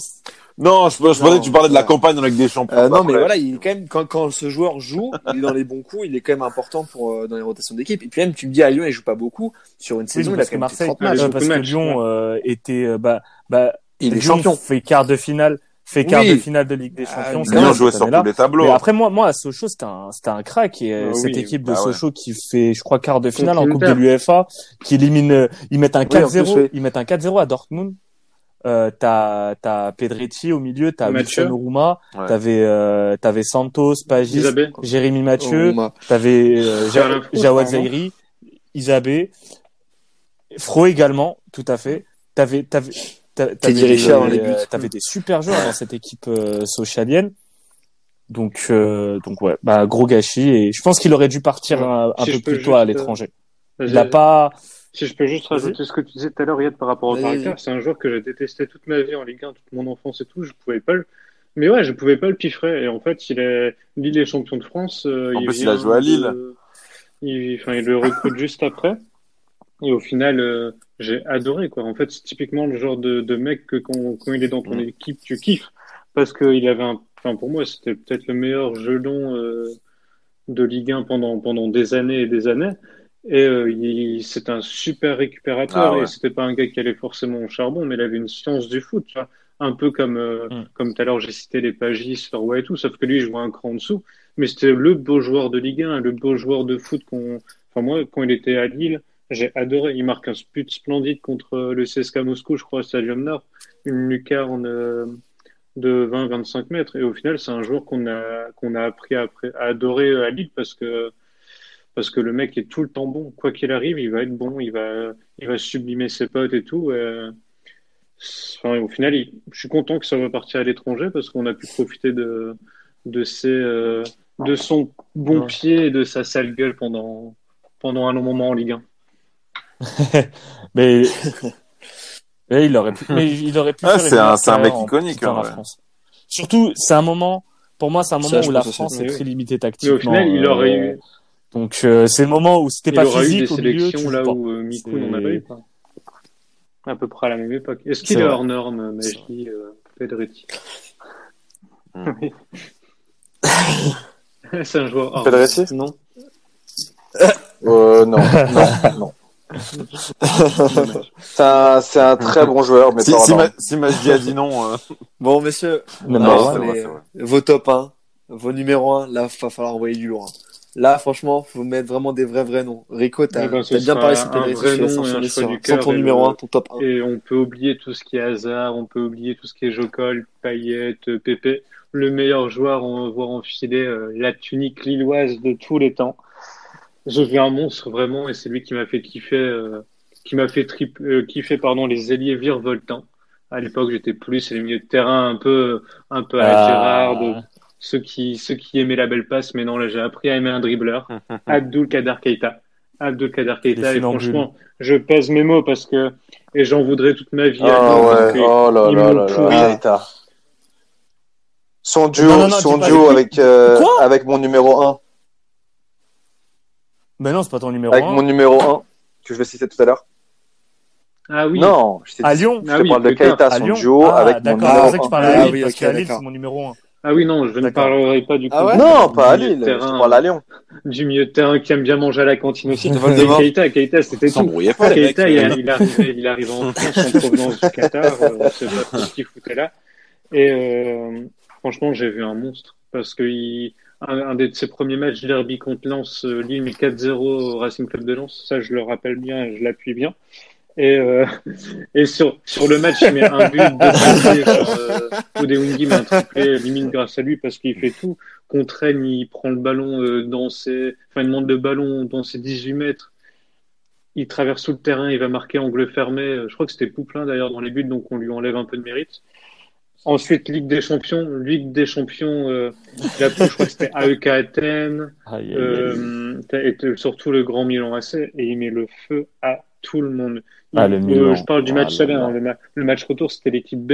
Non, je, je pensais Non, que tu parlais de la campagne avec des champions. Euh, non, mais Après, voilà, il est quand même quand, quand ce joueur joue, il est dans les bons coups, il est quand même important pour euh, dans les rotations d'équipe. Et puis même, tu me dis à Lyon, il joue pas beaucoup sur une Oui, saison, il a parce que Marseille, 30 matchs. matchs. euh, parce que Lyon euh, était, euh, bah, bah, Il est champion. fait quart de finale, fait quart Oui. de finale de Ligue des Ah, Champions. mais quand Lyon même, jouait sur tous les tableaux. Mais après, moi, moi, à Sochaux, c'était un, c'était un crack. Et euh, Ah cette oui, équipe de bah ouais. Sochaux qui fait, je crois, quart de finale en Coupe de l'UEFA, qui élimine, euh, ils mettent un Oui, en 4-0, plus, oui. ils mettent un 4-0 à Dortmund. Euh, t'as, t'as Pedretti au milieu, t'as Mathieu. Wilson Oruma, Ouais. t'avais, euh, t'avais Santos, Pagis, Isabé. Jérémy Mathieu, t'avais, euh, Ja- Jawad. Zairi, Isabé, Fro également, tout à fait. T'avais, t'avais, t'a- t'avais des- super joueurs dans cette équipe euh, socialienne. Donc, euh, donc ouais, bah gros gâchis. Et je pense qu'il aurait dû partir Ouais. un, un Si peu plus tôt à euh, l'étranger. Il a pas. Si je peux juste rajouter ce que tu disais tout à l'heure, Yad, par rapport au caractère, c'est un joueur que j'ai détesté toute ma vie en Ligue 1, toute mon enfance et tout, je pouvais pas le... Mais ouais, je pouvais pas le piffrer, et en fait, il est... Lille est champion de France, euh, En il plus, il a joué à de- Lille. Il... Enfin, il le recrute (laughs) juste après, et au final, euh, j'ai adoré, quoi. En fait, c'est typiquement le genre de, de mec que quand... quand il est dans ton Mm. équipe, tu kiffes, parce qu'il avait un... Enfin, pour moi, c'était peut-être le meilleur gelon euh, de Ligue 1 pendant, pendant des années et des années. Et euh, il, c'est un super récupérateur. Ah ouais. Et c'était pas un gars qui allait forcément au charbon, mais il avait une science du foot, tu vois. Un peu comme, euh, Mm. comme tout à l'heure, j'ai cité les Pagis, Leroy et tout, sauf que lui, je vois un cran en dessous. Mais c'était le beau joueur de Ligue 1, le beau joueur de foot qu'on, enfin, moi, quand il était à Lille, j'ai adoré. Il marque un but splendide contre le CSKA Moscou, je crois, au Stadium Nord. Une lucarne euh, de 20-25 mètres. Et au final, c'est un joueur qu'on a, qu'on a appris à, à adorer à Lille parce que, parce que le mec est tout le temps bon. Quoi qu'il arrive, il va être bon, il va, il va sublimer ses potes et tout. Et, enfin, au final, il- je suis content que ça va partir à l'étranger parce qu'on a pu profiter de, de ses, euh, de son bon Ouais. pied et de sa sale gueule pendant, pendant un long moment en Ligue 1. (laughs) Mais, (laughs) mais il aurait pu. Mais il aurait pu. Ah, c'est un- mec en iconique, hein, la ouais. France. Surtout, c'est un moment. Pour moi, c'est un moment où la France est très oui. limitée Mais tactiquement. au final, il euh, aurait eu, Donc, euh, c'est le moment où c'était il pas aura eu des physique au milieu. sélections là pas. où euh, Miku C'est- n'en avait eu pas. À peu près à la même époque. Est-ce C'est qu'il est hors norme, Majdi, euh, Pedretti Hmm. (laughs) Oui. (laughs) C'est un joueur hors Pedretti norme. Non? Euh, non, (laughs) non, non. c'est un, un très bon joueur, mais Si, pas si, hors ma, si Majdi a dit non, euh, Bon, messieurs, les- c'est vrai. vos top 1, vos numéros 1, là, va falloir envoyer du lourd. hein. Là, franchement, faut mettre vraiment des vrais vrais noms. Rico, t'as ben, bien sera parlé sur un vrai je nom et un choix sur, du cœur ton numéro le- 1, ton top 1. Et on peut oublier tout ce qui est hasard, on peut oublier tout ce qui est Jocol, Payet, Pépé. Le meilleur joueur à avoir enfilé euh, la tunique lilloise de tous les temps. J'ai vu un monstre vraiment et c'est lui qui m'a fait kiffer, euh, qui m'a fait trip, euh, kiffer pardon les ailiers virevoltants. À l'époque, j'étais plus les milieux de terrain un peu, un peu à Ah. Gérard, de- ceux qui, ceux qui aimaient la belle passe. Mais non, là, j'ai appris à aimer un dribbleur. (laughs) Abdul Kader Keita. Abdul Kader Keita. Et franchement, je pèse mes mots parce que, et j'en voudrais toute ma vie. à Ah ouais, oh là là là là. Keita. Son duo, Non, non, non, son duo avec, euh, avec mon numéro 1. Mais non, c'est pas ton numéro Avec 1. mon numéro 1, que je vais citer tout à l'heure. Ah oui. Non, je, t'ai À Lyon. je Ah te oui, parle de. Keita, À son Lyon. duo ah, avec mon d'accord, numéro c'est pour ça que tu 1. parlais Ah à Lille, oui, parce qu'à Lille, d'accord. c'est mon numéro 1. Ah oui, non, je ne parlerai pas du coup. Ah ouais du- Non, du pas à Lille, je parle à Lyon. Du milieu de terrain qui aime bien manger à la cantine aussi. (laughs) Keita, Keita, c'était tout. s'embrouillait pas. Keita, il, il arrivait, il arrivait en France en provenance du Qatar. euh, on sait pas ce qu'il foutait là. Et euh, franchement, j'ai vu un monstre parce que il, un, un de ses premiers matchs derby contre Lens, euh, Lille met 4-0 au Racing Club de Lens. Ça, je le rappelle bien et je l'appuie bien. Et, euh, et sur, sur le match, il met un but de triplé. Genre, euh, Odewingi met un triplé, limite grâce à lui parce qu'il fait tout. Contre Rennes, il prend le ballon euh, dans ses, enfin, il demande le ballon dans ses 18 mètres. Il traverse tout le terrain, il va marquer angle fermé. Euh, Je crois que c'était Pouplin d'ailleurs dans les buts, donc on lui enlève un peu de mérite. Ensuite, Ligue des Champions. Ligue des Champions, euh, il a pris, je crois que c'était AEK Athènes, euh, et surtout le Grand Milan AC, et il met le feu à tout le monde. Ah, le Euh, je parle du Ah match là aller, hein, le, ma- le match retour, c'était l'équipe B.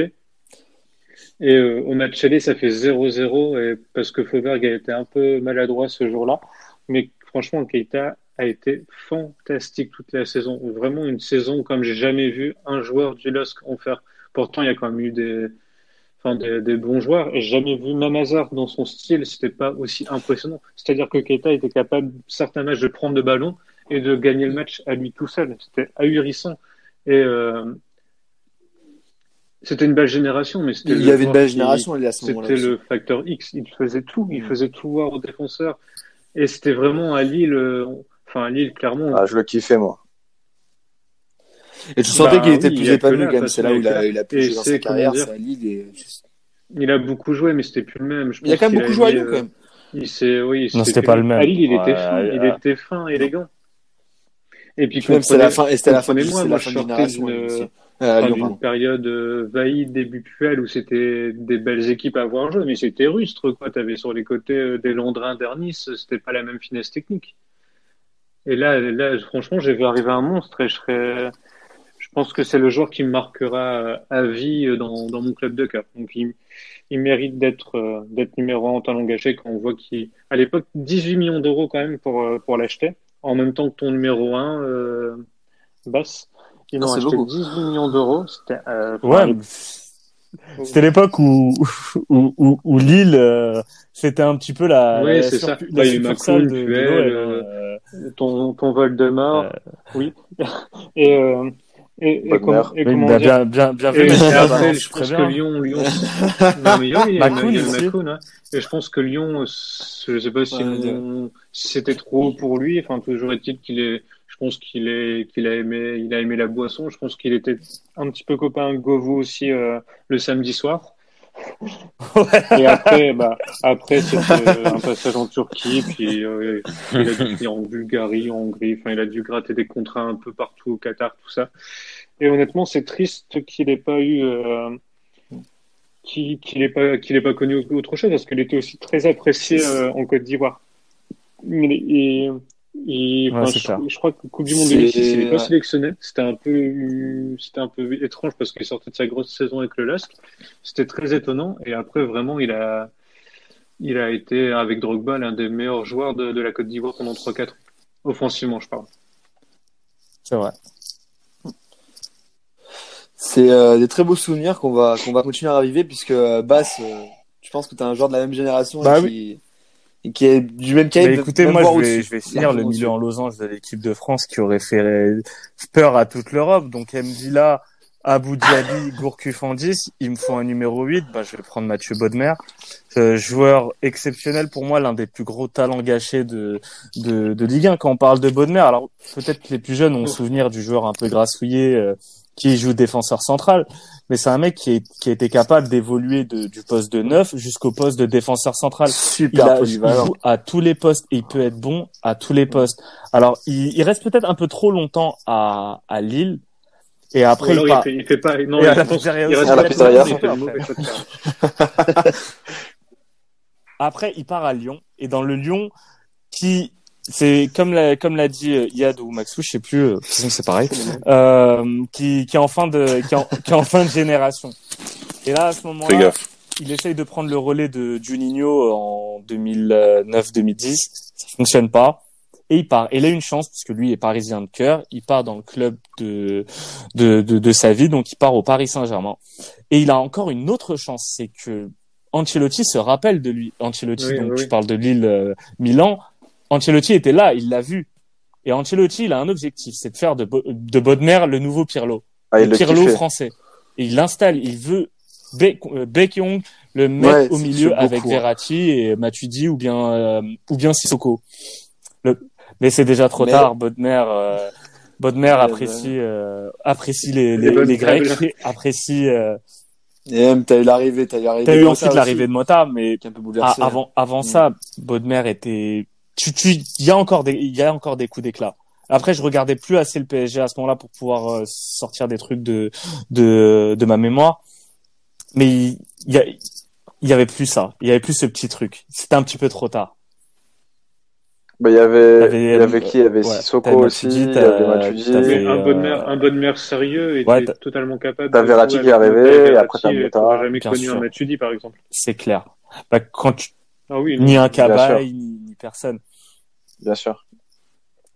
Et euh, au match aller, ça fait 0-0, et parce que Fauberg a été un peu maladroit ce jour-là. Mais franchement, Keita a été fantastique toute la saison. Vraiment une saison comme j'ai jamais vu un joueur du LOSC en faire. Pourtant, il y a quand même eu des, enfin, des, des bons joueurs. Et jamais vu même Hazard dans son style, c'était pas aussi impressionnant. C'est-à-dire que Keita était capable, certains matchs, de prendre le ballon et de gagner le match à lui tout seul. C'était ahurissant. Et euh, c'était une belle génération, mais c'était Il y avait une belle qui- génération il y a ce moment-là. C'était le facteur X. Il faisait tout. Il Mm. faisait tout voir aux défenseurs. Et c'était vraiment à Lille, euh, enfin à Lille, clairement. Ah, je le kiffais, moi. Et tu sentais Bah qu'il était oui, il plus épanoui quand même. C'est là où il a il a pu Et jouer dans sa carrière. C'est à Lille. Et... Il a beaucoup joué, mais c'était plus le même. Je Il a pense quand même beaucoup joué à euh, quand même. Il s'est, oui, Non, c'était plus pas le même. À Lille, il était Ouais, fin, il ouais. était fin, élégant. Et puis, Puis même c'était la fin, et c'était la fin, moi, la je fin de sortais d'une, enfin, Euh, d'une pardon. période euh, vaillide début Puel où c'était des belles équipes à avoir joué, mais c'était rustre, quoi. T'avais sur les côtés euh, des Londrins d'Ernis, c'était pas la même finesse technique. Et là, là, franchement, j'ai vu arriver un monstre et je serais, je pense que c'est le joueur qui me marquera euh, à vie euh, dans, dans mon club de cœur. Donc, il, il mérite d'être, euh, d'être numéro un en talent gâché quand on voit qu'il, à l'époque, 18 millions d'euros quand même pour, pour l'acheter, en même temps que ton numéro un, euh, Bass. Ils Ah, ont acheté beaucoup. 18 millions d'euros. C'était, euh, Ouais, (laughs) c'était l'époque où, (laughs) où, où, où Lille, euh, c'était un petit peu la, Oui, c'est ça. Bah, la il y a eu succursale Macron, de, de Puel, l'OL, euh, euh, ton, ton Voldemort, Euh. oui. (laughs) Et, euh, et, et, et oui, bah, bien, bien, bien et, vu, je pense que. Lyon, Lyon, (laughs) non, mais il y a, il y a, Macron il y a le aussi. Macron, hein. Et je pense que Lyon, je sais pas si, Ouais, on- si c'était trop haut pour lui. Enfin, toujours est-il qu'il est, je pense qu'il est, qu'il a aimé, il a aimé la boisson. Je pense qu'il était un petit peu copain Govou aussi, euh, le samedi soir. Et après, bah, après c'était un passage en Turquie, puis euh, il a dû finir en Bulgarie, en Hongrie. Enfin, il a dû gratter des contrats un peu partout au Qatar, tout ça. Et honnêtement, c'est triste qu'il n'ait pas eu, euh, qu'il qu'il ait pas, qu'il pas connu autre chose, parce qu'il était aussi très apprécié euh, en Côte d'Ivoire. Et, et Ouais, enfin, c'est je, crois que Coupe du Monde C'est- 2006, il n'est pas ouais. sélectionné. C'était un peu, c'était un peu étrange parce qu'il sortait de sa grosse saison avec le LASK. C'était très étonnant. Et après, vraiment, il a, il a été, avec Drogba, l'un des meilleurs joueurs de, de la Côte d'Ivoire pendant 3-4 ans. Offensivement, je parle. C'est vrai. C'est euh, des très beaux souvenirs qu'on va qu'on va continuer à raviver puisque euh, Bass, euh, je pense que tu es un joueur de la même génération Bah et, qui, et qui est du même calibre. écoutez, moi, je vais, je vais finir le milieu en losange de l'équipe de France qui aurait fait peur à toute l'Europe. Donc, Mdila, Abou Diaby, Gourcuff en 10. Il me faut un numéro 8. Bah, je vais prendre Mathieu Bodmer. Euh, joueur exceptionnel pour moi, l'un des plus gros talents gâchés de, de, de Ligue 1. Quand on parle de Bodmer, alors peut-être que les plus jeunes ont souvenir du joueur un peu grassouillé euh, qui joue défenseur central. Mais c'est un mec qui, est, qui a été capable d'évoluer de- du poste de neuf jusqu'au poste de défenseur central il, Super a- il polyvalent. joue à tous les postes et il peut être bon à tous les postes. Alors, il, il reste peut-être un peu trop longtemps à, à Lille. Et après, alors, il il, part. fait, il fait pas. Non, Et à je la pense pizzeria aussi. reste À la pizzeria. il. (laughs) Après, il part à Lyon. Et dans le Lyon, qui, c'est comme l'a, comme l'a dit euh, Yad ou Maxou, je sais plus, euh, de toute façon, c'est pareil, euh, qui, qui est en fin de, qui est en, qui est en fin de génération. Et là, à ce moment-là, il essaye de prendre le relais de Juninho en 2009-2010. Ça fonctionne pas. Et il part. Et il a une chance, parce que lui est parisien de cœur. Il part dans le club de, de, de, de sa vie. Donc, il part au Paris Saint-Germain. Et il a encore une autre chance. C'est que Ancelotti se rappelle de lui. Ancelotti, Oui, donc oui. tu parles de Lille, euh, Milan. Ancelotti était là. Il l'a vu. Et Ancelotti, il a un objectif. C'est de faire de, Bo- de Bodmer le nouveau Pirlo Ah, le Pirlo kiffait. français. Et il l'installe, il veut Be- Baekhyun le mettre Ouais, au milieu avec hein. Verratti et Matuidi ou bien euh, ou bien Sissoko. Le... Mais c'est déjà trop Mais- tard. Bodmer, euh, Bodmer apprécie euh, apprécie les, Les les, bonnes les Grecs, apprécie. Euh... Et même, t'as eu l'arrivée, t'as eu l'arrivée. T'as eu Mota ensuite l'arrivée de Mota, mais bouleversé. avant avant Mm. ça, Bodmer était. Tu tu il y a encore des il y a encore des coups d'éclat. Après, je regardais plus assez le PSG à ce moment-là pour pouvoir euh, sortir des trucs de de de ma mémoire. Mais il y, a, il y avait plus ça. Il y avait plus ce petit truc. C'était un petit peu trop tard. Bah, il y avait, il y avait euh, qui? Il y avait ouais, Sissoko aussi, il y avait Matuidi. Mais un euh, bonne mère, un mère sérieux était ouais, totalement capable. t'as Verratti qui est arrivé, et après t'as Mota. jamais connu sûr. un Matuidi, par exemple. C'est clair. Bah, quand tu Ah oui, ni un Cabaye personne. Bien sûr.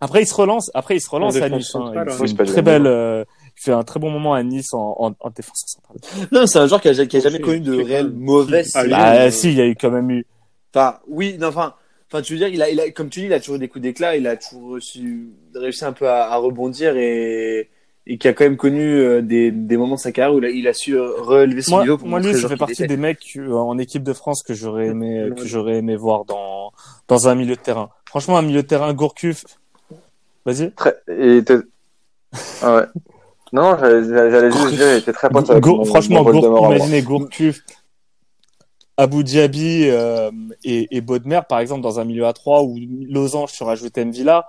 Après, il se relance. Après, il se relance à Nice. hein. Il fait Oui, une du très belle. euh, il fait un très bon moment à Nice en, en, en défense centrale. Non, c'est un joueur qui a, qui a jamais Ok, connu de réelle mauvaise Ah, Bah, euh, si, il y a eu quand même eu. Enfin, oui, non, enfin, enfin, tu veux dire, il a, il a, comme tu dis, il a toujours eu des coups d'éclat, il a toujours reçu, réussi un peu à, à rebondir et, et qui a quand même connu euh, des, des moments de sa carrière où il a, il a su euh, relever son Moi, niveau pour moi lui, fait qu'il partie était. des mecs euh, en équipe de France que j'aurais aimé, Ouais. que j'aurais aimé voir dans dans un milieu de terrain. Franchement, un milieu de terrain Gourcuff. Vas-y. Très... Et il était... ah ouais. Non, j'allais j'allais juste dire, il était très pote avec Gour- mon, franchement, mon Gour- imaginez Gourcuff, Abu Dhabi euh, et, et Bodmer, par exemple, dans un milieu à 3 ou Losange sur ajouté Mvila.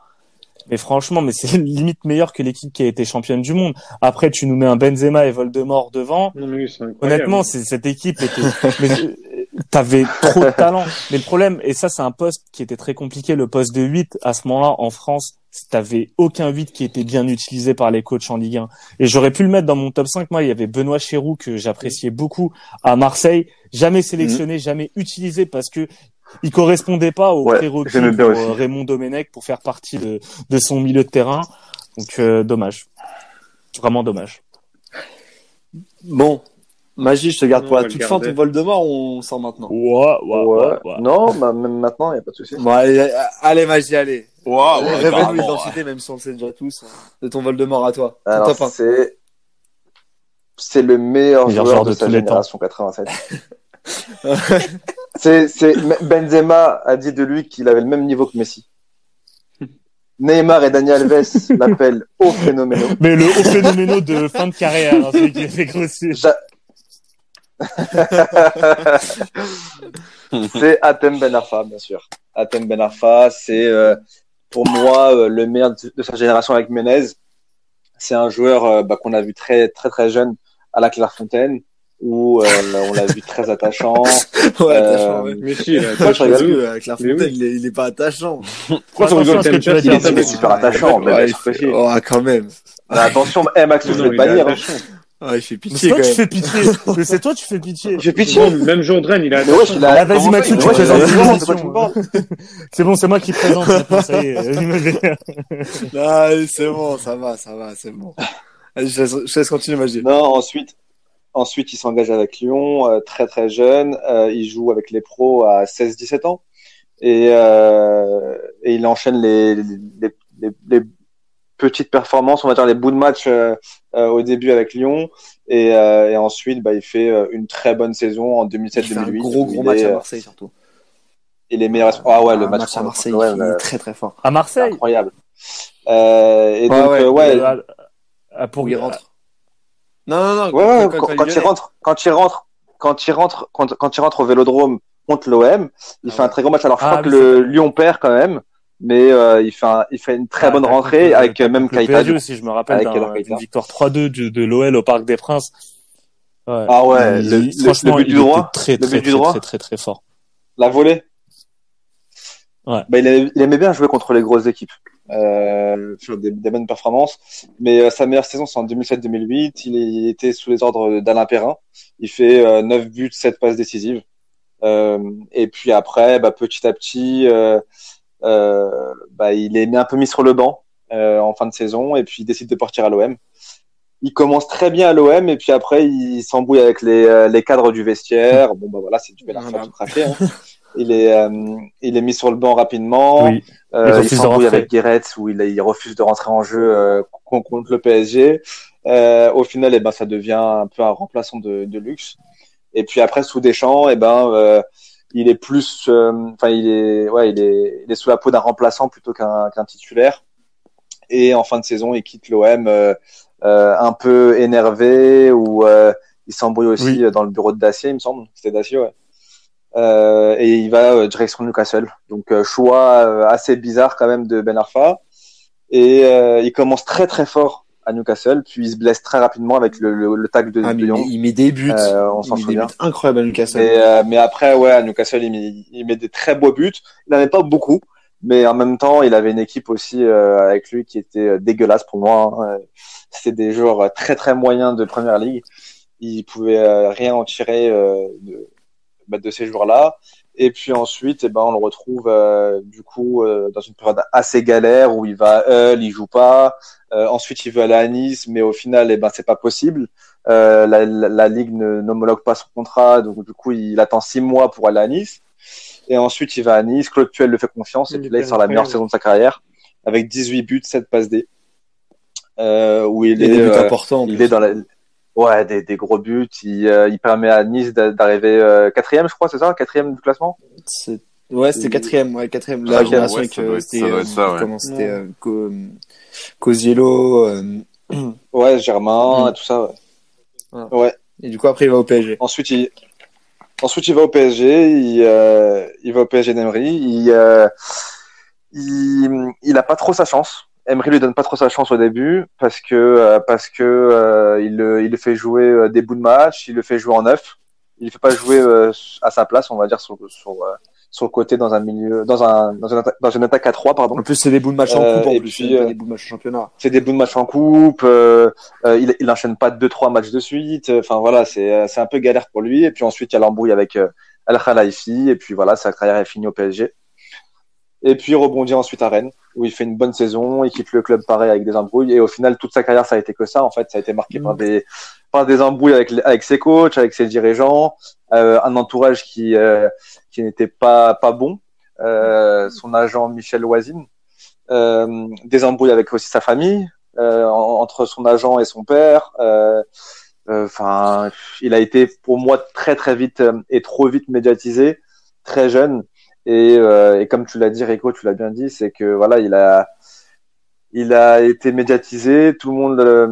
Mais franchement, mais c'est (laughs) limite meilleur que l'équipe qui a été championne du monde. Après, tu nous mets un Benzema et Voldemort devant. Non, mais oui. Honnêtement, c'est, cette équipe était, (laughs) mais, euh, t'avais trop de talent. Mais le problème, et ça, c'est un poste qui était très compliqué, le poste de 8, à ce moment-là, en France, t'avais aucun 8 qui était bien utilisé par les coachs en Ligue 1. Et j'aurais pu le mettre dans mon top 5. Moi, il y avait Benoît Chéroux, que j'appréciais beaucoup à Marseille. Jamais sélectionné, jamais utilisé parce que il correspondait pas aux Ouais, prérequis pour aussi. euh, Raymond Domenech pour faire partie de, de son milieu de terrain. Donc, euh, dommage. Vraiment dommage. Bon, Magie, je te garde Non, pour la toute fin ton Voldemort ou on sort maintenant Ouais, Ouais. Non, bah, même maintenant, il n'y a pas de souci. Bon, allez, euh, allez, Magie, allez. Waouh, ouais, Révèle l'identité, même si on le sait déjà tous, hein, de ton Voldemort à toi. Ton Alors, top 1. c'est, c'est le meilleur Meilleur joueur joueur de, de sa tous les temps. génération 87. (laughs) c'est, c'est, Benzema a dit de lui qu'il avait le même niveau que Messi. (laughs) Neymar et Daniel Alves l'appellent (laughs) au phénoménal. Mais le haut phénoménal de fin de carrière, hein, celui qui fait grossir. Ja- (laughs) c'est Atem Ben Arfa, bien sûr. Atem Ben Arfa, c'est euh, pour moi euh, le meilleur de, de sa génération avec Menez. C'est un joueur euh, bah, qu'on a vu très très très jeune à la Clairefontaine, où euh, on l'a vu très attachant. (laughs) Ouais, Euh, attachant, ouais. Mais si, il tu attaché rigoles de ouf. Euh, Avec la fontaine, oui. il, est, il est pas attachant. (laughs) Pourquoi tu Attention rigoles tu T'aimes dire. pas, Il est super attachant, mais Ouais, il fait-. Oh, quand même. Mais attention, eh, Max, je Non, vais te il est bannir. hein. attachant. Ouais, il fait Mais pitié c'est quand toi qui même. fais pitié. (laughs) Mais c'est toi, tu fais pitié. J'ai pitié. Même, même Jourdain, il a Mais wesh, il a Ah, vas-y, ça, tu il il a- l'émission. c'est tu bon, c'est moi qui présente. Ça y est. Ah, c'est bon, ça va, ça va, c'est bon. Allez, je laisse, je laisse continuer, Magie. Non, ensuite, ensuite il s'engage avec Lyon, euh, très très jeune. Euh, il joue avec les pros à 16-17 ans et, euh, et il enchaîne les, les, les, les petites performances, on va dire les bouts de match euh, euh, au début avec Lyon et, euh, et ensuite bah, il fait une très bonne saison en Il fait un 2007-2008. gros, gros match est, à Marseille, surtout. Il est meilleur. Ah ouais, le match, match à Marseille, il est très, très fort. À Marseille? incroyable. Euh, et donc ouais, pour Pour il rentre. Non, non, non. Ouais, quand- quand, quand quand il il rentre, quand il rentre, quand il rentre, quand, quand il rentre au Vélodrome contre l'OM, il Ah fait un très gros match. Alors je Ah crois oui, que le. Lyon perd quand même, mais euh, il fait un, il fait une très Ah, bonne rentrée avec euh, même. PSG aussi, je me rappelle d'une victoire 3-2 de, de l'OL au Parc des Princes. Ouais. Ah ouais, Il- le, franchement, le but il du droit, était très, le très, but du très, droit. très, très, très fort. la volée. Ouais. Bah, il, aimait, il aimait bien jouer contre les grosses équipes, euh, des, des bonnes performances. Mais euh, sa meilleure saison, c'est en 2007-2008. Il, il était sous les ordres d'Alain Perrin. Il fait euh, 9 buts, 7 passes décisives. Euh, et puis après, bah, petit à petit, euh, bah, il est un peu mis sur le banc en fin de saison et puis il décide de partir à l'OM. Il commence très bien à l'OM et puis après il s'embrouille avec les, les cadres du vestiaire. Bon bah voilà, c'est du bel Voilà. tout craqué. Hein. (laughs) Il est euh, il est mis sur le banc rapidement. Oui. Euh, Il s'embrouille avec Guéret où il, il refuse de rentrer en jeu euh, con- contre le PSG. Au final, eh ben, ça devient un peu un remplaçant de, de luxe. Et puis après, sous Deschamps, eh ben, il est plus, enfin, il est, ouais, il est, il est sous la peau d'un remplaçant plutôt qu'un titulaire. Et en fin de saison, il quitte l'OM un peu énervé ou il s'embrouille aussi Oui. dans le bureau de Dacier, il me semble. C'était Dacier, ouais. Euh, et il va euh, direction Newcastle. Donc euh, choix euh, assez bizarre quand même de Ben Arfa. Et euh, il commence très très fort à Newcastle, puis il se blesse très rapidement avec le, le, le tacle de, Ah, de il, Lyon. il met des buts. Euh, on s'en souvient. buts incroyables à Newcastle. Mais, euh, mais après, ouais, à Newcastle, il met, il met des très beaux buts. Il n'en avait pas beaucoup, mais en même temps, il avait une équipe aussi euh, avec lui qui était dégueulasse pour moi. hein. C'était des joueurs très très moyens de Première Ligue. Il pouvait euh, rien en tirer euh, de, bah, de ces joueurs-là. Et puis ensuite, eh ben, on le retrouve euh, du coup euh, dans une période assez galère où il va à Hull, il joue pas. Euh, ensuite, il veut aller à Nice, mais au final, eh ben, c'est pas possible. Euh, la, la, la ligue ne n'homologue pas son contrat, donc du coup, il attend six mois pour aller à Nice. Et ensuite, il va à Nice. Claude Puel le fait confiance, et puis là, il sort la meilleure saison de sa carrière avec 18 buts, 7 passes D. Euh, où il Il euh, est dans la, ouais, des, des gros buts. Il, euh, il permet à Nice d'a- d'arriver euh, quatrième, je crois, c'est ça, quatrième du classement? Ouais, c'était quatrième, ouais, quatrième. La génération ouais, avec, euh, euh, comment c'était, euh, Cosiello, euh, Ouais, Germain, Mm. tout ça. Ouais. Voilà. ouais. et du coup, après, il va au PSG. Ensuite, il, ensuite, il va au PSG. Il, euh, il va au PSG d'Emery. Il, euh, il, il a pas trop sa chance. Emery lui donne pas trop sa chance au début parce que euh, parce que euh, il, le, il le fait jouer euh, des bouts de match. Il le fait jouer en neuf. Il le fait pas jouer euh, à sa place, on va dire sur sur euh, sur le côté dans un milieu dans un dans une attaque, dans une attaque à trois pardon. En plus, c'est des bouts de match en Euh, coupe, en plus. c'est euh, des bouts de match en championnat. c'est des bouts de match en coupe, euh, euh, il, il enchaîne pas deux trois matchs de suite. Enfin voilà, c'est euh, c'est un peu galère pour lui. Et puis ensuite il y a l'embrouille avec euh, Al Khelaifi et puis voilà, sa carrière est finie au PSG. Et puis il rebondit ensuite à Rennes où il fait une bonne saison, il quitte le club pareil avec des embrouilles et au final toute sa carrière ça a été que ça en fait, ça a été marqué par des par des embrouilles avec avec ses coachs, avec ses dirigeants, euh, un entourage qui euh, qui n'était pas pas bon, euh, son agent Michel Loisine, euh, des embrouilles avec aussi sa famille, euh, en- entre son agent et son père. euh, Enfin, il a été pour moi très très vite et trop vite médiatisé, très jeune. Et, euh, et comme tu l'as dit, Rico, tu l'as bien dit, c'est que voilà, il a il a été médiatisé, tout le monde euh,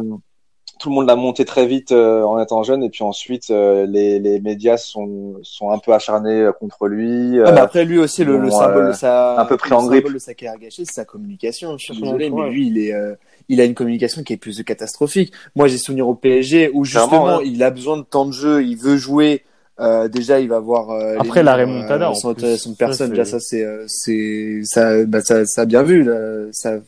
tout le monde l'a monté très vite euh, en étant jeune, et puis ensuite euh, les, les médias sont sont un peu acharnés contre lui. Ah, mais après, lui aussi, le, symbole euh, de sa, un peu pris le en grippe. symbole de sa carrière gâchée, c'est sa communication. Je suis désolé, mais lui, il est, euh, il a une communication qui est plus que catastrophique. Moi, j'ai souvenir au PSG où justement, Clairement, ouais. il a besoin de temps de jeu, il veut jouer. Euh, déjà, il va voir euh, Après, la remontada, en sans plus. de personne. Ça, Déjà, ça, c'est, euh, c'est, ça, bah, ça, ça a bien vu. Là, ça.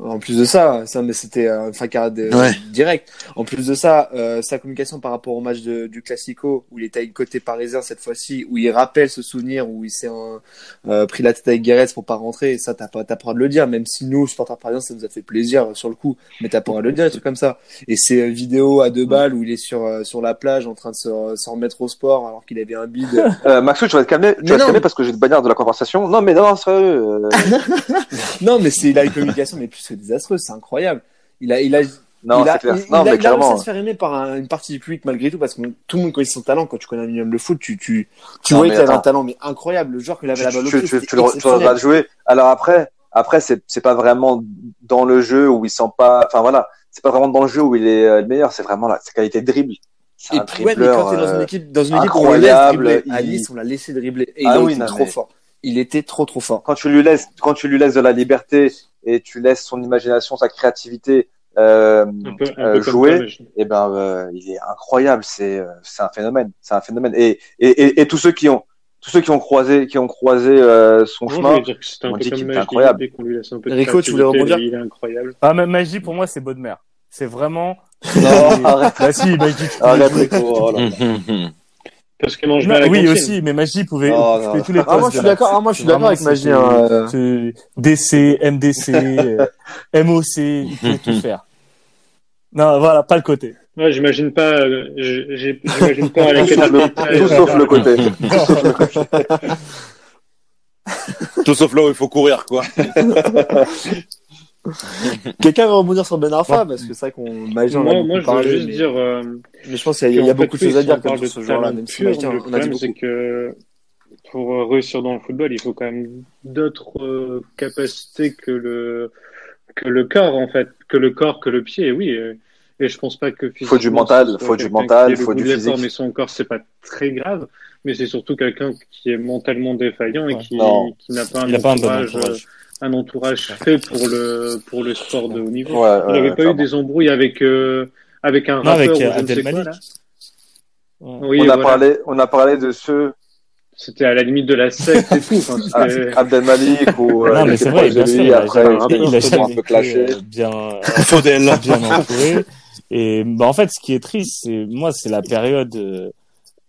En plus de ça, ça, mais c'était un de, Ouais. direct. En plus de ça, euh, sa communication par rapport au match de, du Classico, où il était à une côté parisien cette fois-ci, où il rappelle ce souvenir, où il s'est euh, euh, pris la tête avec Guéret pour pas rentrer, ça t'as pas, t'as pas le droit de le dire, même si nous, supporters parisiens, ça nous a fait plaisir euh, sur le coup, mais t'as pas le droit de le dire, des trucs comme ça. Et ces euh, vidéos à deux balles où il est sur, euh, sur la plage en train de se, se remettre au sport alors qu'il avait un bide. (laughs) Euh, Maxou, tu vas te calmer, tu Mais vas te calmer parce que j'ai te bannir de la conversation. Non, mais non, sérieux. (laughs) non, mais c'est, il a une communication, mais plus que désastreuse, c'est incroyable. Il a, il a, non, il a, c'est clair. il- non, il a- mais il a réussi à se faire aimer par un- une partie du public malgré tout parce que tout le monde connaît son talent. Quand tu connais un minimum de foot tu tu tu Non, mais qu'il avait un talent mais incroyable. Le joueur qu'il avait Tu, la balle au tu, tu, tu le, regardes jouer. Alors après, après, c'est, c'est pas vraiment dans le jeu où il sent pas, enfin voilà, c'est pas vraiment dans le jeu où il est euh, le meilleur, c'est vraiment la, sa qualité de dribble. C'est et puis ouais mais quand t'es dans une euh, équipe dans une équipe où on laisse dribbler à il- Nice on l'a laissé dribbler. Et Ah il oui, été non, trop fort il était trop trop fort quand tu lui laisses, quand tu lui laisses de la liberté et tu laisses son imagination, sa créativité euh, Un peu, un euh, peu comme jouer, toi, je- eh ben euh, il est incroyable c'est euh, c'est un phénomène c'est un phénomène et, et, et, et tous ceux qui ont tous ceux qui ont croisé qui ont croisé euh, son je chemin voulais dire que c'était un on dit qu'il est incroyable. dès qu'on lui laisse un peu de Rico, tu voulais rebondir Il est incroyable. Ah, mais Magie, pour moi, c'est Baudemer. C'est vraiment. non (laughs) arrête Bah si, Magie, tu arrête Rico oh là. (laughs) Parce qu'il mange bien la oui aussi, mais Magie pouvait Non, occuper non. tous les ah postes. moi je suis d'accord ah moi je suis d'accord avec Magie hein, DC, MDC, MOC, il pouvait tout (laughs) faire. Non, voilà, pas le côté. Ouais, j'imagine pas, euh, j'imagine pas tout sauf le côté Tout sauf là où il faut courir, quoi. (laughs) (laughs) quelqu'un veut rebondir sur Ben Arfa parce que c'est vrai qu'on Magie on en a Moi, moi, je veux juste mais, dire, euh, mais je pense qu'il y a, y beaucoup de choses à si dire on comme parle sur de ce joueur-là talent même si pur, Magie le on a dit beaucoup que pour euh, réussir dans le football, il faut quand même d'autres euh, capacités que le que le corps en fait, que le corps, que le pied. Oui, et, et je pense pas que Faut du mental, faut du mental, faut du physique. Mais son corps, c'est pas très grave. Mais c'est surtout quelqu'un qui est mentalement défaillant et Ouais. qui, qui n'a pas un Il a pas un bon entourage, euh, un entourage fait pour le pour le sport de haut niveau. ouais, Il n'avait pas eu des embrouilles avec euh, avec un Non, rappeur avec, ou euh, je ne sais Abdel quoi Malik. là. Ouais. Oui, on a voilà. parlé on a parlé de ceux C'était à la limite de la secte et tout. Enfin, ah, c'était- Abdel Malik ou euh, non, il mais c'est vrai, bien sûr, lui, il a après un il a peu, jamais un peu clashé euh, bien, Faudel. bien entouré. Et bah, en fait, ce qui est triste, c'est moi, c'est la période. euh,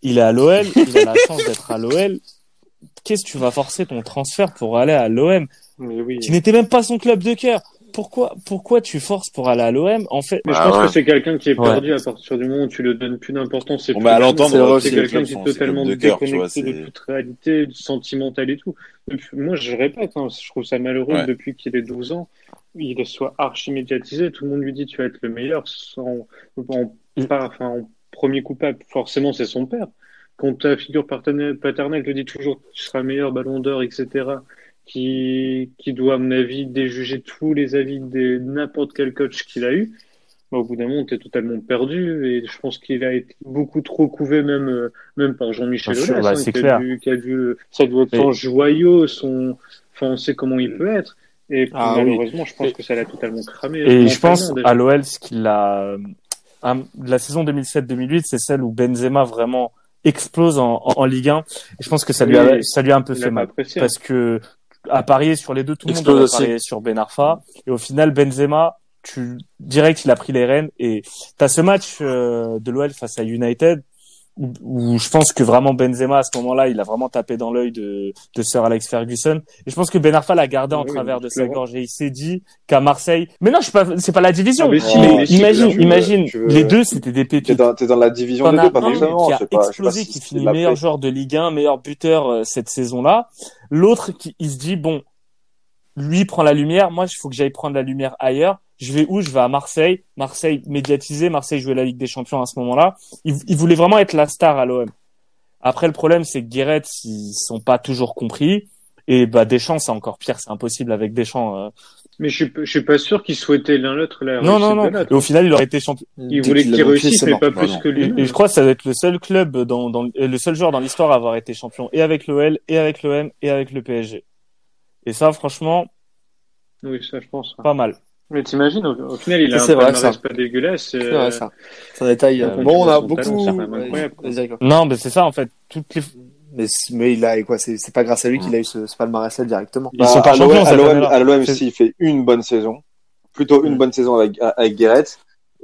il est à l'OL, il a la chance d'être à l'OL, qu'est-ce que tu vas forcer ton transfert pour aller à l'OM, Mais oui. qui n'était même pas son club de cœur Pourquoi, pourquoi tu forces pour aller à l'OM En fait, Mais je Ah pense ouais. que c'est quelqu'un qui est Ouais. perdu à partir du moment où tu le donnes plus d'importance. C'est Bon, l'entendre, c'est quelqu'un qui est totalement de cœur, tu vois, déconnecté de toute réalité, du sentimental et tout. Depuis- moi, je répète, hein, je trouve ça malheureux Ouais. depuis qu'il ait 12 ans, il soit archi médiatisé. Tout le monde lui dit tu vas être le meilleur. Sans, en, pas- enfin, en premier coupable, forcément, c'est son père. Quand ta figure paternelle, paternelle te dit toujours tu seras meilleur ballon d'or, etc., qui, qui doit, à mon avis, déjuger tous les avis de n'importe quel coach qu'il a eu, bah, au bout d'un moment, t'es totalement perdu. Et je pense qu'il a été beaucoup trop couvé, même, euh, même par Jean-Michel Aulas, bah, hein, qui, a dû, qui a dû, ça doit être son joyau, son, enfin, on sait comment il peut être. Et Ah oui. malheureusement, je pense Et- que ça l'a totalement cramé. Et je pense déjà. à l'OL, ce qu'il a, un- la saison 2007-2008, c'est celle où Benzema vraiment explose en, en, en Ligue 1. Et je pense que ça lui a, Oui, ça lui a un peu Il fait mal. apprécié. Parce que, à parier sur les deux, tout le monde parié sur Ben Arfa. Et au final, Benzema, tu, direct, il a pris les rênes. Et t'as ce match euh, de l'OL face à United, où, où je pense que vraiment Benzema, à ce moment-là, il a vraiment tapé dans l'œil de, de Sir Alex Ferguson. Et je pense que Ben Arfa l'a gardé en Oui, travers de sa gorge. Et il s'est dit qu'à Marseille, mais non, je suis pas, c'est pas la division. Ah, mais si, mais si, imagine, imagine, veux- les deux, c'était des T'es pépites. dans, t'es dans la division T'en des deux, pas forcément. qui a pas, explosé, qui finit meilleur joueur de Ligue 1, meilleur buteur euh, cette saison-là. L'autre qui il se dit bon, lui prend la lumière, moi il faut que j'aille prendre la lumière ailleurs. Je vais où? Je vais à Marseille. Marseille médiatisé, Marseille jouait la Ligue des Champions à ce moment-là. Il, il voulait vraiment être la star à l'OM. Après le problème c'est que Guéret ils sont pas toujours compris. Et bah Deschamps c'est encore pire, c'est impossible avec Deschamps. euh. Mais je suis, je suis pas sûr qu'ils souhaitaient l'un l'autre la Non non non. Et au final il aurait été champion. Ils voulaient qu'il réussisse, mais pas plus non. que Et, lui. et je crois que ça va être le seul club dans, dans le seul joueur dans l'histoire à avoir été champion et avec l'OL et avec l'OM et avec le PSG. Et ça, franchement, Oui, ça, je pense. pas mal. Mais t'imagines, au, au final, il a un c'est vrai, ça. pas dégueulasse. C'est euh, vrai, ça. C'est un détail. Euh, bon, on a beaucoup. c'est. Non, mais c'est ça en fait. Toutes les... Mais, mais il a, quoi, c'est c'est pas grâce à lui qu'il a eu ce, ce palmarès-là directement. Ils sont Bah, pas à l'OM, champions à cette l'OM, année-là. à l'OM, C'est- si, il fait une bonne saison. Plutôt une bonne saison avec, avec Guéret.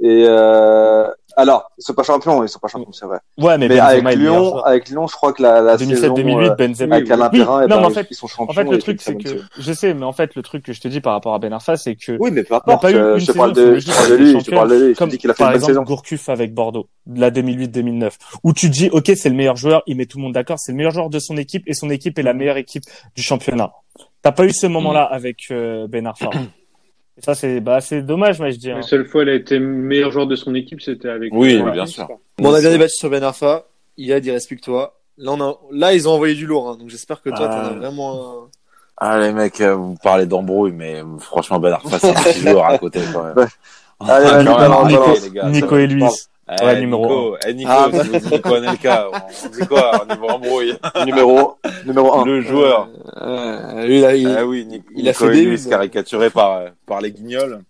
Et, euh, alors, ils sont pas champions, ils sont pas champions, c'est vrai. Ouais, mais, avec Lyon, avec Lyon, je crois que la, la saison, 2007-2008, euh, Benzema. avec Alain Oui, Perrin, non, ben, mais en fait, ils sont champions. en fait, le truc, c'est que, je sais, mais en fait, le truc que je te dis par rapport à Ben Arfa, c'est que Oui, mais peu importe. pas eu euh, une je te saison parle de, je parle de lui, je te parle de lui. Je te comme dis qu'il a fait par une bonne exemple saison. Gourcuff avec Bordeaux, de la 2008-2009, où tu te dis, ok, c'est le meilleur joueur, il met tout le monde d'accord, c'est le meilleur joueur de son équipe et son équipe est la meilleure équipe du championnat. T'as pas eu ce moment-là avec euh, Ben Arfa. Et ça, c'est bah, c'est dommage, moi, je dis. hein. La seule fois, elle a été meilleur joueur de son équipe, c'était avec. Oui, euh, oui, bien sûr. Bon, on a bien débattu sur Ben Arfa. Il respecte-toi. Là, on a, là, ils ont envoyé du lourd, hein, donc j'espère que toi, t'en as Ah. vraiment un... Ah les mecs, euh, vous parlez d'embrouille, mais euh, franchement Ben Arfa c'est un petit (laughs) joueur à côté quand même. Allez, Ah, gars. Nico et Luis. Eh, Ouais, numéro Nico, eh, Nico, Ah, tu vous Nico Anelka, on on dit quoi au niveau embrouille numéro, numéro 1. Le joueur. Euh, lui, là, il... Ah oui, Ni- il a Nico fait des caricaturé par euh, par les guignols.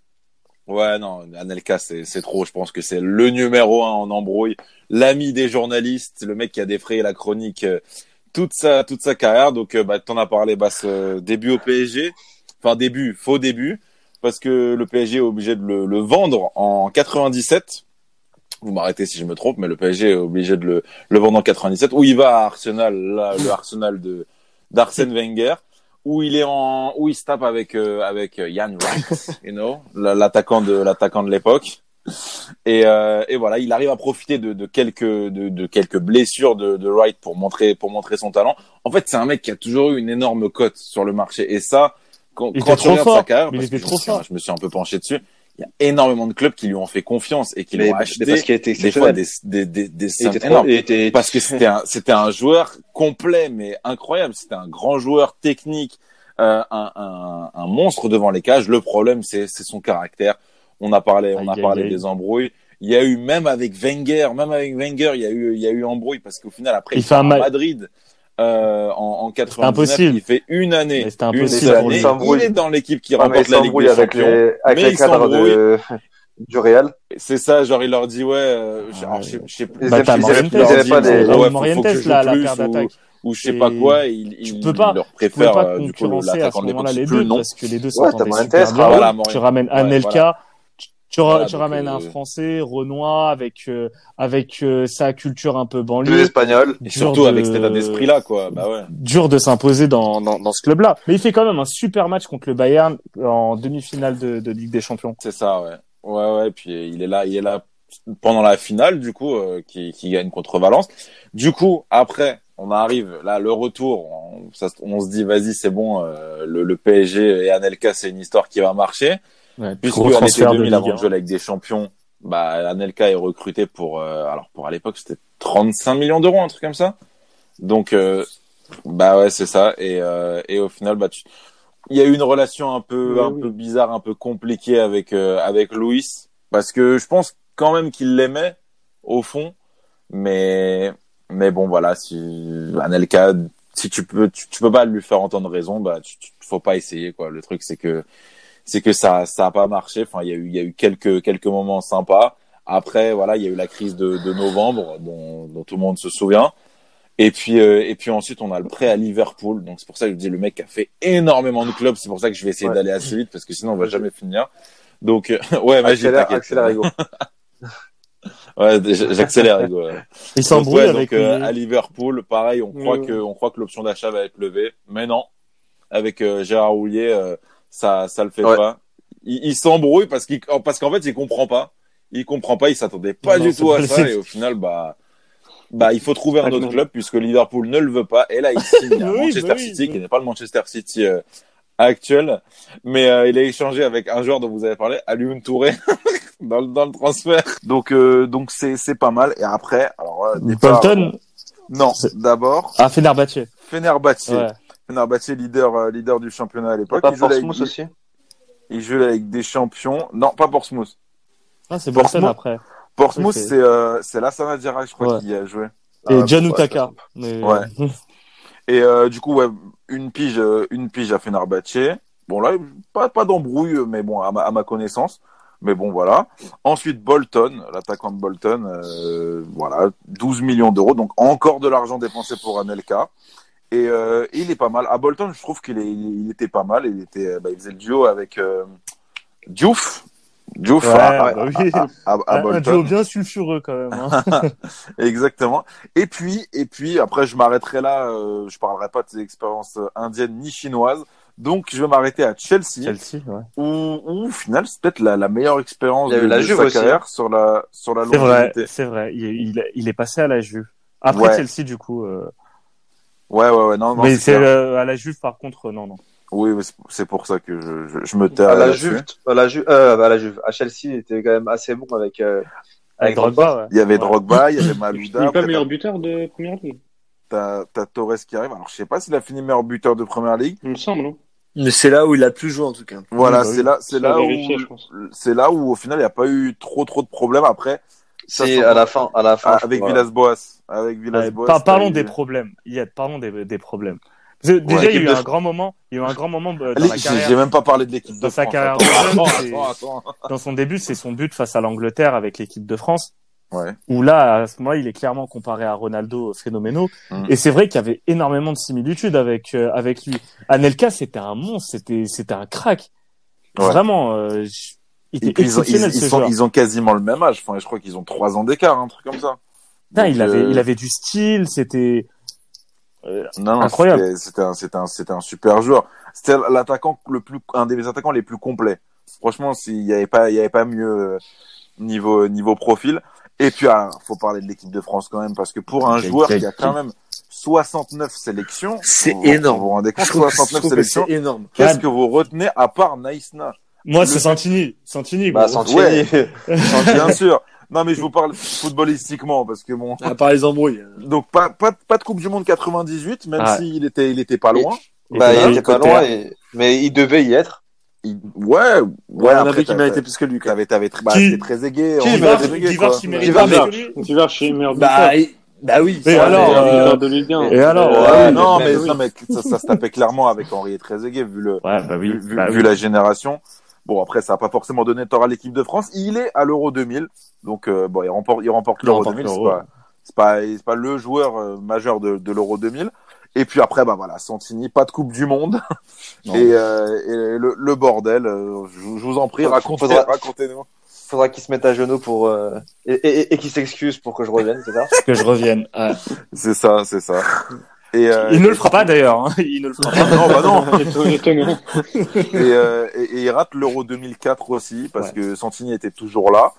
Ouais, non, Anelka c'est c'est trop. Je pense que c'est le numéro un en embrouille, l'ami des journalistes, le mec qui a défrayé la chronique euh, toute sa toute sa carrière. Donc euh, bah t'en as parlé, bah ce début au PSG, enfin début, faux début, parce que le PSG est obligé de le, le vendre en 97. Vous m'arrêtez si je me trompe, mais le PSG est obligé de le, le vendre en 97. Où il va à Arsenal, là, le Arsenal de d'Arsène Wenger, où il est en, où il se tape avec euh, avec euh, Jan Wright, you know, la- l'attaquant de l'attaquant de l'époque. Et, euh, et voilà, il arrive à profiter de, de quelques de, de quelques blessures de, de Wright pour montrer pour montrer son talent. En fait, c'est un mec qui a toujours eu une énorme cote sur le marché. Et ça, quand, Il quand était tu trop regardes fort. sa carrière, Il était que trop fort. je me suis un peu penché dessus. Il y a énormément de clubs qui lui ont fait confiance et qui l'ont acheté. parce qu'il était des fois des des des, des énormes. il était, parce que c'était un c'était un joueur complet mais incroyable. C'était un grand joueur technique euh, un, un, un monstre devant les cages. Le problème c'est c'est son caractère. On a parlé on a parlé des embrouilles. Il y a eu même avec Wenger même avec Wenger il y a eu il y a eu embrouille parce qu'au final après Il il, fait un à ma- Madrid euh, en, en 99 impossible. il fait une année une impossible seule année il est dans l'équipe qui Ouais, remporte la Ligue des avec Champions les, avec mais les il cadres s'embrouille. de, (laughs) du Real. c'est ça genre il leur dit ouais euh, je- Ah alors, je sais- je sais plus Ils Bah, ils ils aiment pas c'est les- ouais, Raúl faut- faut Morientes, que je joue la, paire ou- d'attaque. ou je sais Et pas quoi, il, tu il peux pas- leur Tu pouvais préfère pas euh, du coup concurrencer à ce moment-là les deux parce que les deux Ouais, s'entendaient Morientes, super bien. Voilà, Tu ramènes Ouais, Anelka, voilà. Tu, ra- Voilà, tu donc, ramènes un euh, Français, Renoir, avec euh, avec euh, sa culture un peu banlieue. Espagnols. Et surtout de- avec cet état d'esprit-là, quoi. Bah ouais. dur de s'imposer dans, dans, dans ce club-là. Mais il fait quand même un super match contre le Bayern en demi-finale de, de Ligue des Champions. C'est ça, ouais. Ouais, ouais. Puis il est là, il est là pendant la finale, du coup, euh, qui, qui gagne contre Valence. Du coup, après, on arrive là, le retour. On, ça, on se dit, vas-y, c'est bon. euh, le, le PSG et Anelka, c'est une histoire qui va marcher. Puisque à l'été transfert de 2000, Ligue avant de 1. jouer avec des champions, bah, Anelka est recruté pour, euh, alors pour à l'époque, c'était 35 millions d'euros, un truc comme ça. Donc, euh, bah ouais, c'est ça. Et, euh, et au final, bah, tu... il y a eu une relation un peu, un oui. peu bizarre, un peu compliquée avec, euh, avec Louis, parce que je pense quand même qu'il l'aimait au fond, mais, mais bon, voilà, si Anelka, si tu peux, tu, tu peux pas lui faire entendre raison, bah, tu, tu- faut pas essayer, quoi. Le truc, c'est que, c'est que ça, ça a pas marché. Enfin, il y a eu, il y a eu quelques, quelques moments sympas. Après, voilà, il y a eu la crise de, de novembre, dont, dont tout le monde se souvient. Et puis, euh, et puis ensuite, on a le prêt à Liverpool. Donc c'est pour ça que je dis le mec a fait énormément de clubs. C'est pour ça que je vais essayer Ouais. d'aller assez vite parce que sinon on va jamais finir. Donc euh, (laughs) ouais, Magie, Accélère, Hugo. (laughs) Ouais, j'accélère, Hugo. ouais. Il s'embrouille ouais, avec donc, euh, à Liverpool, pareil, on croit que on croit que l'option d'achat va être levée, mais non. Avec euh, Gérard Roulier, euh, ça ça le fait Ouais. pas. Il, il s'embrouille parce qu'il parce qu'en fait il comprend pas. Il comprend pas, il s'attendait pas Non, du tout pas à ça et au final bah bah il faut trouver un Pas autre club puisque Liverpool ne le veut pas et là il signe (laughs) à Oui, Manchester oui, City oui. qui n'est pas le Manchester City euh, actuel, mais euh, il a échangé avec un joueur dont vous avez parlé, Alioune Touré. (laughs) Dans le, dans le transfert. Donc, euh, donc c'est, c'est pas mal. Et après, alors, euh, départ- Bolton Non, C'est- d'abord, à Fenerbahçe. Fenerbahçe. Ouais. Fenerbahçe, leader, euh, leader du championnat à l'époque. Pas Il joue avec, Portsmouth aussi. il joue avec des champions. Non, pas Portsmouth. Ah, c'est Portsmouth. après. Portsmouth, Ok. c'est, euh, c'est Lassana Djara, je crois, Ouais. qui y a joué. Et Ah, Jan ouais, Utaka. Mais... Ouais. Et, euh, du coup, ouais, une pige, euh, une pige à Fenerbahçe. Bon, là, pas, pas d'embrouille, mais bon, à ma, à ma connaissance. Mais bon, voilà. Ensuite, Bolton, l'attaquant de Bolton, euh, voilà, 12 millions d'euros. Donc, encore de l'argent dépensé pour Anelka. Et euh, il est pas mal. À Bolton, je trouve qu'il il était pas mal. Il était, bah, il faisait le duo avec euh, Diouf. Diouf Ouais, à, bah oui. à- à- à Un- duo bien sulfureux quand même. Hein. (laughs) Exactement. Et puis, et puis après, je m'arrêterai là. Euh, je parlerai pas de ses expériences euh, indiennes ni chinoises. Donc, je vais m'arrêter à Chelsea, Chelsea, ouais. où, où au final, c'est peut-être la, la meilleure expérience de, la de Juve sa aussi, carrière sur la sur la C'est vrai, longévité. c'est vrai. Il, il, il est passé à la Juve. Après Ouais. Chelsea, du coup. euh, Ouais, ouais, ouais. Non, non. mais c'est euh, à la Juve, par contre, non, non. Oui, mais c'est- pour ça que je, je, je me tais À la. Juve, à la Juve, euh, à la Juve, à Chelsea, il était quand même assez bon avec, euh, Avec Drogba, ouais. Il y avait Ouais. Drogba, il y avait Il Malouda. n'est pas meilleur buteur de première ligue, T'as t'as Torres qui arrive. Alors, je sais pas s'il a fini meilleur buteur de première ligue. il me semble. Non Mais c'est là où il a plus joué en tout cas. Voilà, bah oui. c'est là, c'est là où, c'est là où au final il n'y a pas eu trop trop de problèmes après. C'est à la fin, à la fin. Ah, avec. Villas-Boas, avec Ouais, Villas-Boas. par- parlons des problèmes. Yad, parlons des, des problèmes. Déjà, Ouais, il y a eu un grand moment, il y a eu un grand moment euh, dans Allez, la carrière. j'ai même pas parlé de l'équipe de Dans sa France. carrière Attends, attends, attends. Dans son début, c'est son but face à l'Angleterre avec l'équipe de France. Ouais. Où là, à ce moment-là, il est clairement comparé à Ronaldo phénoménal. Mm. Et c'est vrai qu'il y avait énormément de similitudes avec euh, avec lui. Anelka, c'était un monstre, c'était c'était un crack. Ouais. Vraiment, euh, je- il était ils, ont, ils, exceptionnel ils ce sont, joueur. ils ont quasiment le même âge. Enfin, je crois qu'ils ont trois ans d'écart, un truc comme ça. Donc, il avait euh, il avait du style, c'était euh, non, non, incroyable. c'était- un, c'était un, c'était un super joueur. C'était l'attaquant le plus, un des attaquants les plus complets. Franchement, s'il y avait pas, il y avait pas mieux euh, niveau niveau profil. Et puis, ah, faut parler de l'équipe de France quand même parce que pour un joueur qui a quand même 69 sélections, C'est énorme. Vous vous rendez compte, (laughs) Je trouve que- je 69 trouve que sélections. c'est énorme. Qu'est-ce que vous retenez à part Naïsna? Moi, Le- c'est Santini, Santini. Bah. Santini. Ouais. (laughs) Bien sûr. Non, mais je vous parle footballistiquement parce que bon. À part les embrouilles. Donc pas pas pas de Coupe du Monde 98, même Ouais. s'il était il était pas loin. Et Bah, il était pas loin, et- mais il devait y être. Il- Ouais, ouais. Ouais, il y en après, avait qui méritait plus que lui. T'avais t'avais bah, Qui très aigué. Qui quoi. qui mérite Divar, plus Divar. que lui. Tu vas chez meilleur buteur. Bah, et- bah oui. C'est alors, euh, meilleur buteur de Ligue 1. Et alors, Ouais, ouais, non, mais- mais, oui. non, mais ça, ça se tapait clairement avec Henri Trezeguet vu le Ouais, bah oui. vu, vu- bah vu oui. la génération. Bon après ça a pas forcément donné tort à l'équipe de France. Il est à l'Euro 2000, donc euh, bon il remporte il remporte l'Euro remporte 2000. C'est pas c'est pas c'est pas le joueur euh, majeur de, de l'Euro 2000. Et puis après bah voilà Santini pas de Coupe du Monde Non. et, euh, et le, le bordel. euh, je, je vous en prie Faudra- racontez faudra- racontez-nous. faudra qu'il se mette à genoux pour euh, et, et, et qu'il s'excuse pour que je revienne, c'est ça? Que je revienne. Ouais. C'est ça, c'est ça. Et, euh, Il ne le fera pas d'ailleurs. hein. Il ne le fera pas. (laughs) non, bah non. (laughs) Et, euh, et, et il rate l'Euro 2004 aussi parce que Santini était toujours là.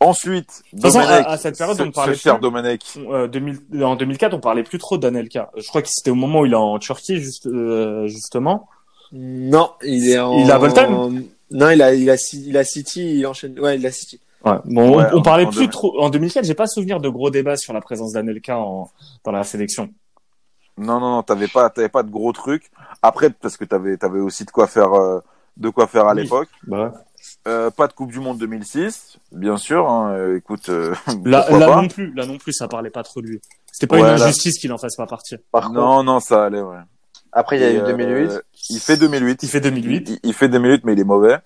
Ensuite, toute façon, Domenech, à- à cette période, ce- on ne parlait ce cher plus. Domenech. Euh, 2000 en 2004, on parlait plus trop d'Anelka. Je crois que c'était au moment où il est en Turquie, juste, euh, justement. Non, il est en. Il a Bolton Non, il a, il a, il a City, il enchaîne. Ouais, il a City. Ouais. Bon, Ouais, on, on parlait en plus 2000. trop. En 2004, j'ai pas souvenir de gros débats sur la présence d'Anelka en, dans la sélection. Non, non, non, t'avais pas, t'avais pas de gros trucs. Après, parce que t'avais, t'avais aussi de quoi faire, euh, de quoi faire à Oui. l'époque. Bah, Euh, pas de Coupe du Monde 2006, bien sûr. Hein, euh, écoute, euh, (laughs) là, là pas. non plus, là non plus, ça parlait pas trop de lui. C'était pas Ouais, une là- injustice qu'il en fasse pas partir. Par contre, Non, non, ça allait, ouais. après il y a Et, eu euh, 2008. il fait 2008. Il fait 2008. Il, il fait 2008, mais il est mauvais.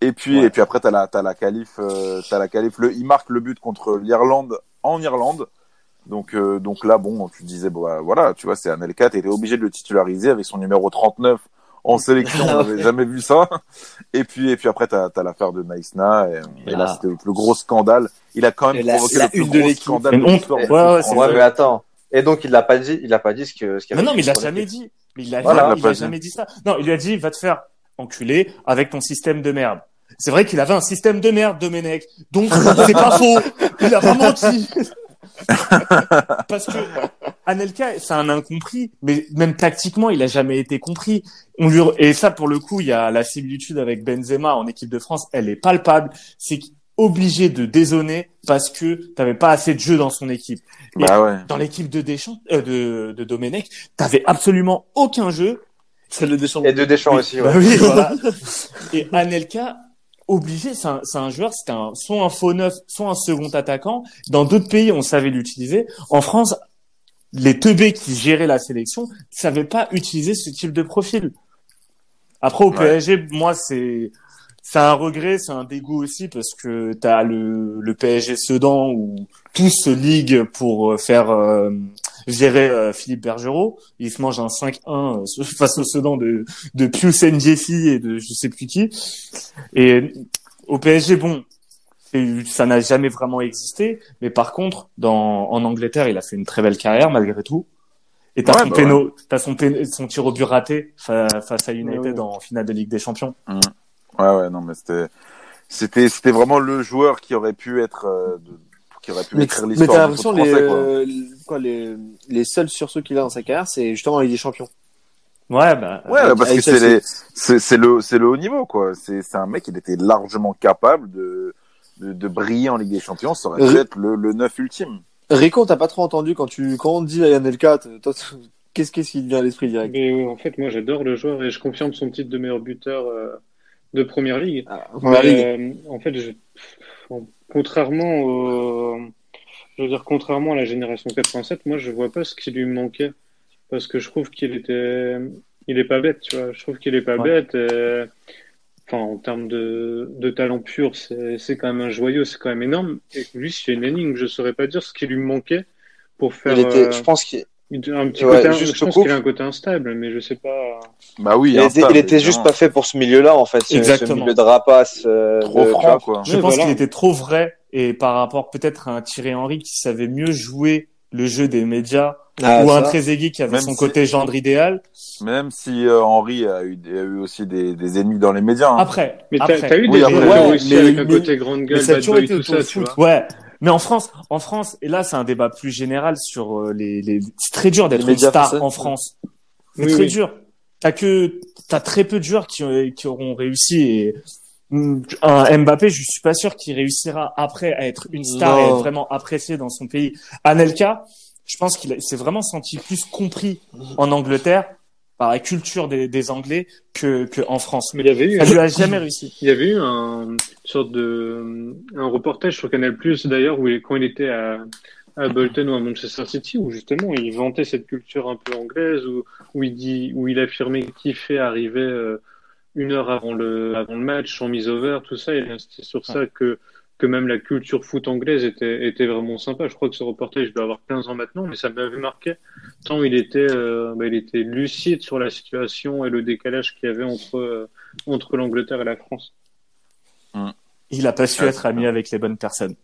Et puis, Ouais. et puis après, t'as la, t'as la qualif, euh, t'as la qualif. Le, il marque le but contre l'Irlande en Irlande. Donc, euh, donc là, bon, tu disais, bah, voilà, tu vois, c'est Anelka, t'étais obligé de le titulariser avec son numéro 39 en sélection. (laughs) On n'avait jamais vu ça. Et puis, et puis après, t'as, t'as l'affaire de Naïsna. Et, et là, Ah. c'était le plus gros scandale. Il a quand même Et la- provoqué la le plus une de gros scandale Une de honte. l'histoire Ouais, ouais. Ouais, mais attends. Et donc il l'a pas dit, il a pas dit ce que ce qu'il avait non, mais il l'a jamais dit. Mais il a, Voilà. jamais, Il l'a a dit. jamais dit ça. Non, il lui a dit, va te faire enculer avec ton système de merde. C'est vrai qu'il avait un système de merde, Domenech. Donc, c'est pas (laughs) faux. Il a pas menti. (laughs) Parce que Anelka, c'est un incompris, mais même tactiquement, il a jamais été compris. On lui... Et ça, pour le coup, il y a la similitude avec Benzema en équipe de France, elle est palpable. C'est obligé de dézonner parce que t'avais pas assez de jeu dans son équipe. Bah ouais. Dans l'équipe de Deschamps, euh, de, de Domenech, t'avais absolument aucun jeu. C'est le Deschamps. Et de Deschamps Oui. aussi, Bah ouais. oui, (laughs) voilà. Et Anelka, obligé, c'est un, un joueur, c'était un, soit un faux neuf, soit un second attaquant. Dans d'autres pays, on savait l'utiliser. En France, les teubés qui géraient la sélection savaient pas utiliser ce type de profil. Après, au Ouais. PSG, moi, c'est, c'est un regret, c'est un dégoût aussi parce que t'as le, le PSG Sedan où tous se liguent pour euh, faire euh, gérer euh, Philippe Bergerot. Il se mange un 5-1 euh, (laughs) face au Sedan de, de Pius Ndjefi et de je sais plus qui. Et au PSG, bon, ça n'a jamais vraiment existé. Mais par contre, dans, en Angleterre, il a fait une très belle carrière malgré tout. Et t'as Ouais, son, bah péno, t'as son, péno- son tir au but raté fa- face à United Ouais, ouais. en finale de Ligue des Champions. Ouais, ouais, non, mais c'était, c'était, c'était vraiment le joueur qui aurait pu être, euh, de- qui aurait pu Mais, écrire mais l'histoire. t'as du foot l'impression les, quoi. Euh, quoi, les, les seuls sursauts qu'il a dans sa carrière, c'est justement la Ligue des Champions. Ouais, bah, Ouais, avec- parce que c'est les, c'est, c'est le, c'est le haut niveau, quoi. C'est, c'est un mec, il était largement capable de, de, de briller en Ligue des Champions. Ça aurait pu Euh, être le, le neuf ultime. Rico, t'as pas trop entendu quand tu, quand on te dit Ryan Elka, toi, t- qu'est-ce, qu'est-ce qui te vient à l'esprit direct? Mais euh, en fait, moi, j'adore le joueur et je confirme son titre de meilleur buteur euh, de première ligue. Ah, Première Mais, Ligue. euh, en fait, je- contrairement au, je veux dire, contrairement à la génération 87, moi, je vois pas ce qui lui manquait parce que je trouve qu'il était, il est pas bête, tu vois. Je trouve qu'il est pas Ouais. bête. et- Enfin, en termes de, de talent pur, c'est, c'est quand même un joyau, c'est quand même énorme. Et lui, c'est une énigme. Je saurais pas dire ce qui lui manquait pour faire Il était, euh, je pense qu'il un petit Ouais, côté, juste je pense qu'il a un côté instable, mais je sais pas. Bah oui, il était, instable, il était juste pas fait pour ce milieu-là, en fait. Ce, ce Exactement. milieu de rapace. euh, trop de- franc, quoi. Je Ouais, pense voilà. qu'il était trop vrai et par rapport peut-être à un Thierry Henry qui savait mieux jouer le jeu des médias Ah, ou un. Trezeguet qui avait Même son si- côté gendre idéal. Même si euh, Henri a eu, a eu aussi des, des ennemis dans les médias. hein. Après, Mais t'as, après. t'as eu Oui, des après, ouais, aussi mais- avec un mais- côté grande mais gueule, ça a bad toujours boy, été tout ça, foot. vois. Ouais. Mais en France, en France, et là c'est un débat plus général sur euh, les, les... c'est très dur d'être une star français. en France. C'est Oui, très oui. dur. T'as que, t'as très peu de joueurs qui, ont- qui auront réussi et mm, un Mbappé, je suis pas sûr qu'il réussira après à être une star et être vraiment apprécié dans son pays. Anelka, je pense qu'il a- s'est vraiment senti plus compris en Angleterre par la culture des, des Anglais que, que en France. Mais il y avait eu, Ça lui a jamais réussi. il y avait eu un une sorte de un reportage sur Canal Plus d'ailleurs où il, quand il était à, à Bolton ou à Manchester City où justement il vantait cette culture un peu anglaise où, où il dit où il affirmait kiffer arriver euh, une heure avant le avant le match en mise over tout ça il insistait sur ça que que même la culture foot anglaise était était vraiment sympa je crois que ce reportage doit avoir 15 ans maintenant mais ça m'avait marqué tant il était euh, bah, il était lucide sur la situation et le décalage qu'il y avait entre euh, entre l'Angleterre et la France Il il a pas su Ouais, être ami avec les bonnes personnes.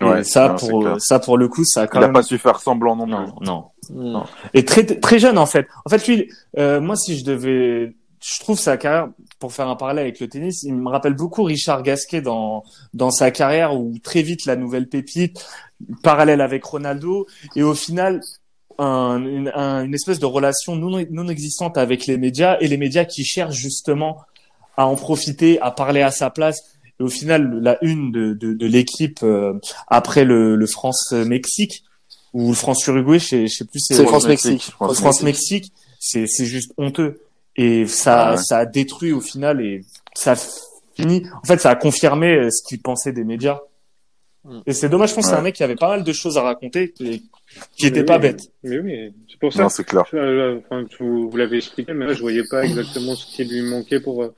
Ouais, ça, non, pour ça pour le coup, ça a quand Il a même. pas su faire semblant non plus. Non, non. Non. Et très très jeune en fait. En fait, lui, euh, moi, si je devais, je trouve sa carrière, pour faire un parallèle avec le tennis, il me rappelle beaucoup Richard Gasquet dans dans sa carrière où très vite la nouvelle pépite, parallèle avec Ronaldo, et au final. Un, une, un- une espèce de relation non, non existante avec les médias et les médias qui cherchent justement à en profiter, à parler à sa place. Et au final, la une de, de, de l'équipe euh, après le, le France-Mexique ou le France-Uruguay, je sais, je sais plus. C'est France-Mexique. France- France-Mexique, c'est c'est juste honteux. Et ça, Ah ouais. ça a détruit au final et ça a fini. En fait, ça a confirmé euh, ce qu'ils pensaient des médias. Mm. Et c'est dommage, je pense que c'est Ouais. un mec qui avait pas mal de choses à raconter et qui était Mais pas oui, bête. Mais oui, c'est pour ça. Non, c'est clair. Enfin, vous, vous l'avez expliqué, mais là, je voyais pas exactement ce qui lui manquait pour, euh,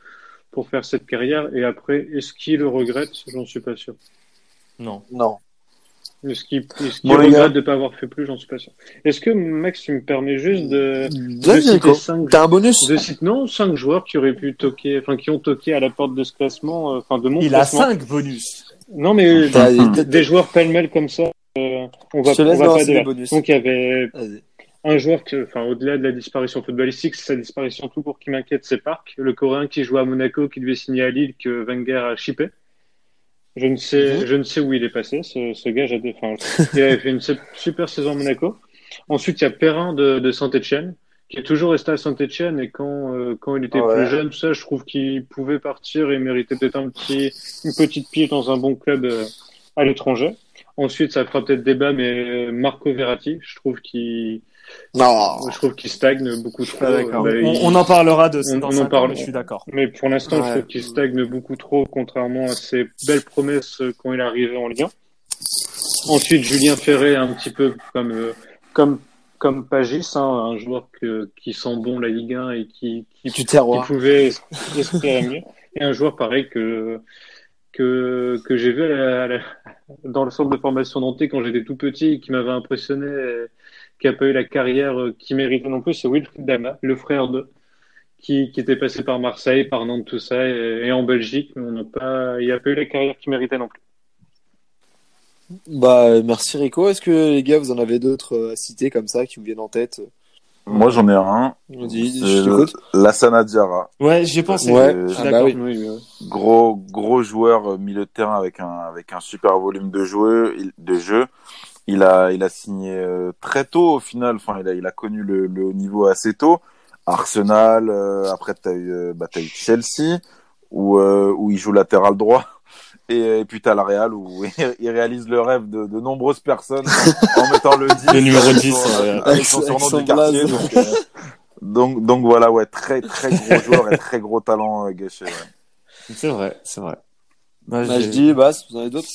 pour faire cette carrière. Et après, est-ce qu'il le regrette? J'en suis pas sûr. Non. Non. Est-ce qu'il est qu'il Bon, les gars. regrette de pas avoir fait plus J'en suis pas sûr. Est-ce que, Max, tu me permets juste de, de citer cinq, T'as un bonus de citer, non, cinq joueurs qui auraient pu toquer, enfin, qui ont toqué à la porte de ce classement, euh, enfin, de mon Il a classement. cinq bonus. Non, mais T'as- des, t'as- des joueurs pêle-mêle comme ça, euh, on va, on va pas débattre. bonus. Donc, il y avait Vas-y. un joueur que, enfin, au-delà de la disparition footballistique, c'est sa disparition tout court qui m'inquiète, c'est Park, le Coréen qui joue à Monaco, qui devait signer à Lille, que Wenger a chippé. Je ne sais, je ne sais où il est passé, ce, ce gars, j'ai, enfin, il avait fait une su- super saison à Monaco. Ensuite, il y a Perrin de, de Saint-Etienne, qui est toujours resté à Saint-Etienne, et quand, euh, quand il était Ouais. plus jeune, tout ça, je trouve qu'il pouvait partir et méritait peut-être un petit, une petite pige dans un bon club euh, à l'étranger. Ensuite, ça fera peut-être débat, mais Marco Verratti, je trouve qu'il, Non. je trouve qu'il stagne beaucoup trop. Ah. Bah, On, il- on en parlera de on- dans on en parle. mais je suis d'accord. Mais pour l'instant, Ouais. je trouve qu'il stagne beaucoup trop, contrairement à ses belles promesses quand il est arrivé en Ligue 1. Ensuite, Julien Ferré, un petit peu comme euh, comme comme Pagis, hein, un joueur que, qui sent bon la Ligue 1 et qui qui, qui pouvait espérer mieux. Et un joueur pareil que que que j'ai vu à la- à la- dans le centre de formation nantais quand j'étais tout petit, et qui m'avait impressionné, et qui a pas eu la carrière euh, qu'il méritait non plus, c'est Wilfried Dama, le frère de qui, qui était passé par Marseille, par Nantes, tout ça, et, et en Belgique, mais on n'a pas, il a pas eu la carrière qu'il méritait non plus. Bah, merci Rico. Est-ce que les gars, vous en avez d'autres euh, à citer comme ça qui vous viennent en tête? Moi, j'en ai un. C'est je. Lassana Diarra. Ouais, j'y ai pensé. Ouais. Je suis Ah bah d'accord. oui. Gros, gros joueur euh, milieu de terrain avec un, avec un super volume de jeu, de jeu. Il a, il a signé euh, très tôt au final. Enfin, il a, il a connu le, le haut niveau assez tôt. Arsenal. euh, après, t'as eu, euh, bah, t'as eu Chelsea où, euh, où il joue latéral droit. (laughs) Et, et puis t'as la Real où (laughs) il réalise le rêve de, de nombreuses personnes en mettant le 10. Le numéro avec 10, son- ouais. avec son surnom du quartier. Donc, euh, donc, donc voilà, ouais, très, très gros (laughs) joueur et très gros talent euh. Ouais. C'est vrai, c'est vrai. Bah, Bah, j'ai- je dis, Bas, vous en avez d'autres?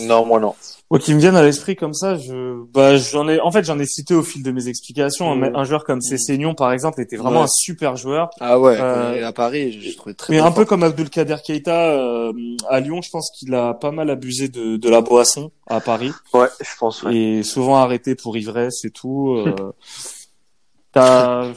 Non, moi non. Moi, qui me viennent à l'esprit comme ça, je, bah, j'en ai, en fait, j'en ai cité au fil de mes explications. Mm. Un, un joueur comme Cessignon, par exemple, était vraiment Ouais. un super joueur. Ah ouais, Euh, à Paris, je, je trouvais très Mais un peu comme Abdulkader Keita euh, à Lyon, je pense qu'il a pas mal abusé de, de la boisson à Paris Ouais, je pense. Ouais. et souvent arrêté pour ivresse et tout. Euh, (laughs) t'as-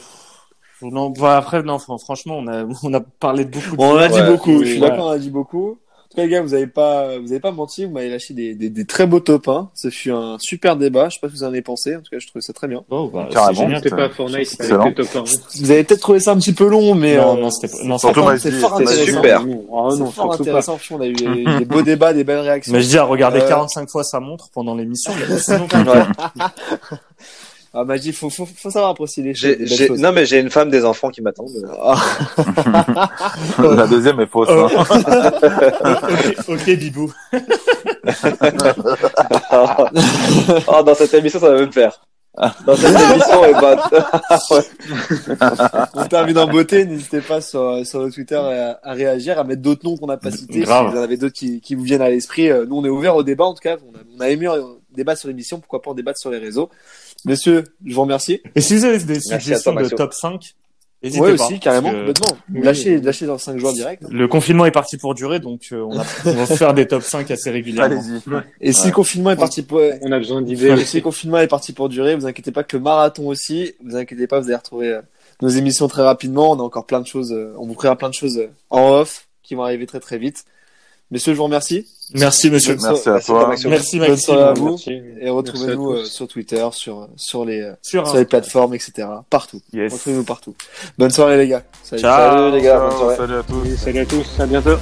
non, bah, après, non, fran- franchement, on a, on a parlé de beaucoup. De On a dit Ouais, beaucoup, je suis ouais. d'accord, on a dit beaucoup. En tout cas, les gars, vous avez pas, vous avez pas menti, vous m'avez lâché des, des, des très beaux top 1. Ce fut un super débat, je sais pas ce que vous en avez pensé, en tout cas, je trouvais ça très bien. Oh, bah, c'est Carrément. génial. C'était pas Fortnite, top 1. Vous avez peut-être trouvé ça un petit peu long, mais Non, euh, non, c'était pas, non, c'était fort c'était intéressant. super. Ah C'est non, fort pas. intéressant, on a eu des, des beaux débats, des belles réactions. Mais je dis à regarder Euh, 45 fois sa montre pendant l'émission. (laughs) Ah, bah, il faut, faut, faut savoir apprécier les choses. Non, mais j'ai une femme, des enfants qui m'attendent. (laughs) La deuxième est fausse. Oh. hein. ok, Bibou. oh, (laughs) dans cette émission, ça va me faire. Dans cette émission, et bah, ouais. (laughs) on termine en beauté, n'hésitez pas sur, sur le Twitter à, à réagir, à mettre d'autres noms qu'on n'a pas cités. Grave. Si vous en avez d'autres qui, qui vous viennent à l'esprit, euh, nous on est ouvert au débat en tout cas. On a, on a aimé euh, débattre sur l'émission, pourquoi pas en débattre sur les réseaux. Messieurs, je vous remercie. Et si vous avez des suggestions toi, de top 5, n'hésitez Ouais pas. aussi, carrément, que. Oui. Lâchez, lâchez dans 5 joueurs directs. Le confinement est parti pour durer, donc euh, on, a, (laughs) on va faire des top 5 assez régulièrement. Allez-y. Et si Ouais. le confinement est parti pour, On a besoin d'idées Et si le confinement est parti pour durer, vous inquiétez pas que le marathon aussi, vous inquiétez pas, vous allez retrouver euh, nos émissions très rapidement. On a encore plein de choses, euh, on vous créera plein de choses en off qui vont arriver très très vite. Messieurs, je vous remercie. Merci, monsieur. Merci à Merci, toi. Maxime. Merci, Bonne Maxime. soirée à vous. Merci. Et Merci à retrouvez-nous euh, sur Twitter, sur, sur les, euh, Sur sur les plateformes, etc. Partout. Yes. Retrouvez-nous partout. Bonne soirée, les gars. Salut. Ciao. Salut les gars, bonne soirée. Salut à tous. Salut à tous, à bientôt.